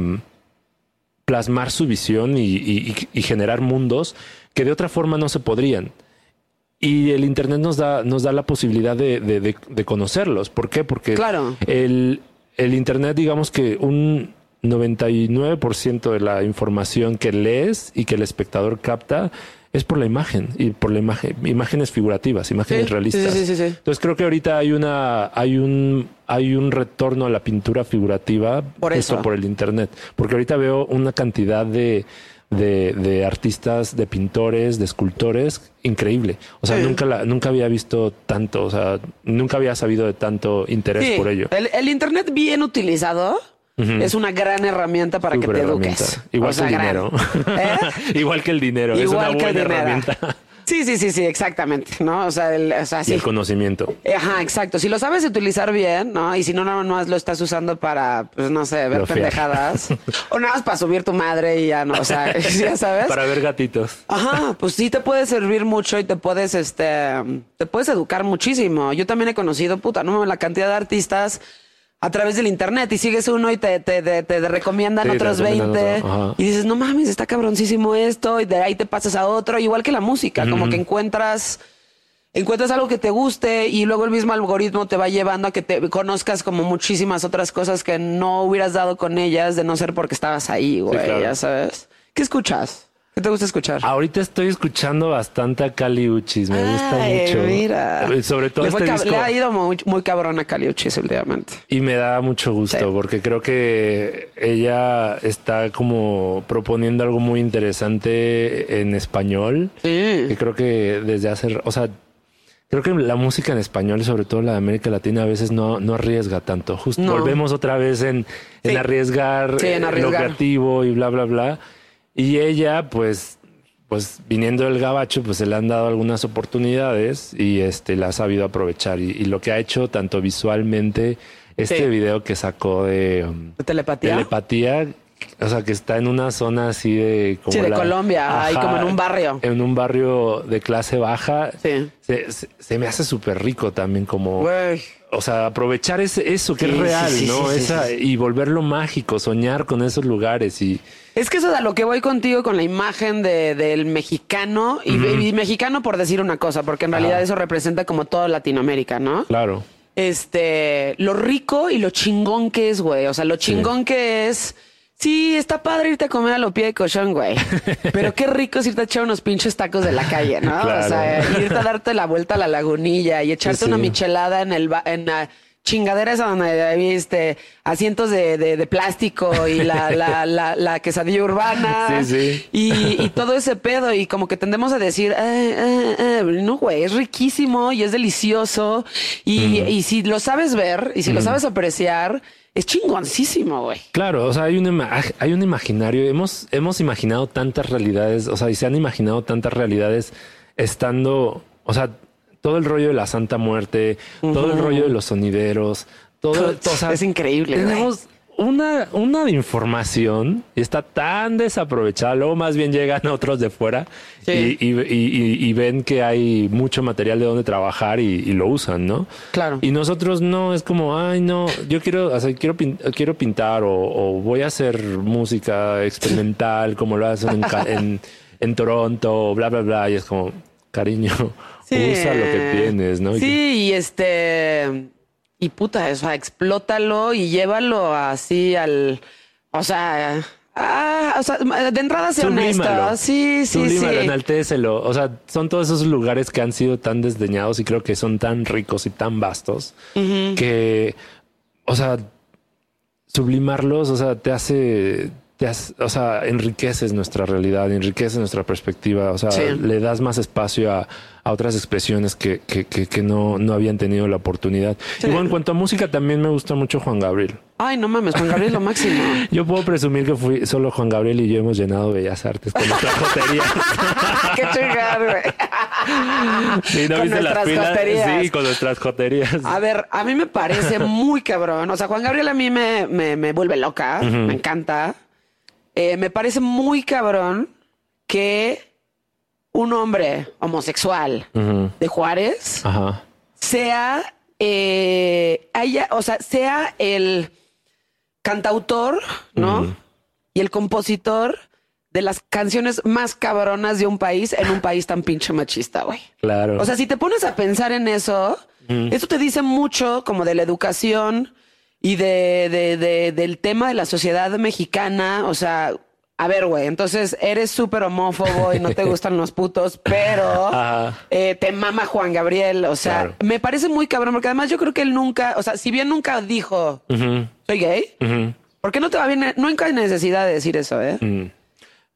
Speaker 3: plasmar su visión y, y- y generar mundos que de otra forma no se podrían. Y el Internet nos da, nos da la posibilidad de, de- de- de conocerlos. ¿Por qué? Porque
Speaker 2: Claro.
Speaker 3: el, el Internet, digamos que un 99% de la información que lees y que el espectador capta es por la imagen y por la imagen, imágenes figurativas, imágenes
Speaker 2: Sí,
Speaker 3: realistas.
Speaker 2: sí, sí, sí, sí.
Speaker 3: Entonces creo que ahorita hay una, hay un, hay un retorno a la pintura figurativa
Speaker 2: Por
Speaker 3: justo
Speaker 2: eso.
Speaker 3: por el internet. Porque ahorita veo una cantidad de, de, de artistas, de pintores, de escultores increíble. O sea,
Speaker 2: Sí.
Speaker 3: nunca la, nunca había visto tanto, o sea, nunca había sabido de tanto interés
Speaker 2: Sí,
Speaker 3: por ello.
Speaker 2: El, el internet bien utilizado es una gran herramienta para que te eduques.
Speaker 3: Igual
Speaker 2: O sea,
Speaker 3: que el dinero.
Speaker 2: ¿Eh? <laughs>
Speaker 3: Igual que el dinero.
Speaker 2: Igual
Speaker 3: es una buena herramienta.
Speaker 2: Sí, sí, sí, sí, exactamente, ¿no? O sea, el, o sea,
Speaker 3: Y
Speaker 2: sí.
Speaker 3: el conocimiento.
Speaker 2: Ajá, exacto. Si lo sabes utilizar bien, ¿no? Y si no, nada más lo estás usando para, pues no sé, ver pendejadas. <laughs> o nada más para subir tu madre y ya no. O sea, <laughs> <laughs> ya sabes.
Speaker 3: Para ver gatitos.
Speaker 2: Ajá, pues sí te puede servir mucho y te puedes, este, te puedes educar muchísimo. Yo también he conocido, puta, no la cantidad de artistas a través del internet y sigues uno y te, te, te, te recomiendan
Speaker 3: Sí,
Speaker 2: otros
Speaker 3: recomiendan
Speaker 2: 20
Speaker 3: otro, ajá.
Speaker 2: y dices, no mames, está cabroncísimo esto y de ahí te pasas a otro, igual que la música, como que encuentras encuentras algo que te guste y luego el mismo algoritmo te va llevando a que te conozcas como muchísimas otras cosas que no hubieras dado con ellas de no ser porque estabas ahí, güey,
Speaker 3: claro.
Speaker 2: ya sabes. ¿Qué escuchas? ¿Qué te gusta escuchar?
Speaker 3: Ahorita estoy escuchando bastante a Cali Uchis, me gusta
Speaker 2: Ay,
Speaker 3: mucho.
Speaker 2: Mira.
Speaker 3: Eh, Sobre todo
Speaker 2: le,
Speaker 3: este disco.
Speaker 2: le ha ido muy, muy cabrón a Caliuchis últimamente.
Speaker 3: Y me da mucho gusto
Speaker 2: Sí.
Speaker 3: porque creo que ella está como proponiendo algo muy interesante en español. Que
Speaker 2: Sí.
Speaker 3: creo que desde hace, o sea, creo que la música en español y sobre todo la de América Latina a veces no, no arriesga tanto. Justo
Speaker 2: No.
Speaker 3: volvemos otra vez en, arriesgar,
Speaker 2: Sí, en
Speaker 3: eh,
Speaker 2: arriesgar.
Speaker 3: lo creativo y bla, bla, bla. Y ella, pues, pues viniendo del gabacho, pues se le han dado algunas oportunidades y este la ha sabido aprovechar. Y, y lo que ha hecho tanto visualmente, este
Speaker 2: Sí.
Speaker 3: video que sacó de um,
Speaker 2: ¿De telepatía?
Speaker 3: telepatía, o sea, que está en una zona así de como
Speaker 2: Sí, de
Speaker 3: la-
Speaker 2: Colombia, ahí como en un barrio.
Speaker 3: En un barrio de clase baja.
Speaker 2: Sí.
Speaker 3: Se, se- se me hace súper rico también como...
Speaker 2: Güey.
Speaker 3: O sea, aprovechar ese, eso que
Speaker 2: Sí,
Speaker 3: es real,
Speaker 2: sí,
Speaker 3: ¿no? Esa. Y volverlo mágico, soñar con esos lugares y...
Speaker 2: Es que eso es a lo que voy contigo con la imagen de, del mexicano y, y mexicano por decir una cosa, porque en realidad eso representa como toda Latinoamérica, ¿no?
Speaker 3: Claro.
Speaker 2: Este, lo rico y lo chingón que es, güey. O sea, lo chingón que es Sí, está padre irte a comer a lo pie de colchón, güey. Pero qué rico es irte a echar unos pinches tacos de la calle, ¿no? O sea, irte a darte la vuelta a la lagunilla y echarte
Speaker 3: Sí, sí.
Speaker 2: una michelada en el ba- en la chingadera esa donde viste asientos de, de- de plástico y la, <laughs> la, la, la quesadilla urbana
Speaker 3: Sí, sí.
Speaker 2: Y, y todo ese pedo y como que tendemos a decir, "Eh, eh, eh", no, güey, es riquísimo y es delicioso y, y si lo sabes ver y si lo sabes apreciar, es chingoncísimo, güey.
Speaker 3: Claro, o sea, hay un, hay un imaginario. Hemos, hemos imaginado tantas realidades, o sea, y se han imaginado tantas realidades estando, o sea, todo el rollo de la Santa Muerte, todo el rollo de los sonideros, todo, o sea,
Speaker 2: Es increíble, güey.
Speaker 3: Tenemos una, una información y está tan desaprovechada. Luego más bien llegan <laughs> otros de fuera
Speaker 2: Sí.
Speaker 3: y, y- y- y- y ven que hay mucho material de donde trabajar y, lo usan, ¿no?
Speaker 2: Claro.
Speaker 3: Y nosotros no, es como, ay, no, yo quiero, o sea, quiero, pin- quiero pintar o, o voy a hacer música experimental como lo hacen en, <laughs> en, en Toronto, bla, bla, bla. Y es como, cariño, usa lo que tienes, ¿no?
Speaker 2: Sí, y este. Y puta, o sea, explótalo y llévalo así al. O sea. Ah, o sea, de entrada sea
Speaker 3: Sublímalo.
Speaker 2: honesto. Sí, sí,
Speaker 3: Sublímalo,
Speaker 2: sí.
Speaker 3: enaltécelo. O sea, son todos esos lugares que han sido tan desdeñados y creo que son tan ricos y tan vastos que, o sea, sublimarlos, o sea, te hace, te hace- o sea, enriqueces nuestra realidad, enriqueces nuestra perspectiva, o sea,
Speaker 2: Sí.
Speaker 3: le das más espacio a, a otras expresiones que, que, que, que no, no habían tenido la oportunidad. Y bueno, en cuanto a música, también me gusta mucho Juan Gabriel.
Speaker 2: Ay, no mames, Juan Gabriel es lo <laughs> máximo.
Speaker 3: Yo puedo presumir que fui solo Juan Gabriel y yo hemos llenado Bellas Artes con nuestra <laughs> jotería. <laughs>
Speaker 2: Qué chingado, güey.
Speaker 3: Sí, ¿no
Speaker 2: Con
Speaker 3: viste las
Speaker 2: nuestras
Speaker 3: filas?
Speaker 2: joterías.
Speaker 3: Sí, con nuestras joterías.
Speaker 2: A ver, a mí me parece muy cabrón. O sea, Juan Gabriel a mí me, me, me vuelve loca. Me encanta. Eh, me parece muy cabrón que un hombre homosexual de Juárez
Speaker 3: Ajá.
Speaker 2: sea, eh, haya, o sea, sea el cantautor, ¿no? Y el compositor de las canciones más cabronas de un país en un país tan pinche machista, güey.
Speaker 3: Claro.
Speaker 2: O sea, si te pones a pensar en eso, eso te dice mucho como de la educación y de, de- de- del tema de la sociedad mexicana. O sea, a ver, güey, entonces eres súper homófobo y no te gustan los putos, pero <laughs> eh, te mama Juan Gabriel. O sea,
Speaker 3: Claro.
Speaker 2: me parece muy cabrón, porque además yo creo que él nunca, o sea, si bien nunca dijo soy gay,
Speaker 3: ujú,
Speaker 2: ¿por qué no te va bien? Nunca hay necesidad de decir eso, ¿eh?
Speaker 3: mm.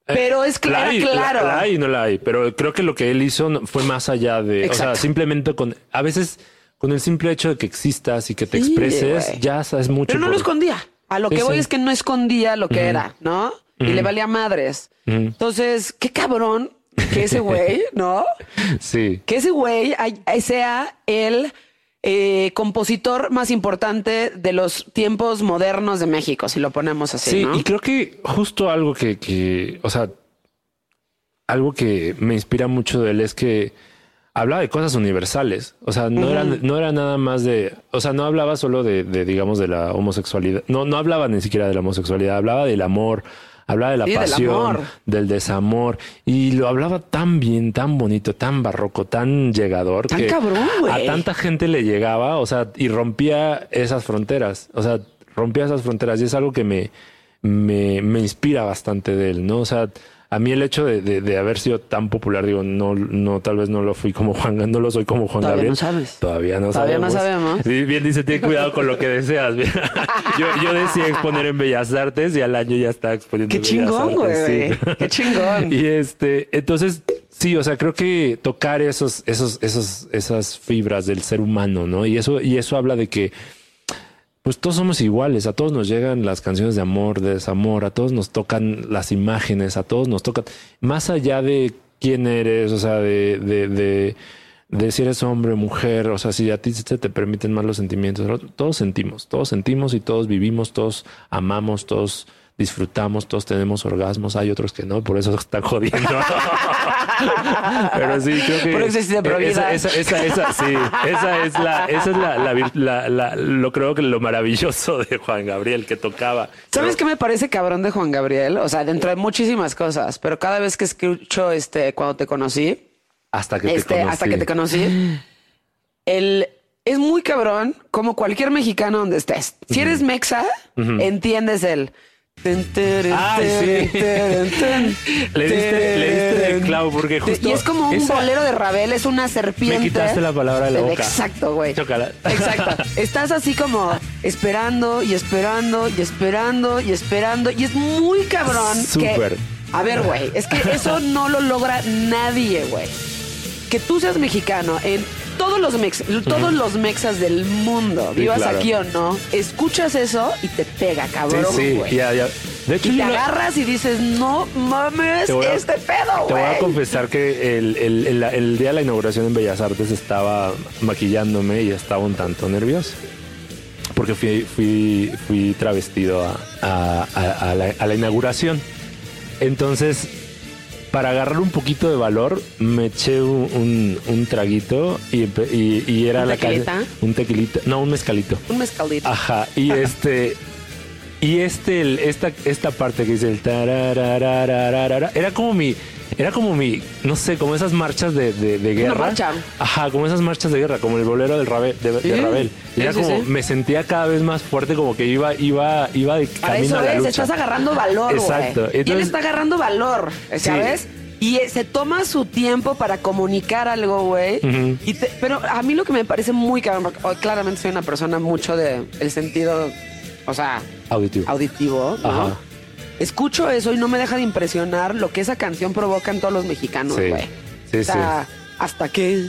Speaker 2: Pero es
Speaker 3: La
Speaker 2: claro,
Speaker 3: hay,
Speaker 2: claro.
Speaker 3: La, la hay no la hay, pero creo que lo que él hizo fue más allá de, o sea, simplemente con, a veces con el simple hecho de que existas y que te
Speaker 2: Sí,
Speaker 3: expreses, ya sabes mucho.
Speaker 2: Pero no
Speaker 3: por-
Speaker 2: lo escondía. A lo
Speaker 3: Sí,
Speaker 2: que voy
Speaker 3: sí.
Speaker 2: es que no escondía lo que era, ¿no? Y le valía madres.
Speaker 3: Ujú.
Speaker 2: Entonces, qué cabrón que ese güey, <laughs> ¿no?
Speaker 3: Sí.
Speaker 2: Que ese güey sea el eh, compositor más importante de los tiempos modernos de México, si lo ponemos así,
Speaker 3: Sí,
Speaker 2: ¿no?
Speaker 3: y creo que justo algo que, que, o sea, algo que me inspira mucho de él es que hablaba de cosas universales. O sea, no, era, no era nada más de, o sea, no hablaba solo de, de, digamos, de la homosexualidad. No, no hablaba ni siquiera de la homosexualidad, hablaba del amor, hablaba de la
Speaker 2: Sí,
Speaker 3: pasión, del desamor. Y lo hablaba tan bien, tan bonito, tan barroco, tan llegador.
Speaker 2: Tan
Speaker 3: que
Speaker 2: cabrón, güey.
Speaker 3: A tanta gente le llegaba, o sea, y rompía esas fronteras. O sea, rompía esas fronteras. Y es algo que me, me, me inspira bastante de él, ¿no? O sea, a mí el hecho de, de- de haber sido tan popular, digo, no, no, tal vez no lo fui como Juan, no lo soy como Juan
Speaker 2: Todavía
Speaker 3: Gabriel.
Speaker 2: no sabes.
Speaker 3: Todavía no
Speaker 2: Todavía no
Speaker 3: sabemos.
Speaker 2: sabemos.
Speaker 3: Sí, bien dice, ten cuidado con lo que deseas. <laughs> Yo, yo decía exponer en Bellas Artes y al año ya estaba exponiendo
Speaker 2: Qué
Speaker 3: en Bellas
Speaker 2: chingón, güey.
Speaker 3: Artes, sí.
Speaker 2: Qué chingón. <laughs>
Speaker 3: Y este, entonces, sí, o sea, creo que tocar esos, esos, esos, esas fibras del ser humano, ¿no? Y eso, y eso habla de que, pues todos somos iguales, a todos nos llegan las canciones de amor, de desamor, a todos nos tocan las imágenes, a todos nos tocan, más allá de quién eres, o sea, de, de, de, de si eres hombre mujer, o sea, si a ti se te permiten más los sentimientos, todos sentimos, todos sentimos y todos vivimos, todos amamos, todos disfrutamos, todos tenemos orgasmos, hay otros que no, por eso están jodiendo. <laughs> Pero sí, creo que
Speaker 2: Por eso existe
Speaker 3: esa, esa, esa, esa, sí, esa es la, esa es la, la la- la- lo creo que lo maravilloso de Juan Gabriel que tocaba.
Speaker 2: ¿Sabes
Speaker 3: Pero-
Speaker 2: qué me parece cabrón de Juan Gabriel? O sea, dentro de muchísimas cosas, pero cada vez que escucho este cuando te conocí,
Speaker 3: Hasta que
Speaker 2: este,
Speaker 3: te conocí.
Speaker 2: hasta que te conocí, el es muy cabrón como cualquier mexicano donde estés. Si eres mexa, entiendes el
Speaker 3: Ah, sí. <laughs> Le diste, le diste el clavo porque justo.
Speaker 2: Y es como un
Speaker 3: esa-
Speaker 2: bolero de Ravel, es una serpiente.
Speaker 3: Me quitaste la palabra de la boca.
Speaker 2: Exacto, güey.
Speaker 3: Chócala.
Speaker 2: Exacto. <laughs> Estás así como esperando y esperando y esperando y esperando. Y es muy cabrón. que-
Speaker 3: Súper.
Speaker 2: A ver, güey, es que eso <laughs> no lo logra nadie, güey. Que tú seas mexicano en todos los mex, todos los mexas del mundo,
Speaker 3: Sí,
Speaker 2: vivas
Speaker 3: claro.
Speaker 2: aquí o no, escuchas eso y te pega, cabrón,
Speaker 3: sí,
Speaker 2: güey.
Speaker 3: ya, ya. De hecho,
Speaker 2: Y te agarras y dices, no mames,
Speaker 3: a-
Speaker 2: este pedo,
Speaker 3: Te voy a
Speaker 2: güey.
Speaker 3: confesar que el, el- el- el día de la inauguración en Bellas Artes estaba maquillándome y estaba un tanto nervioso. Porque fui, fui, fui travestido a, a- a- a la, a la inauguración. Entonces, para agarrar un poquito de valor, me eché un, un- un traguito y, y- y era
Speaker 2: ¿Un
Speaker 3: la calle-
Speaker 2: tequilita?
Speaker 3: Un tequilito. No, un mezcalito.
Speaker 2: Un mezcaldito.
Speaker 3: Ajá, y <laughs> este. Y este, el- esta, esta parte que dice el tarararararara, era como mi, era como mi, no sé, como esas marchas de, de, de guerra.
Speaker 2: marcha.
Speaker 3: Ajá, como esas marchas de guerra, como el bolero del Ravel, de, de
Speaker 2: Sí,
Speaker 3: Ravel. Y
Speaker 2: sí,
Speaker 3: era
Speaker 2: sí,
Speaker 3: como,
Speaker 2: sí.
Speaker 3: me sentía cada vez más fuerte, como que iba, iba, iba de
Speaker 2: Para
Speaker 3: camino
Speaker 2: eso
Speaker 3: a la
Speaker 2: es,
Speaker 3: lucha.
Speaker 2: estás agarrando valor, güey.
Speaker 3: Exacto.
Speaker 2: Y él está agarrando valor, ¿sabes? Y eh, se toma su tiempo para comunicar algo, güey.
Speaker 3: Ujú.
Speaker 2: Y te- Pero a mí lo que me parece muy cabrón, porque oh, claramente soy una persona mucho de el sentido, o sea,
Speaker 3: Auditivo.
Speaker 2: auditivo, ¿no?
Speaker 3: Ajá.
Speaker 2: Escucho eso y no me deja de impresionar lo que esa canción provoca en todos los mexicanos,
Speaker 3: Sí.
Speaker 2: güey.
Speaker 3: Sí,
Speaker 2: o sea, hasta que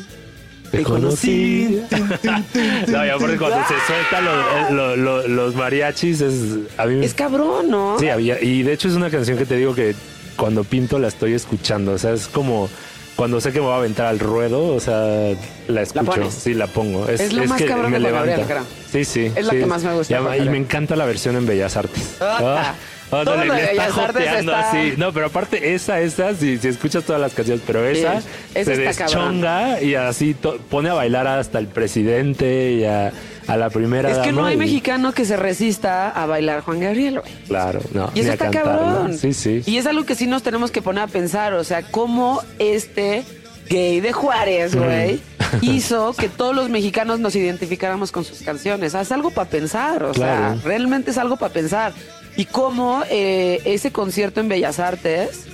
Speaker 3: Te conocí. <laughs> no, y aparte cuando se sueltan los, lo- lo- los mariachis, es, a mí me-
Speaker 2: Es cabrón, ¿no?
Speaker 3: Sí, había, y de hecho es una canción que te digo que cuando pinto la estoy escuchando. O sea, es como cuando sé que me voy a aventar al ruedo, o sea, la escucho. sí, la pongo. Es,
Speaker 2: Es lo más
Speaker 3: que
Speaker 2: cabrón
Speaker 3: me levanta.
Speaker 2: Gabriel,
Speaker 3: sí, sí.
Speaker 2: Es la
Speaker 3: sí.
Speaker 2: que más me gusta
Speaker 3: Y, me encanta la versión en Bellas Artes. <laughs>
Speaker 2: Ah, Todo
Speaker 3: no, le, está joteando así. No, pero aparte esa, esa, si, si escuchas todas las canciones, pero esa
Speaker 2: Sí, esa
Speaker 3: se
Speaker 2: cabrón.
Speaker 3: deschonga y así to- pone a bailar hasta el presidente y a, a la primera
Speaker 2: Es que no hay
Speaker 3: y-
Speaker 2: mexicano que se resista a bailar Juan Gabriel, güey.
Speaker 3: Claro, no.
Speaker 2: Y eso está
Speaker 3: cantarla.
Speaker 2: cabrón.
Speaker 3: Sí, sí.
Speaker 2: Y es algo que sí nos tenemos que poner a pensar, o sea, cómo este gay de Juárez, güey, <laughs> hizo que todos los mexicanos nos identificáramos con sus canciones. Es algo para pensar, o
Speaker 3: Claro.
Speaker 2: sea, realmente es algo para pensar. Y cómo eh, ese concierto en Bellas Artes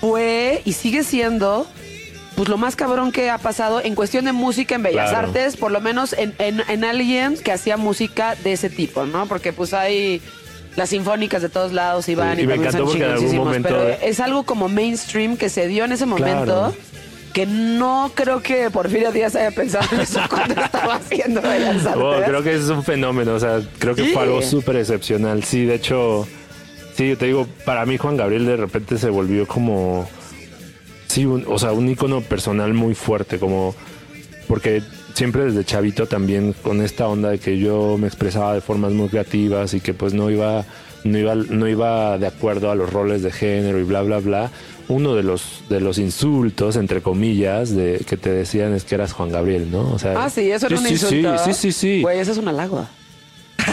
Speaker 2: fue y sigue siendo pues lo más cabrón que ha pasado en cuestión de música en Bellas
Speaker 3: Claro.
Speaker 2: Artes, por lo menos en, en- en alguien que hacía música de ese tipo, ¿no? Porque pues hay las sinfónicas de todos lados y van
Speaker 3: Sí,
Speaker 2: y,
Speaker 3: y me
Speaker 2: también son
Speaker 3: encantó porque en algún momento-
Speaker 2: pero es algo como mainstream que se dio en ese momento.
Speaker 3: Claro.
Speaker 2: Que no creo que Porfirio Díaz haya pensado en eso <laughs> cuando estaba haciendo Bellas Artes.
Speaker 3: Oh, creo que es un fenómeno, o sea, creo que
Speaker 2: Sí.
Speaker 3: fue algo súper excepcional. Sí, de hecho, sí, yo te digo, para mí Juan Gabriel de repente se volvió como, sí, un- o sea, un ícono personal muy fuerte, como, porque siempre desde chavito también con esta onda de que yo me expresaba de formas muy creativas y que pues no iba, no iba, no iba de acuerdo a los roles de género y bla, bla, bla. Uno de los, de los insultos, entre comillas, de que te decían es que eras Juan Gabriel, ¿no? O sea,
Speaker 2: Ah, sí, eso era un
Speaker 3: sí,
Speaker 2: insulto.
Speaker 3: Sí, sí, sí, sí.
Speaker 2: Güey, eso es un halago.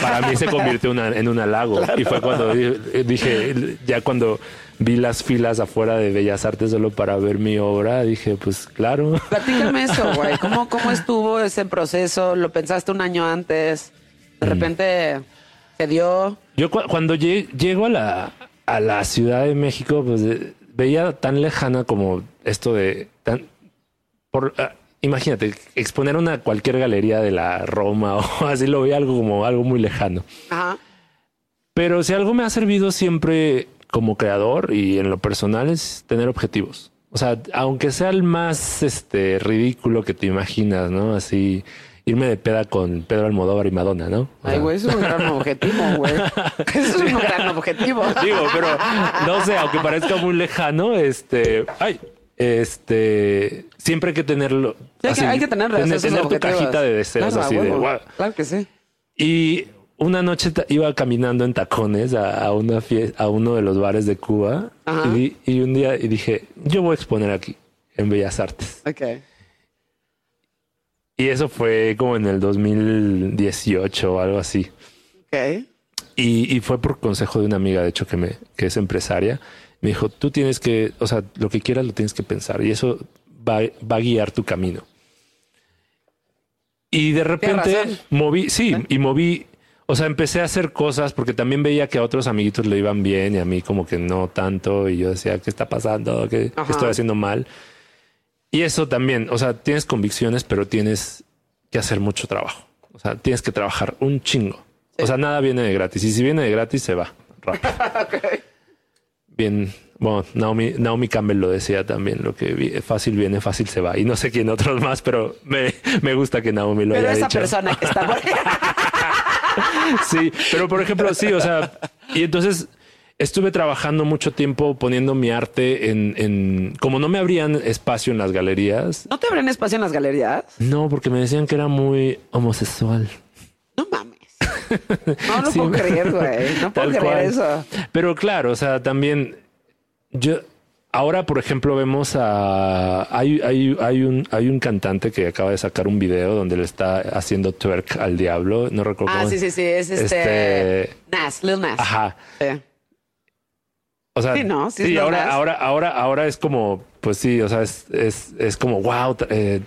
Speaker 3: Para mí se convirtió una- en un halago. Y fue cuando di- dije, ya cuando vi las filas afuera de Bellas Artes solo para ver mi obra, dije, pues claro.
Speaker 2: Platícame eso, güey. ¿Cómo, ¿Cómo estuvo ese proceso? ¿Lo pensaste un año antes? De
Speaker 3: Mm.
Speaker 2: repente se dio.
Speaker 3: Yo cu- cuando lle- llego a la, a la Ciudad de México, pues eh, veía tan lejana como esto de... Tan, por, ah, imagínate, exponer una cualquier galería de la Roma <laughs> o así, lo veía algo como algo muy lejano.
Speaker 2: Ajá.
Speaker 3: Pero si algo me ha servido siempre como creador y en lo personal es tener objetivos. O sea, aunque sea el más este ridículo que te imaginas, ¿no? Así irme de peda con Pedro Almodóvar y Madonna, ¿no? O
Speaker 2: Ay, güey, eso es un gran objetivo, güey. Eso <laughs> es un gran objetivo.
Speaker 3: Digo, pero no sé, aunque parezca muy lejano, este, ay, este, siempre hay que tenerlo.
Speaker 2: Sí, hay, que,
Speaker 3: así,
Speaker 2: hay que tener,
Speaker 3: tener, tu cajita de deseos
Speaker 2: Claro,
Speaker 3: así de. "Guau".
Speaker 2: Claro que sí.
Speaker 3: Y una noche iba caminando en tacones a, a una fie- a uno de los bares de Cuba y, un día y dije, yo voy a exponer aquí, en Bellas Artes.
Speaker 2: Ok.
Speaker 3: Y eso fue como en el 2018 o algo así. Y, y fue por consejo de una amiga, de hecho, que, me, que es empresaria. Me dijo, tú tienes que, o sea, lo que quieras lo tienes que pensar y eso va, va a guiar tu camino. Y de repente moví, sí, y moví, o sea, empecé a hacer cosas porque también veía que a otros amiguitos le iban bien y a mí como que no tanto. Y yo decía, ¿qué está pasando? ¿Qué, qué estoy haciendo mal? Y eso también, o sea, tienes convicciones, pero tienes que hacer mucho trabajo. O sea, tienes que trabajar un chingo. O sea, nada viene de gratis. Y si viene de gratis, se va rápido. <laughs> Bien, bueno, Naomi, Naomi Campbell lo decía también, lo que fácil viene, fácil se va. Y no sé quién otros más, pero me, me gusta que Naomi lo
Speaker 2: Pero
Speaker 3: haya
Speaker 2: esa
Speaker 3: dicho.
Speaker 2: persona que está por <laughs>
Speaker 3: Sí, pero por ejemplo, sí, o sea, y entonces estuve trabajando mucho tiempo poniendo mi arte en, en como no me abrían espacio en las galerías.
Speaker 2: ¿No te abren espacio en las galerías?
Speaker 3: No, porque me decían que era muy homosexual.
Speaker 2: No mames. <laughs> No lo
Speaker 3: Sí.
Speaker 2: puedo creer, güey. No puedo
Speaker 3: Tal
Speaker 2: creer
Speaker 3: cual.
Speaker 2: eso.
Speaker 3: Pero claro, o sea, también yo ahora, por ejemplo, vemos a hay, hay, hay un hay un cantante que acaba de sacar un video donde le está haciendo twerk al diablo. No recuerdo
Speaker 2: Ah,
Speaker 3: cómo
Speaker 2: sí, sí, sí. Es este.
Speaker 3: Este-
Speaker 2: Nas, Lil Nas.
Speaker 3: Ajá.
Speaker 2: Sí.
Speaker 3: O sea,
Speaker 2: Sí, ¿no? Sí
Speaker 3: sí, ahora, ahora, ahora, ahora es como, pues sí, o sea, es, es, es como wow, eh,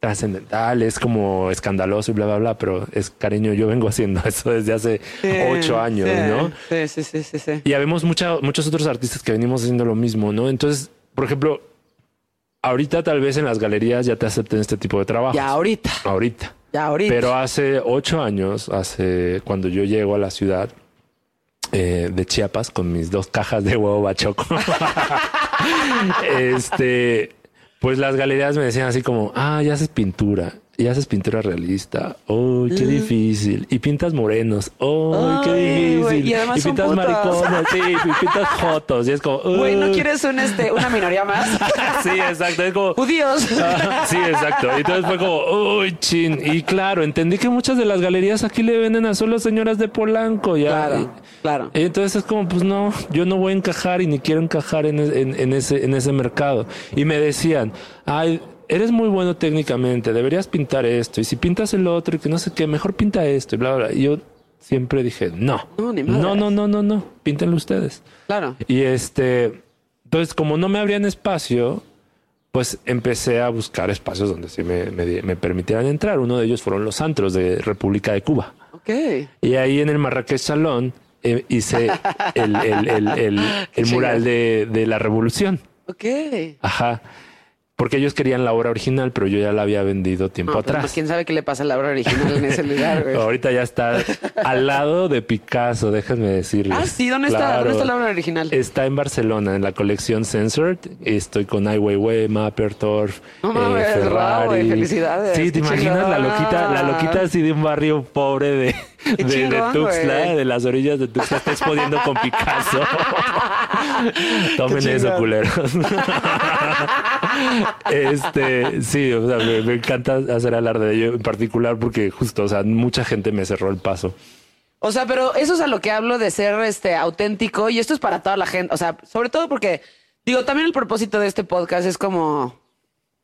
Speaker 3: trascendental, es como escandaloso y bla, bla, bla, pero es cariño, yo vengo <laughs> haciendo eso desde hace
Speaker 2: Sí,
Speaker 3: ocho años, ¿no?
Speaker 2: Sí, sí, sí, sí, sí.
Speaker 3: Y habemos mucha- muchos otros artistas que venimos haciendo lo mismo, ¿no? Entonces, por ejemplo, ahorita tal vez en las galerías ya te acepten este tipo de trabajo.
Speaker 2: Ya ahorita.
Speaker 3: Ahorita.
Speaker 2: Ya ahorita.
Speaker 3: Pero hace ocho años, hace cuando yo llego a la ciudad eh, de Chiapas con mis dos cajas de huevo bachoco, <laughs> este, pues las galerías me decían así como, ah, ya haces pintura. Y haces pintura realista. ¡Uy, qué difícil! Y pintas morenos. ¡Uy, qué difícil!
Speaker 2: y además son
Speaker 3: pintas
Speaker 2: putos.
Speaker 3: maricones. Sí, y pintas jotos. Y es como...
Speaker 2: Güey, ¿no quieres un, este, una minoría más? <laughs>
Speaker 3: Sí, exacto. Es como...
Speaker 2: Judíos. <laughs>
Speaker 3: Ah, Sí, exacto. Y entonces fue como, uy, chin. Y claro, entendí que muchas de las galerías aquí le venden a solo señoras de Polanco. Ya.
Speaker 2: Claro, claro.
Speaker 3: Y entonces es como, pues no, yo no voy a encajar y ni quiero encajar en, en- en ese, en ese mercado. Y me decían, ay, eres muy bueno técnicamente, deberías pintar esto. Y si pintas el otro y que no sé qué, mejor pinta esto y bla, bla. bla. Y yo siempre dije, no,
Speaker 2: No, ni
Speaker 3: no, no, no, no, no, píntenlo ustedes.
Speaker 2: Claro.
Speaker 3: Y este, entonces como no me abrían espacio, pues empecé a buscar espacios donde sí me, me, me permitieran entrar. Uno de ellos fueron los antros de República de Cuba.
Speaker 2: Ok.
Speaker 3: Y ahí en el Marrakech Salón eh, hice <laughs> el, el, el, el- el mural de, de la revolución.
Speaker 2: Ok.
Speaker 3: Ajá. Porque ellos querían la obra original, pero yo ya la había vendido tiempo
Speaker 2: No, pues,
Speaker 3: atrás.
Speaker 2: pues, quién sabe qué le pasa a la obra original en ese lugar, güey. <laughs>
Speaker 3: Ahorita ya está al lado de Picasso, déjenme decirles.
Speaker 2: Ah, sí, ¿dónde está? ¿Dónde está la obra original?
Speaker 3: Está en Barcelona, en la colección Censored. Estoy con Ai Weiwei, Mappertorf,
Speaker 2: No
Speaker 3: eh, Ferrari.
Speaker 2: felicidades.
Speaker 3: Sí, te imaginas la loquita, la loquita así de un barrio pobre de, de, de Tuxtla,
Speaker 2: güey.
Speaker 3: de las orillas de Tuxtla, está exponiendo con Picasso. <laughs> Tomen eso, culeros. <laughs> este, sí, o sea, me, me encanta hacer alarde de ello en particular porque justo, o sea, mucha gente me cerró el paso.
Speaker 2: O sea, pero eso es a lo que hablo de ser este auténtico y esto es para toda la gente. O sea, sobre todo porque digo, también el propósito de este podcast es como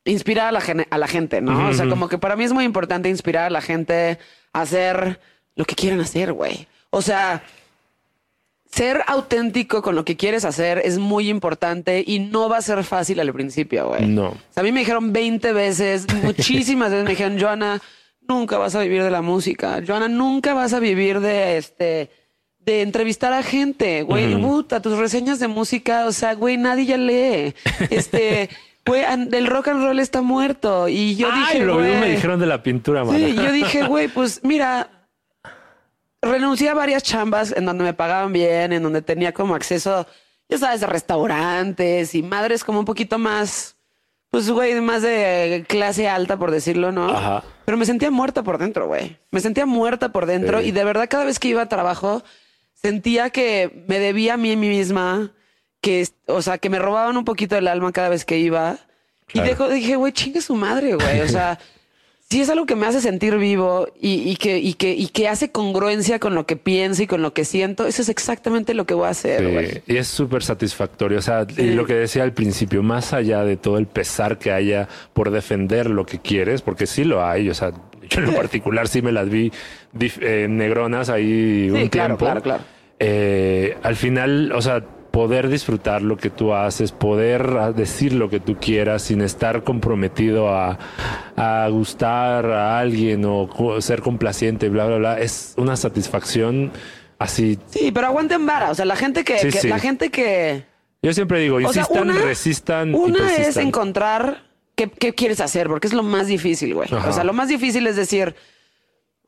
Speaker 2: inspirar a la, a la gente, ¿no? O sea, como que para mí es muy importante inspirar a la gente a hacer lo que quieran hacer, güey. O sea, ser auténtico con lo que quieres hacer es muy importante y no va a ser fácil al principio, güey.
Speaker 3: No.
Speaker 2: O sea, a mí me dijeron 20 veces, <laughs> muchísimas veces me dijeron, Joana, nunca vas a vivir de la música. Joana, nunca vas a vivir de este de entrevistar a gente, güey, puta, tus reseñas de música, o sea, güey, nadie ya lee. <laughs> Este, güey, el rock and roll está muerto y yo
Speaker 3: Ay,
Speaker 2: dije,
Speaker 3: lo mismo me dijeron de la pintura, mano.
Speaker 2: Sí, yo dije, <laughs> güey, pues mira, renuncié a varias chambas en donde me pagaban bien, en donde tenía como acceso, ya sabes, a restaurantes y madres como un poquito más, pues, güey, más de clase alta, por decirlo, ¿no?
Speaker 3: Ajá.
Speaker 2: Pero me sentía muerta por dentro, güey. Me sentía muerta por dentro
Speaker 3: Sí.
Speaker 2: y de verdad cada vez que iba a trabajo sentía que me debía a mí, a mí misma, que, o sea, que me robaban un poquito el alma cada vez que iba.
Speaker 3: Claro.
Speaker 2: Y dejo- dije, güey, chingue su madre, güey. O sea, <laughs> si es algo que me hace sentir vivo y, y que, y, que, y que hace congruencia con lo que pienso y con lo que siento, eso es exactamente lo que voy a hacer,
Speaker 3: Sí, y es súper satisfactorio. O sea,
Speaker 2: Sí.
Speaker 3: y lo que decía al principio, más allá de todo el pesar que haya por defender lo que quieres, porque sí lo hay. O sea, yo en lo <laughs> particular sí me las vi eh, negronas ahí un
Speaker 2: Sí, claro,
Speaker 3: tiempo.
Speaker 2: claro, claro.
Speaker 3: Eh, al final, o sea, poder disfrutar lo que tú haces, poder decir lo que tú quieras sin estar comprometido a, a gustar a alguien o ser complaciente, bla, bla, bla, es una satisfacción así.
Speaker 2: Sí, pero aguanten vara. O sea, la gente que,
Speaker 3: Sí,
Speaker 2: que-
Speaker 3: sí.
Speaker 2: la gente que.
Speaker 3: Yo siempre digo,
Speaker 2: O sea,
Speaker 3: insistan,
Speaker 2: una-
Speaker 3: resistan. y
Speaker 2: Una es
Speaker 3: persistan.
Speaker 2: encontrar qué, qué quieres hacer, porque es lo más difícil, güey.
Speaker 3: Ajá.
Speaker 2: O sea, lo más difícil es decir.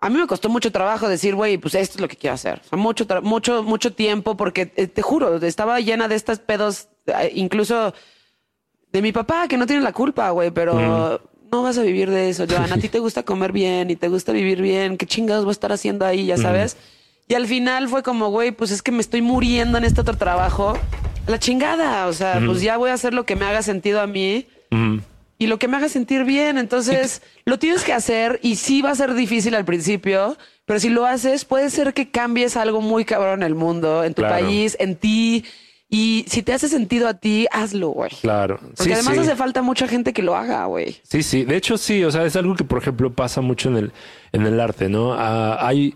Speaker 2: A mí me costó mucho trabajo decir, güey, pues esto es lo que quiero hacer. O sea, mucho, mucho, mucho tiempo, porque eh, te juro, estaba llena de estas pedos, eh, incluso de mi papá, que no tiene la culpa, güey, pero no vas a vivir de eso, Joan. A ti te gusta comer bien y te gusta vivir bien. ¿Qué chingados voy a estar haciendo ahí, ya sabes? Y al final fue como, güey, pues es que me estoy muriendo en este otro trabajo. La chingada, o sea, pues ya voy a hacer lo que me haga sentido a mí. Y lo que me haga sentir bien. Entonces, lo tienes que hacer y sí va a ser difícil al principio, pero si lo haces, puede ser que cambies algo muy cabrón en el mundo, en tu
Speaker 3: Claro.
Speaker 2: país, en ti. Y si te hace sentido a ti, hazlo, güey.
Speaker 3: Claro.
Speaker 2: Porque
Speaker 3: Sí,
Speaker 2: además
Speaker 3: sí.
Speaker 2: hace falta mucha gente que lo haga, güey.
Speaker 3: Sí, sí. De hecho, sí. O sea, es algo que, por ejemplo, pasa mucho en el, en el arte, ¿no? Ah, hay,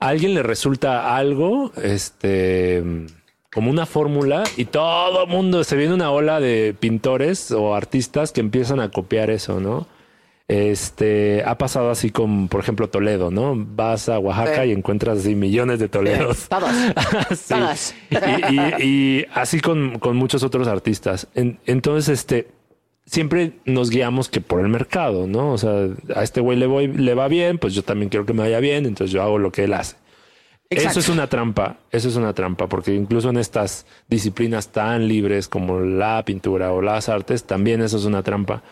Speaker 3: a alguien le resulta algo, este, como una fórmula y todo mundo, se viene una ola de pintores o artistas que empiezan a copiar eso, ¿no? Este, ha pasado así con, por ejemplo, Toledo, ¿no? Vas a Oaxaca
Speaker 2: Sí.
Speaker 3: y encuentras así millones de Toledos.
Speaker 2: Todos. <laughs>
Speaker 3: Sí. Y, y- y así con, con muchos otros artistas. En- entonces, este, siempre nos guiamos que por el mercado, ¿no? O sea, a este güey le voy, le va bien, pues yo también quiero que me vaya bien, entonces yo hago lo que él hace.
Speaker 2: Exacto.
Speaker 3: Eso es una trampa, eso es una trampa, porque incluso en estas disciplinas tan libres como la pintura o las artes, también eso es una trampa.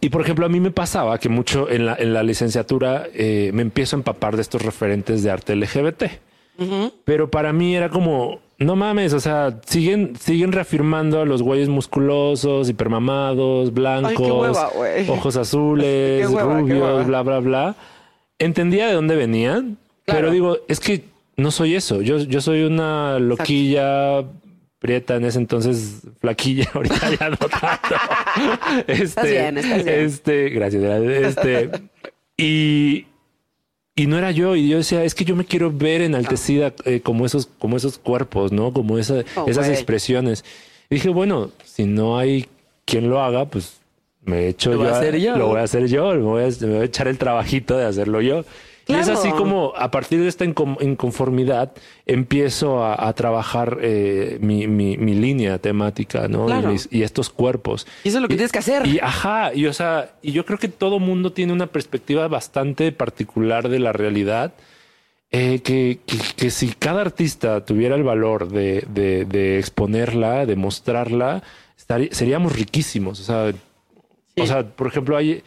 Speaker 3: Y por ejemplo, a mí me pasaba que mucho en la, en la licenciatura eh, me empiezo a empapar de estos referentes de arte LGBT. Pero para mí era como, no mames, o sea, siguen, siguen reafirmando a los güeyes musculosos, hipermamados, blancos,
Speaker 2: Ay, hueva,
Speaker 3: ojos <laughs> azules,
Speaker 2: hueva,
Speaker 3: rubios, bla, bla, bla. Entendía de dónde venían,
Speaker 2: Claro.
Speaker 3: pero digo, es que no soy eso. Yo, yo soy una loquilla prieta en ese entonces, flaquilla, <laughs> ahorita ya no tanto. <laughs> Este,
Speaker 2: bien, estás bien.
Speaker 3: Este, gracias. Este, y, y no era yo, y yo decía, es que yo me quiero ver enaltecida eh, como esos, como esos cuerpos, ¿no? Como esa-
Speaker 2: Oh,
Speaker 3: esas expresiones. Y dije, bueno, si no hay quien lo haga, pues me echo
Speaker 2: Lo voy a hacer yo.
Speaker 3: Lo voy a hacer yo, me voy a, me voy a echar el trabajito de hacerlo yo. Y es
Speaker 2: Claro.
Speaker 3: así como a partir de esta inconformidad empiezo a, a trabajar eh, mi, mi- mi línea temática, ¿no?
Speaker 2: Claro.
Speaker 3: Y, mis- y estos cuerpos.
Speaker 2: Y eso es lo que tienes que hacer.
Speaker 3: Y ajá, y o sea, y yo creo que todo mundo tiene una perspectiva bastante particular de la realidad. eh, que, que, que si cada artista tuviera el valor de, de, de exponerla, de mostrarla, estarí- seríamos riquísimos. O sea, o sea, por ejemplo, hay,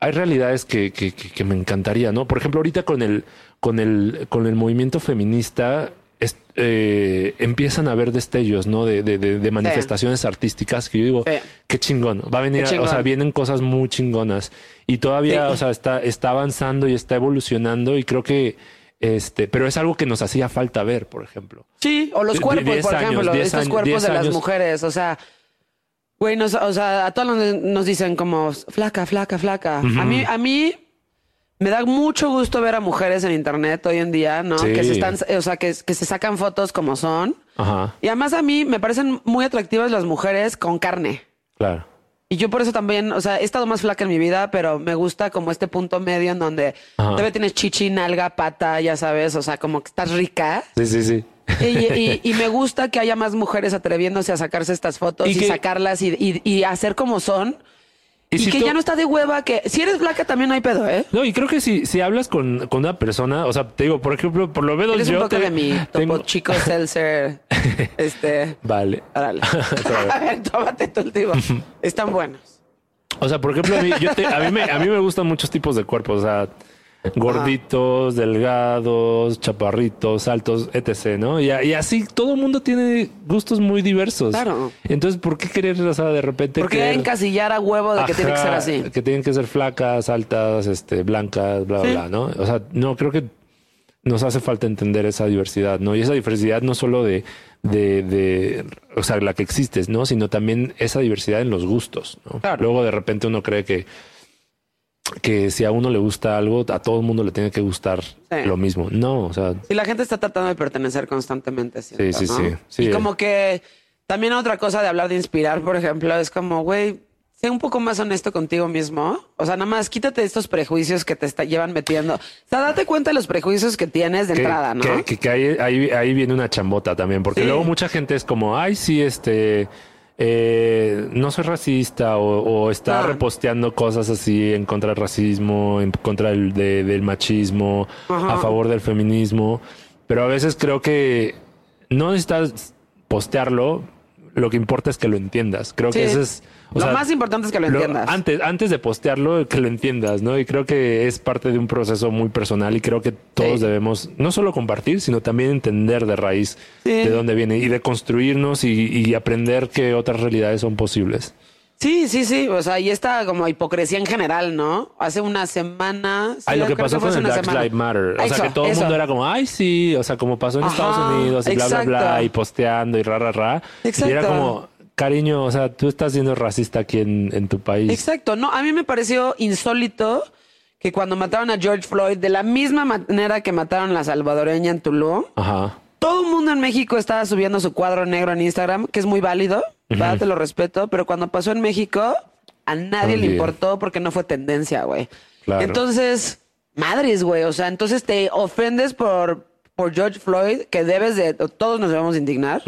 Speaker 3: hay realidades que, que, que- que me encantaría, ¿no? Por ejemplo, ahorita con el, con el, con el movimiento feminista es- eh, empiezan a haber destellos, ¿no? De, de, de- de manifestaciones artísticas que yo digo,
Speaker 2: Sí.
Speaker 3: qué chingón. Va a venir, o sea, vienen cosas muy chingonas y todavía,
Speaker 2: Sí.
Speaker 3: o sea, está, está avanzando y está evolucionando y creo que, este, pero es algo que nos hacía falta ver, por ejemplo.
Speaker 2: Sí, o los cuerpos, por
Speaker 3: años,
Speaker 2: ejemplo, estos cuerpos de las
Speaker 3: años.
Speaker 2: mujeres, o sea, güey, nos- o sea, a todos nos, nos dicen como flaca, flaca, flaca. A mí, a mí me da mucho gusto ver a mujeres en internet hoy en día, ¿no?
Speaker 3: Sí.
Speaker 2: Que se están, o sea, que, que se sacan fotos como son.
Speaker 3: Ajá,
Speaker 2: Y además a mí me parecen muy atractivas las mujeres con carne.
Speaker 3: claro.
Speaker 2: Y yo por eso también, o sea, he estado más flaca en mi vida, pero me gusta como este punto medio en donde
Speaker 3: Ajá.
Speaker 2: todavía tienes chichi, nalga, pata, ya sabes, o sea, como que estás rica.
Speaker 3: Sí, sí, sí.
Speaker 2: Y, y- y me gusta que haya más mujeres atreviéndose a sacarse estas fotos
Speaker 3: Y
Speaker 2: y,
Speaker 3: que-
Speaker 2: sacarlas y, hacer como son. Y,
Speaker 3: si
Speaker 2: que
Speaker 3: tú-
Speaker 2: ya no está de hueva, que si eres flaca también no hay pedo, ¿eh?
Speaker 3: No, y creo que si, si hablas con, con una persona, o sea, te digo, por ejemplo, por lo menos
Speaker 2: Eres un
Speaker 3: yo
Speaker 2: poco
Speaker 3: te-
Speaker 2: de mi topo
Speaker 3: tengo-
Speaker 2: chico seltzer. <laughs> este.
Speaker 3: Vale.
Speaker 2: Órale. <laughs> <laughs> A ver, tómate tu último. Están buenos.
Speaker 3: O sea, por ejemplo, a mí, yo te- a, mí me, a mí me gustan muchos tipos de cuerpos, o sea, gorditos, delgados, chaparritos, altos, etc., ¿no? Y, así todo el mundo tiene gustos muy diversos.
Speaker 2: Claro.
Speaker 3: Entonces, ¿por qué querer, o sea, de repente...
Speaker 2: Porque
Speaker 3: querer-
Speaker 2: encasillar a huevo de que tiene que ser así.
Speaker 3: Que tienen que ser flacas, altas, este, blancas, bla, bla,
Speaker 2: Sí.
Speaker 3: bla, ¿no? O sea, no, creo que nos hace falta entender esa diversidad, ¿no? Y esa diversidad no solo de, de, de o sea, la que existe, ¿no? Sino también esa diversidad en los gustos, ¿no?
Speaker 2: Claro.
Speaker 3: Luego de repente uno cree que que si a uno le gusta algo, a todo el mundo le tiene que gustar lo mismo. No, o sea.
Speaker 2: Y la gente está tratando de pertenecer constantemente. Siento,
Speaker 3: sí, sí, sí, sí,
Speaker 2: Y como que también otra cosa de hablar de inspirar, por ejemplo, es como, güey, sé un poco más honesto contigo mismo. O sea, nada más quítate estos prejuicios que te está, llevan metiendo. O sea, date cuenta de los prejuicios que tienes de entrada, ¿no?
Speaker 3: Que, que, ahí, ahí, ahí, viene una chambota también, porque luego mucha gente es como, ay, sí, este eh, no soy racista o, está ah. reposteando cosas así en contra del racismo, en contra del, del machismo, a favor del feminismo. Pero a veces creo que no necesitas postearlo, lo que importa es que lo entiendas. Creo que eso es
Speaker 2: lo más importante es que lo entiendas.
Speaker 3: Antes, antes de postearlo, que lo entiendas, ¿no? Y creo que es parte de un proceso muy personal y creo que todos debemos no solo compartir, sino también entender de raíz de dónde viene y de construirnos y, aprender que otras realidades son posibles.
Speaker 2: Sí, sí, sí. O sea, y esta como hipocresía en general, ¿no? Hace una semana.
Speaker 3: ay, lo que pasó con el Black Lives Matter. O sea, que todo el mundo era como, ay, sí. O sea, como pasó en Estados Unidos y bla, bla, bla, y posteando y ra, ra, ra. Exacto. Y era como, cariño, o sea, tú estás siendo racista aquí en, tu país.
Speaker 2: Exacto. No, a mí me pareció insólito que cuando mataron a George Floyd, de la misma manera que mataron a la salvadoreña en Tulum, todo el mundo en México estaba subiendo su cuadro negro en Instagram, que es muy válido, te lo respeto, pero cuando pasó en México, a nadie le importó porque no fue tendencia, güey. Entonces, madres, güey, o sea, entonces te ofendes por, por George Floyd, que debes de, todos nos debemos indignar.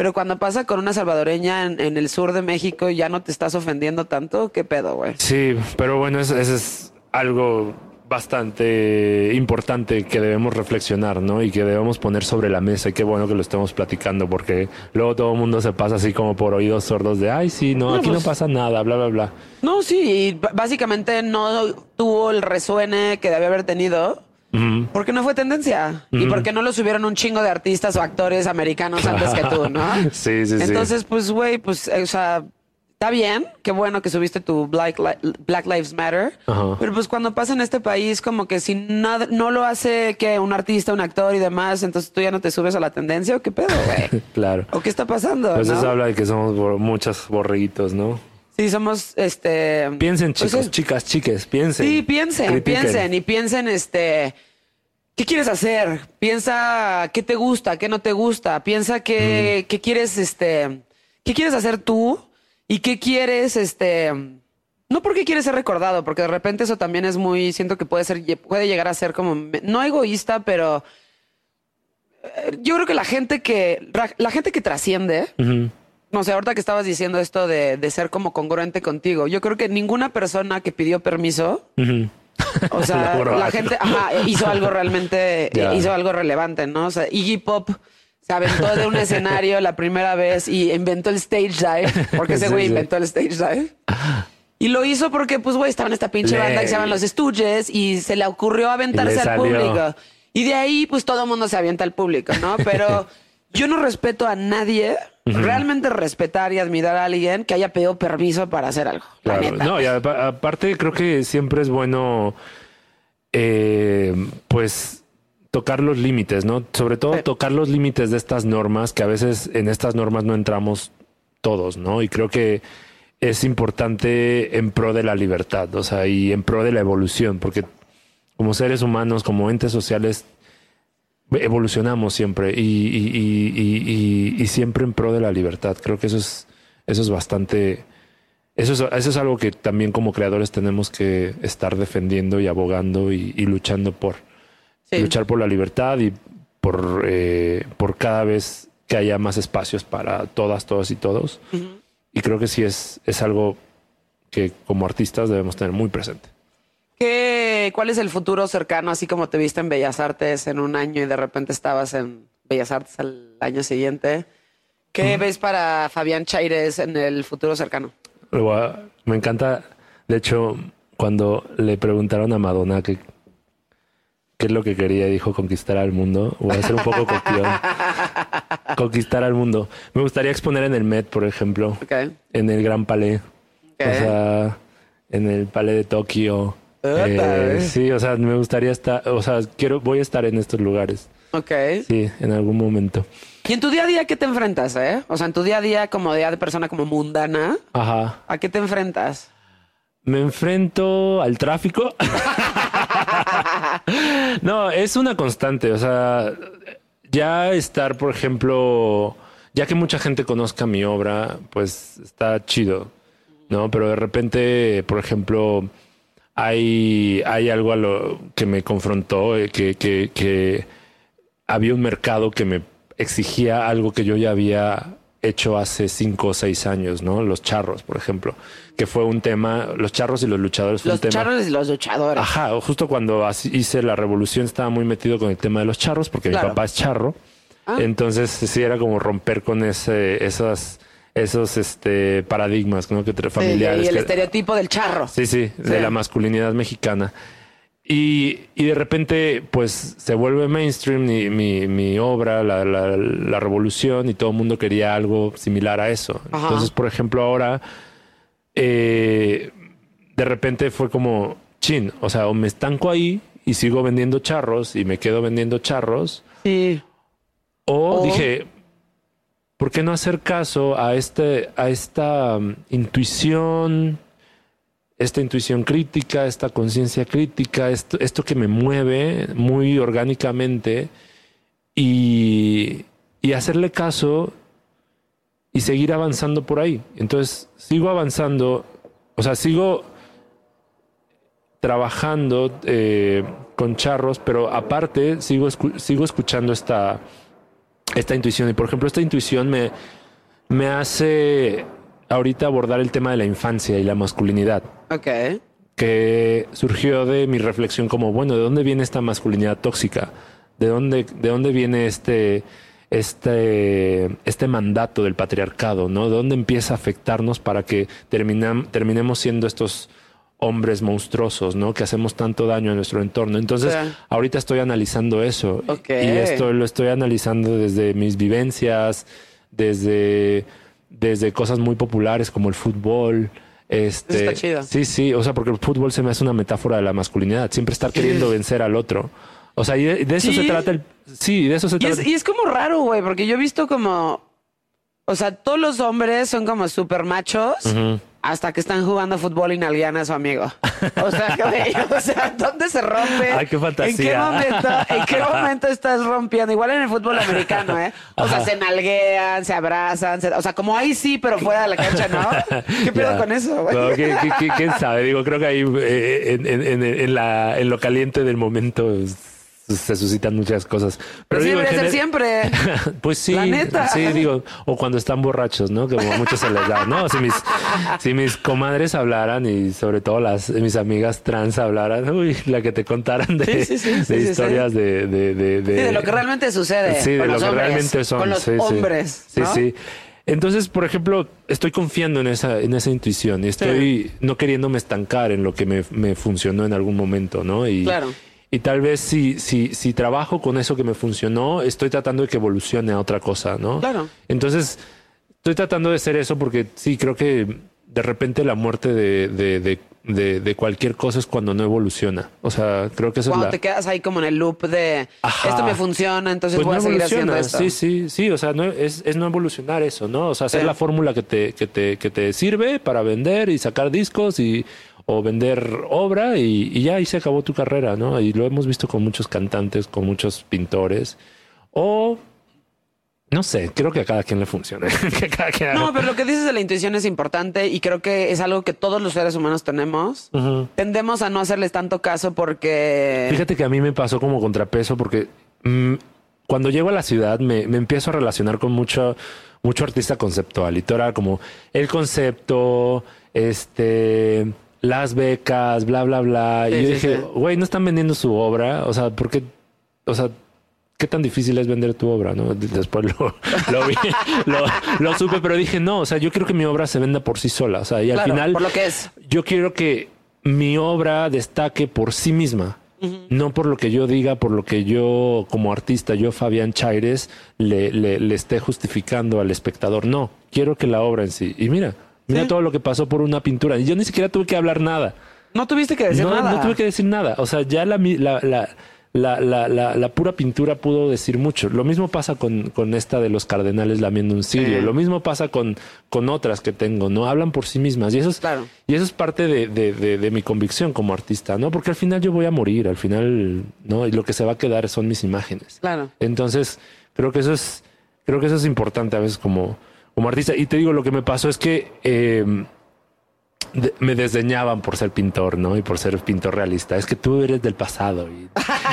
Speaker 2: Pero cuando pasa con una salvadoreña en, el sur de México y ya no te estás ofendiendo tanto, ¿qué pedo, güey?
Speaker 3: Sí, pero bueno, eso, es algo bastante importante que debemos reflexionar, ¿no? Y que debemos poner sobre la mesa. Y qué bueno que lo estemos platicando, porque luego todo el mundo se pasa así como por oídos sordos de, ay, sí, no, aquí no pues pasa nada, bla, bla, bla.
Speaker 2: No, sí, básicamente no tuvo el resuene que debe haber tenido. Porque no fue tendencia. Y porque no lo subieron un chingo de artistas o actores americanos <laughs> antes que tú, ¿no?
Speaker 3: sí, sí,
Speaker 2: Entonces, pues, güey, pues, o sea, está bien. Qué bueno que subiste tu Black, Black Lives Matter. Pero pues cuando pasa en este país, como que si nada, no lo hace que un artista, un actor y demás, entonces tú ya no te subes a la tendencia o qué pedo, güey. <laughs>
Speaker 3: claro.
Speaker 2: ¿O qué está pasando?
Speaker 3: Pues eso habla de que somos muchos borreguitos, ¿no?
Speaker 2: Sí, somos este.
Speaker 3: Piensen, pues chicos, chicas, chiques, piensen.
Speaker 2: Sí, piensen, piensen y piensen, este. ¿Qué quieres hacer? Piensa qué te gusta, qué no te gusta. Piensa qué, qué quieres, este. ¿Qué quieres hacer tú? Y qué quieres, este. No porque quieres ser recordado, porque de repente eso también es muy. Siento que puede ser, puede llegar a ser como. No egoísta, pero. Eh, yo creo que la gente que. La gente que trasciende no sé, ahorita que estabas diciendo esto de, ser como congruente contigo, yo creo que ninguna persona que pidió permiso, o sea, <laughs> la gente hizo algo realmente, <laughs> hizo algo relevante, ¿no? O sea, Iggy Pop se aventó de un escenario la primera vez y inventó el stage dive, porque ese güey inventó el stage dive. Y lo hizo porque, pues, güey, estaba en esta pinche banda que se llaman Los Stooges y se le ocurrió aventarse al público. Y de ahí, pues, todo el mundo se avienta al público, ¿no? Pero <laughs> yo no respeto a nadie realmente respetar y admirar a alguien que haya pedido permiso para hacer algo.
Speaker 3: No, y aparte creo que siempre es bueno, eh, pues tocar los límites, ¿no? Sobre todo tocar los límites de estas normas, que a veces en estas normas no entramos todos, ¿no? Y creo que es importante en pro de la libertad, o sea, y en pro de la evolución, porque como seres humanos, como entes sociales, evolucionamos siempre y, siempre en pro de la libertad. Creo que eso es, eso es bastante... Eso es, eso es algo que también como creadores tenemos que estar defendiendo y abogando y, luchando por. Luchar por la libertad y por, eh, por cada vez que haya más espacios para todas, todas y todos. Y creo que sí es, es algo que como artistas debemos tener muy presente.
Speaker 2: ¿Qué, ¿Cuál es el futuro cercano, así como te viste en Bellas Artes en un año y de repente estabas en Bellas Artes al año siguiente? ¿Qué ves para Fabián Chaires en el futuro cercano?
Speaker 3: Me encanta, de hecho, cuando le preguntaron a Madonna qué, qué es lo que quería, dijo conquistar al mundo. Voy a ser un poco copión. <laughs> conquistar al mundo. Me gustaría exponer en el Met, por ejemplo. En el Gran Palais. O sea, en el Palais de Tokio. Eh, sí, o sea, me gustaría estar, o sea, quiero, voy a estar en estos lugares.
Speaker 2: Ok.
Speaker 3: Sí, en algún momento.
Speaker 2: ¿Y en tu día a día qué te enfrentas, eh? O sea, en tu día a día como día de persona como mundana.
Speaker 3: Ajá.
Speaker 2: ¿A qué te enfrentas?
Speaker 3: me enfrento al tráfico. <laughs> no, es una constante. O sea, ya estar, por ejemplo, ya que mucha gente conozca mi obra, pues está chido, ¿no? Pero de repente, por ejemplo, hay, hay algo a lo que me confrontó, eh, que, que, que había un mercado que me exigía algo que yo ya había hecho hace cinco o seis años, ¿no? Los charros, por ejemplo, que fue un tema, los charros y los luchadores fue
Speaker 2: Los
Speaker 3: un tema.
Speaker 2: charros y los luchadores.
Speaker 3: Ajá, justo cuando hice la revolución estaba muy metido con el tema de los charros porque
Speaker 2: Claro.
Speaker 3: mi papá es charro.
Speaker 2: Ah.
Speaker 3: Entonces sí era como romper con ese, esas, esos este, paradigmas ¿no? que te-
Speaker 2: Sí,
Speaker 3: familiares.
Speaker 2: y el
Speaker 3: que-
Speaker 2: estereotipo del charro.
Speaker 3: Sí, sí, de la masculinidad mexicana. Y, y de repente, pues se vuelve mainstream mi, mi, mi obra, la, la, la revolución, y todo el mundo quería algo similar a eso.
Speaker 2: Ajá.
Speaker 3: Entonces, por ejemplo, ahora, eh, de repente fue como, chin, o sea, o me estanco ahí y sigo vendiendo charros y me quedo vendiendo charros,
Speaker 2: Sí.
Speaker 3: o
Speaker 2: O-
Speaker 3: dije, ¿por qué no hacer caso a este, a esta um, intuición, esta intuición crítica, esta conciencia crítica, esto, que me mueve muy orgánicamente y, hacerle caso y seguir avanzando por ahí? Entonces, sigo avanzando, o sea, sigo trabajando eh, con charros, pero aparte sigo, sigo escuchando esta, esta intuición. Y por ejemplo, esta intuición me, me hace ahorita abordar el tema de la infancia y la masculinidad,
Speaker 2: Ok.
Speaker 3: que surgió de mi reflexión como, bueno, ¿de dónde viene esta masculinidad tóxica? ¿De dónde, de dónde viene este, este, este mandato del patriarcado? ¿no? ¿De dónde empieza a afectarnos para que terminam- terminemos siendo estos hombres monstruosos, ¿no? Que hacemos tanto daño a nuestro entorno. Entonces, ahorita estoy analizando eso. Y esto lo estoy analizando desde mis vivencias, desde, desde cosas muy populares como el fútbol. Este,
Speaker 2: está chido.
Speaker 3: Sí, sí, o sea, porque el fútbol se me hace una metáfora de la masculinidad, siempre estar queriendo vencer al otro. O sea, y de, de eso
Speaker 2: Sí.
Speaker 3: se trata el... Sí, de eso se
Speaker 2: Y
Speaker 3: trata.
Speaker 2: es, y es como raro, güey, porque yo he visto como. O sea, todos los hombres son como súper machos hasta que están jugando fútbol y nalguean a su amigo. O sea, <laughs> o sea, ¿dónde se rompe?
Speaker 3: Ay, qué fantasía.
Speaker 2: ¿En qué momento, en qué momento estás rompiendo? Igual en el fútbol americano, ¿eh? O sea, se nalguean, se abrazan, se- o sea, como ahí sí, pero fuera de la cancha, ¿no? <laughs> ¿Qué pedo con eso, güey?
Speaker 3: No, ¿qué- qué- qué- ¿Quién sabe? Digo, creo que ahí eh, en, en- en- en la, en lo caliente del momento se suscitan muchas cosas.
Speaker 2: Pero
Speaker 3: digo,
Speaker 2: ser
Speaker 3: gener-
Speaker 2: siempre. <laughs>
Speaker 3: Pues sí,
Speaker 2: La neta.
Speaker 3: sí, digo, o cuando están borrachos, ¿no? Como a muchos se les da, ¿no? Si mis, si mis comadres hablaran y sobre todo las mis amigas trans hablaran, uy, la que te contaran de,
Speaker 2: Sí, sí, sí, sí,
Speaker 3: de
Speaker 2: sí, sí.
Speaker 3: historias de, de, de,
Speaker 2: Sí, de lo que realmente sucede.
Speaker 3: Sí, de lo que
Speaker 2: hombres,
Speaker 3: realmente son.
Speaker 2: Con los hombres.
Speaker 3: Sí,
Speaker 2: ¿no?
Speaker 3: sí. Entonces, por ejemplo, estoy confiando en esa, en esa intuición y estoy no queriéndome estancar en lo que me, me funcionó en algún momento, ¿no? Y,
Speaker 2: Claro.
Speaker 3: Y tal vez si, si, si trabajo con eso que me funcionó, estoy tratando de que evolucione a otra cosa, ¿no?
Speaker 2: Claro.
Speaker 3: Entonces, estoy tratando de ser eso porque sí, creo que de repente la muerte de, de, de, de- de cualquier cosa es cuando no evoluciona. O sea, creo que eso
Speaker 2: Cuando
Speaker 3: es la...
Speaker 2: te quedas ahí como en el loop de
Speaker 3: Ajá.
Speaker 2: esto me funciona, entonces
Speaker 3: Pues
Speaker 2: voy
Speaker 3: no
Speaker 2: a seguir haciendo esto.
Speaker 3: Sí, sí, sí. O sea, no, es, es no evolucionar eso, ¿no? O sea, hacer
Speaker 2: Sí.
Speaker 3: la fórmula que te, que, te, que te sirve para vender y sacar discos y o vender obra y, y ya ahí se acabó tu carrera, ¿no? Y lo hemos visto con muchos cantantes, con muchos pintores. O no sé, creo que a cada quien le funciona. <laughs> quien
Speaker 2: No, pero lo que dices de la intuición es importante y creo que es algo que todos los seres humanos tenemos. Tendemos a no hacerles tanto caso porque...
Speaker 3: Fíjate que a mí me pasó como contrapeso porque mm, cuando llego a la ciudad me, me empiezo a relacionar con mucho, mucho artista conceptual y todo era como el concepto, este, las becas, bla, bla, bla.
Speaker 2: Sí,
Speaker 3: y yo
Speaker 2: sí,
Speaker 3: dije,
Speaker 2: sí.
Speaker 3: güey, no están vendiendo su obra. O sea, ¿por qué? O sea, ¿qué tan difícil es vender tu obra? ¿no? <laughs> Después lo, lo vi, lo, lo supe, pero dije, no, o sea, yo quiero que mi obra se venda por sí sola. O sea, y al final
Speaker 2: por lo que es.
Speaker 3: yo quiero que mi obra destaque por sí misma. No por lo que yo diga, por lo que yo como artista, yo Fabián Chaires, le, le, le esté justificando al espectador. No, quiero que la obra en sí. Y mira, mira
Speaker 2: Sí.
Speaker 3: todo lo que pasó por una pintura. Y yo ni siquiera tuve que hablar nada.
Speaker 2: No tuviste que decir
Speaker 3: no,
Speaker 2: nada.
Speaker 3: no tuve que decir nada. O sea, ya la, la, la- la, la, la, la pura pintura pudo decir mucho. Lo mismo pasa con, con esta de los cardenales lamiendo un cirio.
Speaker 2: Sí.
Speaker 3: Lo mismo pasa con, con otras que tengo, ¿no? Hablan por sí mismas. Y eso es,
Speaker 2: Claro.
Speaker 3: y eso es parte de, de, de, de mi convicción como artista, ¿no? Porque al final yo voy a morir, al final, ¿no? Y lo que se va a quedar son mis imágenes.
Speaker 2: Claro.
Speaker 3: Entonces, creo que eso es, creo que eso es importante a veces como, como artista. Y te digo, lo que me pasó es que eh, de- me desdeñaban por ser pintor, ¿no? Y por ser pintor realista. Es que tú eres del pasado y,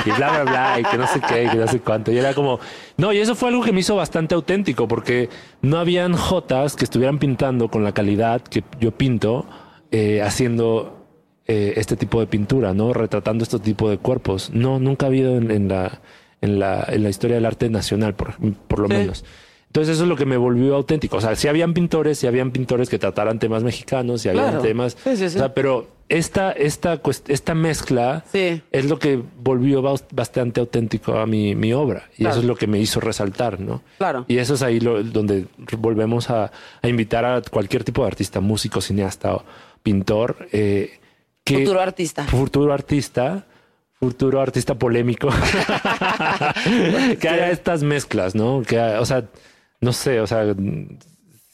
Speaker 3: y bla, bla, bla, y que no sé qué, y que no sé cuánto. Y era como, no, y eso fue algo que me hizo bastante auténtico porque no habían jotas que estuvieran pintando con la calidad que yo pinto, eh, haciendo eh, este tipo de pintura, ¿no? Retratando este tipo de cuerpos. No, nunca ha habido en, en la, en, la, en la historia del arte nacional, por, por lo
Speaker 2: Sí.
Speaker 3: menos. Entonces eso es lo que me volvió auténtico. O sea, si habían pintores, si habían pintores que trataran temas mexicanos, si habían
Speaker 2: Claro.
Speaker 3: temas...
Speaker 2: Sí, sí, sí.
Speaker 3: O sea, pero esta, esta, esta mezcla es lo que volvió bas- bastante auténtico a mi, mi obra. Y
Speaker 2: Claro.
Speaker 3: eso es lo que me hizo resaltar, ¿no?
Speaker 2: Claro.
Speaker 3: Y eso es ahí lo- donde volvemos a, a invitar a cualquier tipo de artista, músico, cineasta o pintor, eh, que
Speaker 2: Futuro artista.
Speaker 3: futuro artista, futuro artista polémico, <laughs> <laughs> que haya estas mezclas, ¿no? Que, o sea, no sé, o sea,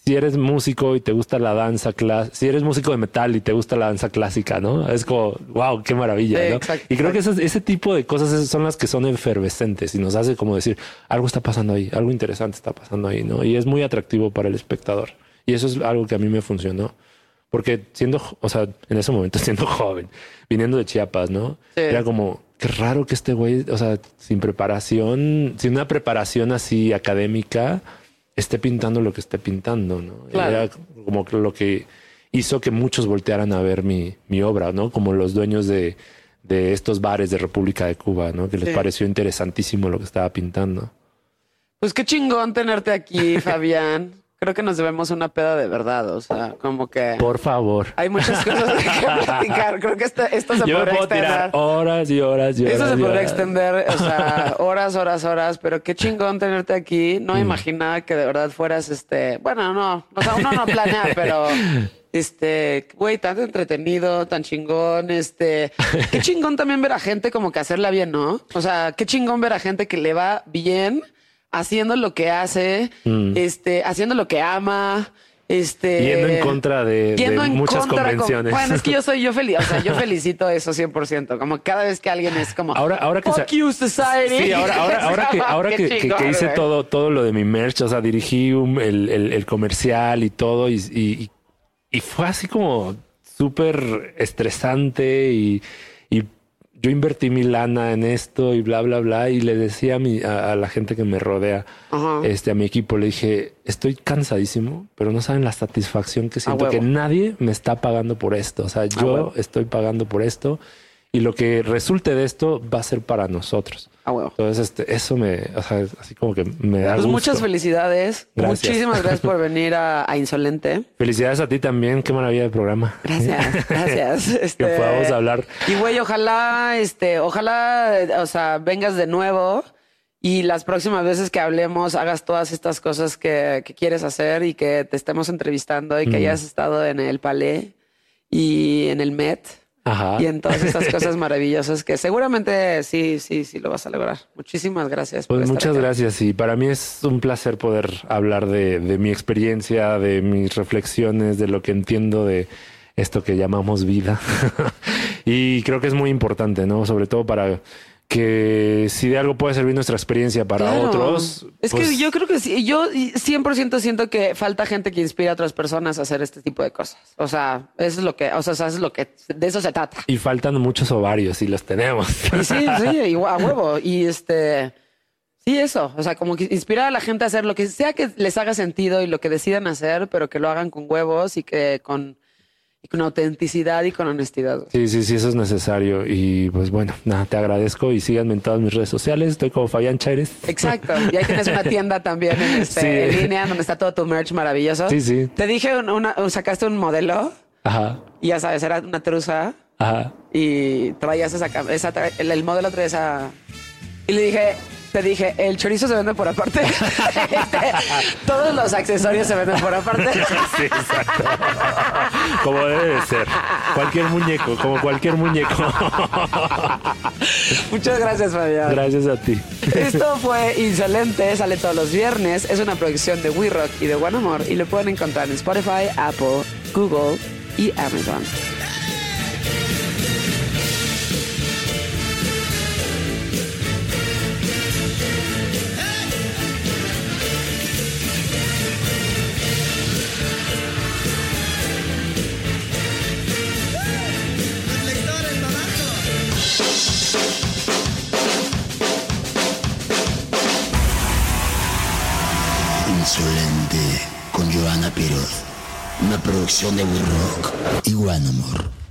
Speaker 3: si eres músico y te gusta la danza clásica, si eres músico de metal y te gusta la danza clásica, ¿no? Es como, wow, qué maravilla,
Speaker 2: Sí,
Speaker 3: ¿no?
Speaker 2: exacto,
Speaker 3: y creo que esas- ese tipo de cosas son las que son efervescentes y nos hace como decir, algo está pasando ahí, algo interesante está pasando ahí, ¿no? Y es muy atractivo para el espectador. Y eso es algo que a mí me funcionó. Porque siendo, o sea, en ese momento <laughs> siendo joven, viniendo de Chiapas, ¿no?
Speaker 2: Sí.
Speaker 3: Era como, qué raro que este güey, o sea, sin preparación, sin una preparación así académica, esté pintando lo que esté pintando, ¿no?
Speaker 2: Claro.
Speaker 3: Era como lo que hizo que muchos voltearan a ver mi, mi obra, ¿no? Como los dueños de, de estos bares de República de Cuba, ¿no? Que les
Speaker 2: Sí.
Speaker 3: pareció interesantísimo lo que estaba pintando.
Speaker 2: Pues qué chingón tenerte aquí, <laughs> Fabián. Creo que nos debemos una peda de verdad. O sea, como que
Speaker 3: Por favor.
Speaker 2: hay muchas cosas que <laughs> platicar. Creo que esto, esto se
Speaker 3: Yo
Speaker 2: podría
Speaker 3: puedo tirar
Speaker 2: extender.
Speaker 3: horas y horas y horas.
Speaker 2: Eso se podría extender, o sea, <laughs> horas, horas, horas, pero qué chingón tenerte aquí. No
Speaker 3: Mm.
Speaker 2: imaginaba que de verdad fueras este, bueno, no, o sea, uno no planea, <laughs> pero este, güey, tan entretenido, tan chingón, este, qué chingón también ver a gente como que hacerla bien, ¿no? O sea, qué chingón ver a gente que le va bien haciendo lo que hace, este, haciendo lo que ama, este,
Speaker 3: Mm. Yendo en contra de, de
Speaker 2: yendo en
Speaker 3: muchas
Speaker 2: contra,
Speaker 3: convenciones.
Speaker 2: bueno, es que yo soy yo feliz, o sea, yo <laughs> felicito eso 100%, como cada vez que alguien es como
Speaker 3: Ahora, ahora que
Speaker 2: Fuck you, society.
Speaker 3: Sí, ahora, ahora, <laughs> ahora que, ahora que, que- hice todo, todo lo de mi merch, o sea, dirigí un- el, el- el comercial y todo, y, y- y fue así como súper estresante y, y yo invertí mi lana en esto y bla, bla, bla, y le decía a, mi, a, a la gente que me rodea,
Speaker 2: Ajá.
Speaker 3: este, a mi equipo, le dije, estoy cansadísimo, pero no saben la satisfacción que siento que nadie me está pagando por esto, o sea, yo estoy pagando por esto. Y lo que resulte de esto va a ser para nosotros.
Speaker 2: Ah, huevo.
Speaker 3: Entonces, este, eso me, o sea, así como que me da
Speaker 2: Pues
Speaker 3: gusto.
Speaker 2: muchas felicidades.
Speaker 3: Gracias.
Speaker 2: Muchísimas gracias por <laughs> venir a, a Insolente.
Speaker 3: Felicidades a ti también. Qué maravilla de programa.
Speaker 2: Gracias, <laughs> gracias. Este,
Speaker 3: que podamos hablar.
Speaker 2: Y güey, ojalá, este, ojalá, o sea, vengas de nuevo y las próximas veces que hablemos hagas todas estas cosas que, que quieres hacer y que te estemos entrevistando y que hayas estado en el Palais y en el Met
Speaker 3: Ajá.
Speaker 2: y en todas estas <laughs> cosas maravillosas que seguramente sí, sí, sí lo vas a lograr. Muchísimas gracias.
Speaker 3: Pues muchas gracias. Y para mí es un placer poder hablar de, de mi experiencia, de mis reflexiones, de lo que entiendo de esto que llamamos vida. <laughs> y creo que es muy importante, ¿no? Sobre todo para que si de algo puede servir nuestra experiencia para
Speaker 2: Claro.
Speaker 3: otros.
Speaker 2: Es
Speaker 3: pues,
Speaker 2: que yo creo que sí. Yo 100% siento que falta gente que inspire a otras personas a hacer este tipo de cosas. O sea, eso es lo que, o sea, eso es lo que, de eso se trata.
Speaker 3: Y faltan muchos ovarios y los tenemos.
Speaker 2: Y sí, sí, <laughs> igual, a huevo. Y este, sí, eso. O sea, como que inspirar a la gente a hacer lo que sea que les haga sentido y lo que decidan hacer, pero que lo hagan con huevos y que con, y con autenticidad y con honestidad.
Speaker 3: Sí, sí, sí, eso es necesario. Y pues bueno, nada, te agradezco y síganme en todas mis redes sociales. Estoy como Fabián Chaires.
Speaker 2: Exacto. <laughs> Y ahí tienes una tienda también en, este,
Speaker 3: Sí.
Speaker 2: línea donde está todo tu merch maravilloso.
Speaker 3: Sí, sí.
Speaker 2: Te dije, una, sacaste un modelo
Speaker 3: Ajá,
Speaker 2: y ya sabes, era una truza
Speaker 3: ajá.
Speaker 2: y traías esa, esa el, el modelo traía esa... Y le dije, te dije, el chorizo se vende por aparte. <laughs> Este, todos los accesorios se venden por aparte.
Speaker 3: Sí, exacto. Como debe de ser. Cualquier muñeco, como cualquier muñeco.
Speaker 2: Muchas gracias, Fabián.
Speaker 3: Gracias a ti.
Speaker 2: Esto fue Insolente, sale todos los viernes. Es una producción de We Rock y de One Amor y lo pueden encontrar en Spotify, Apple, Google y Amazon.
Speaker 1: Insolente con Joana Piroz. Una producción de We Rock y One Amor.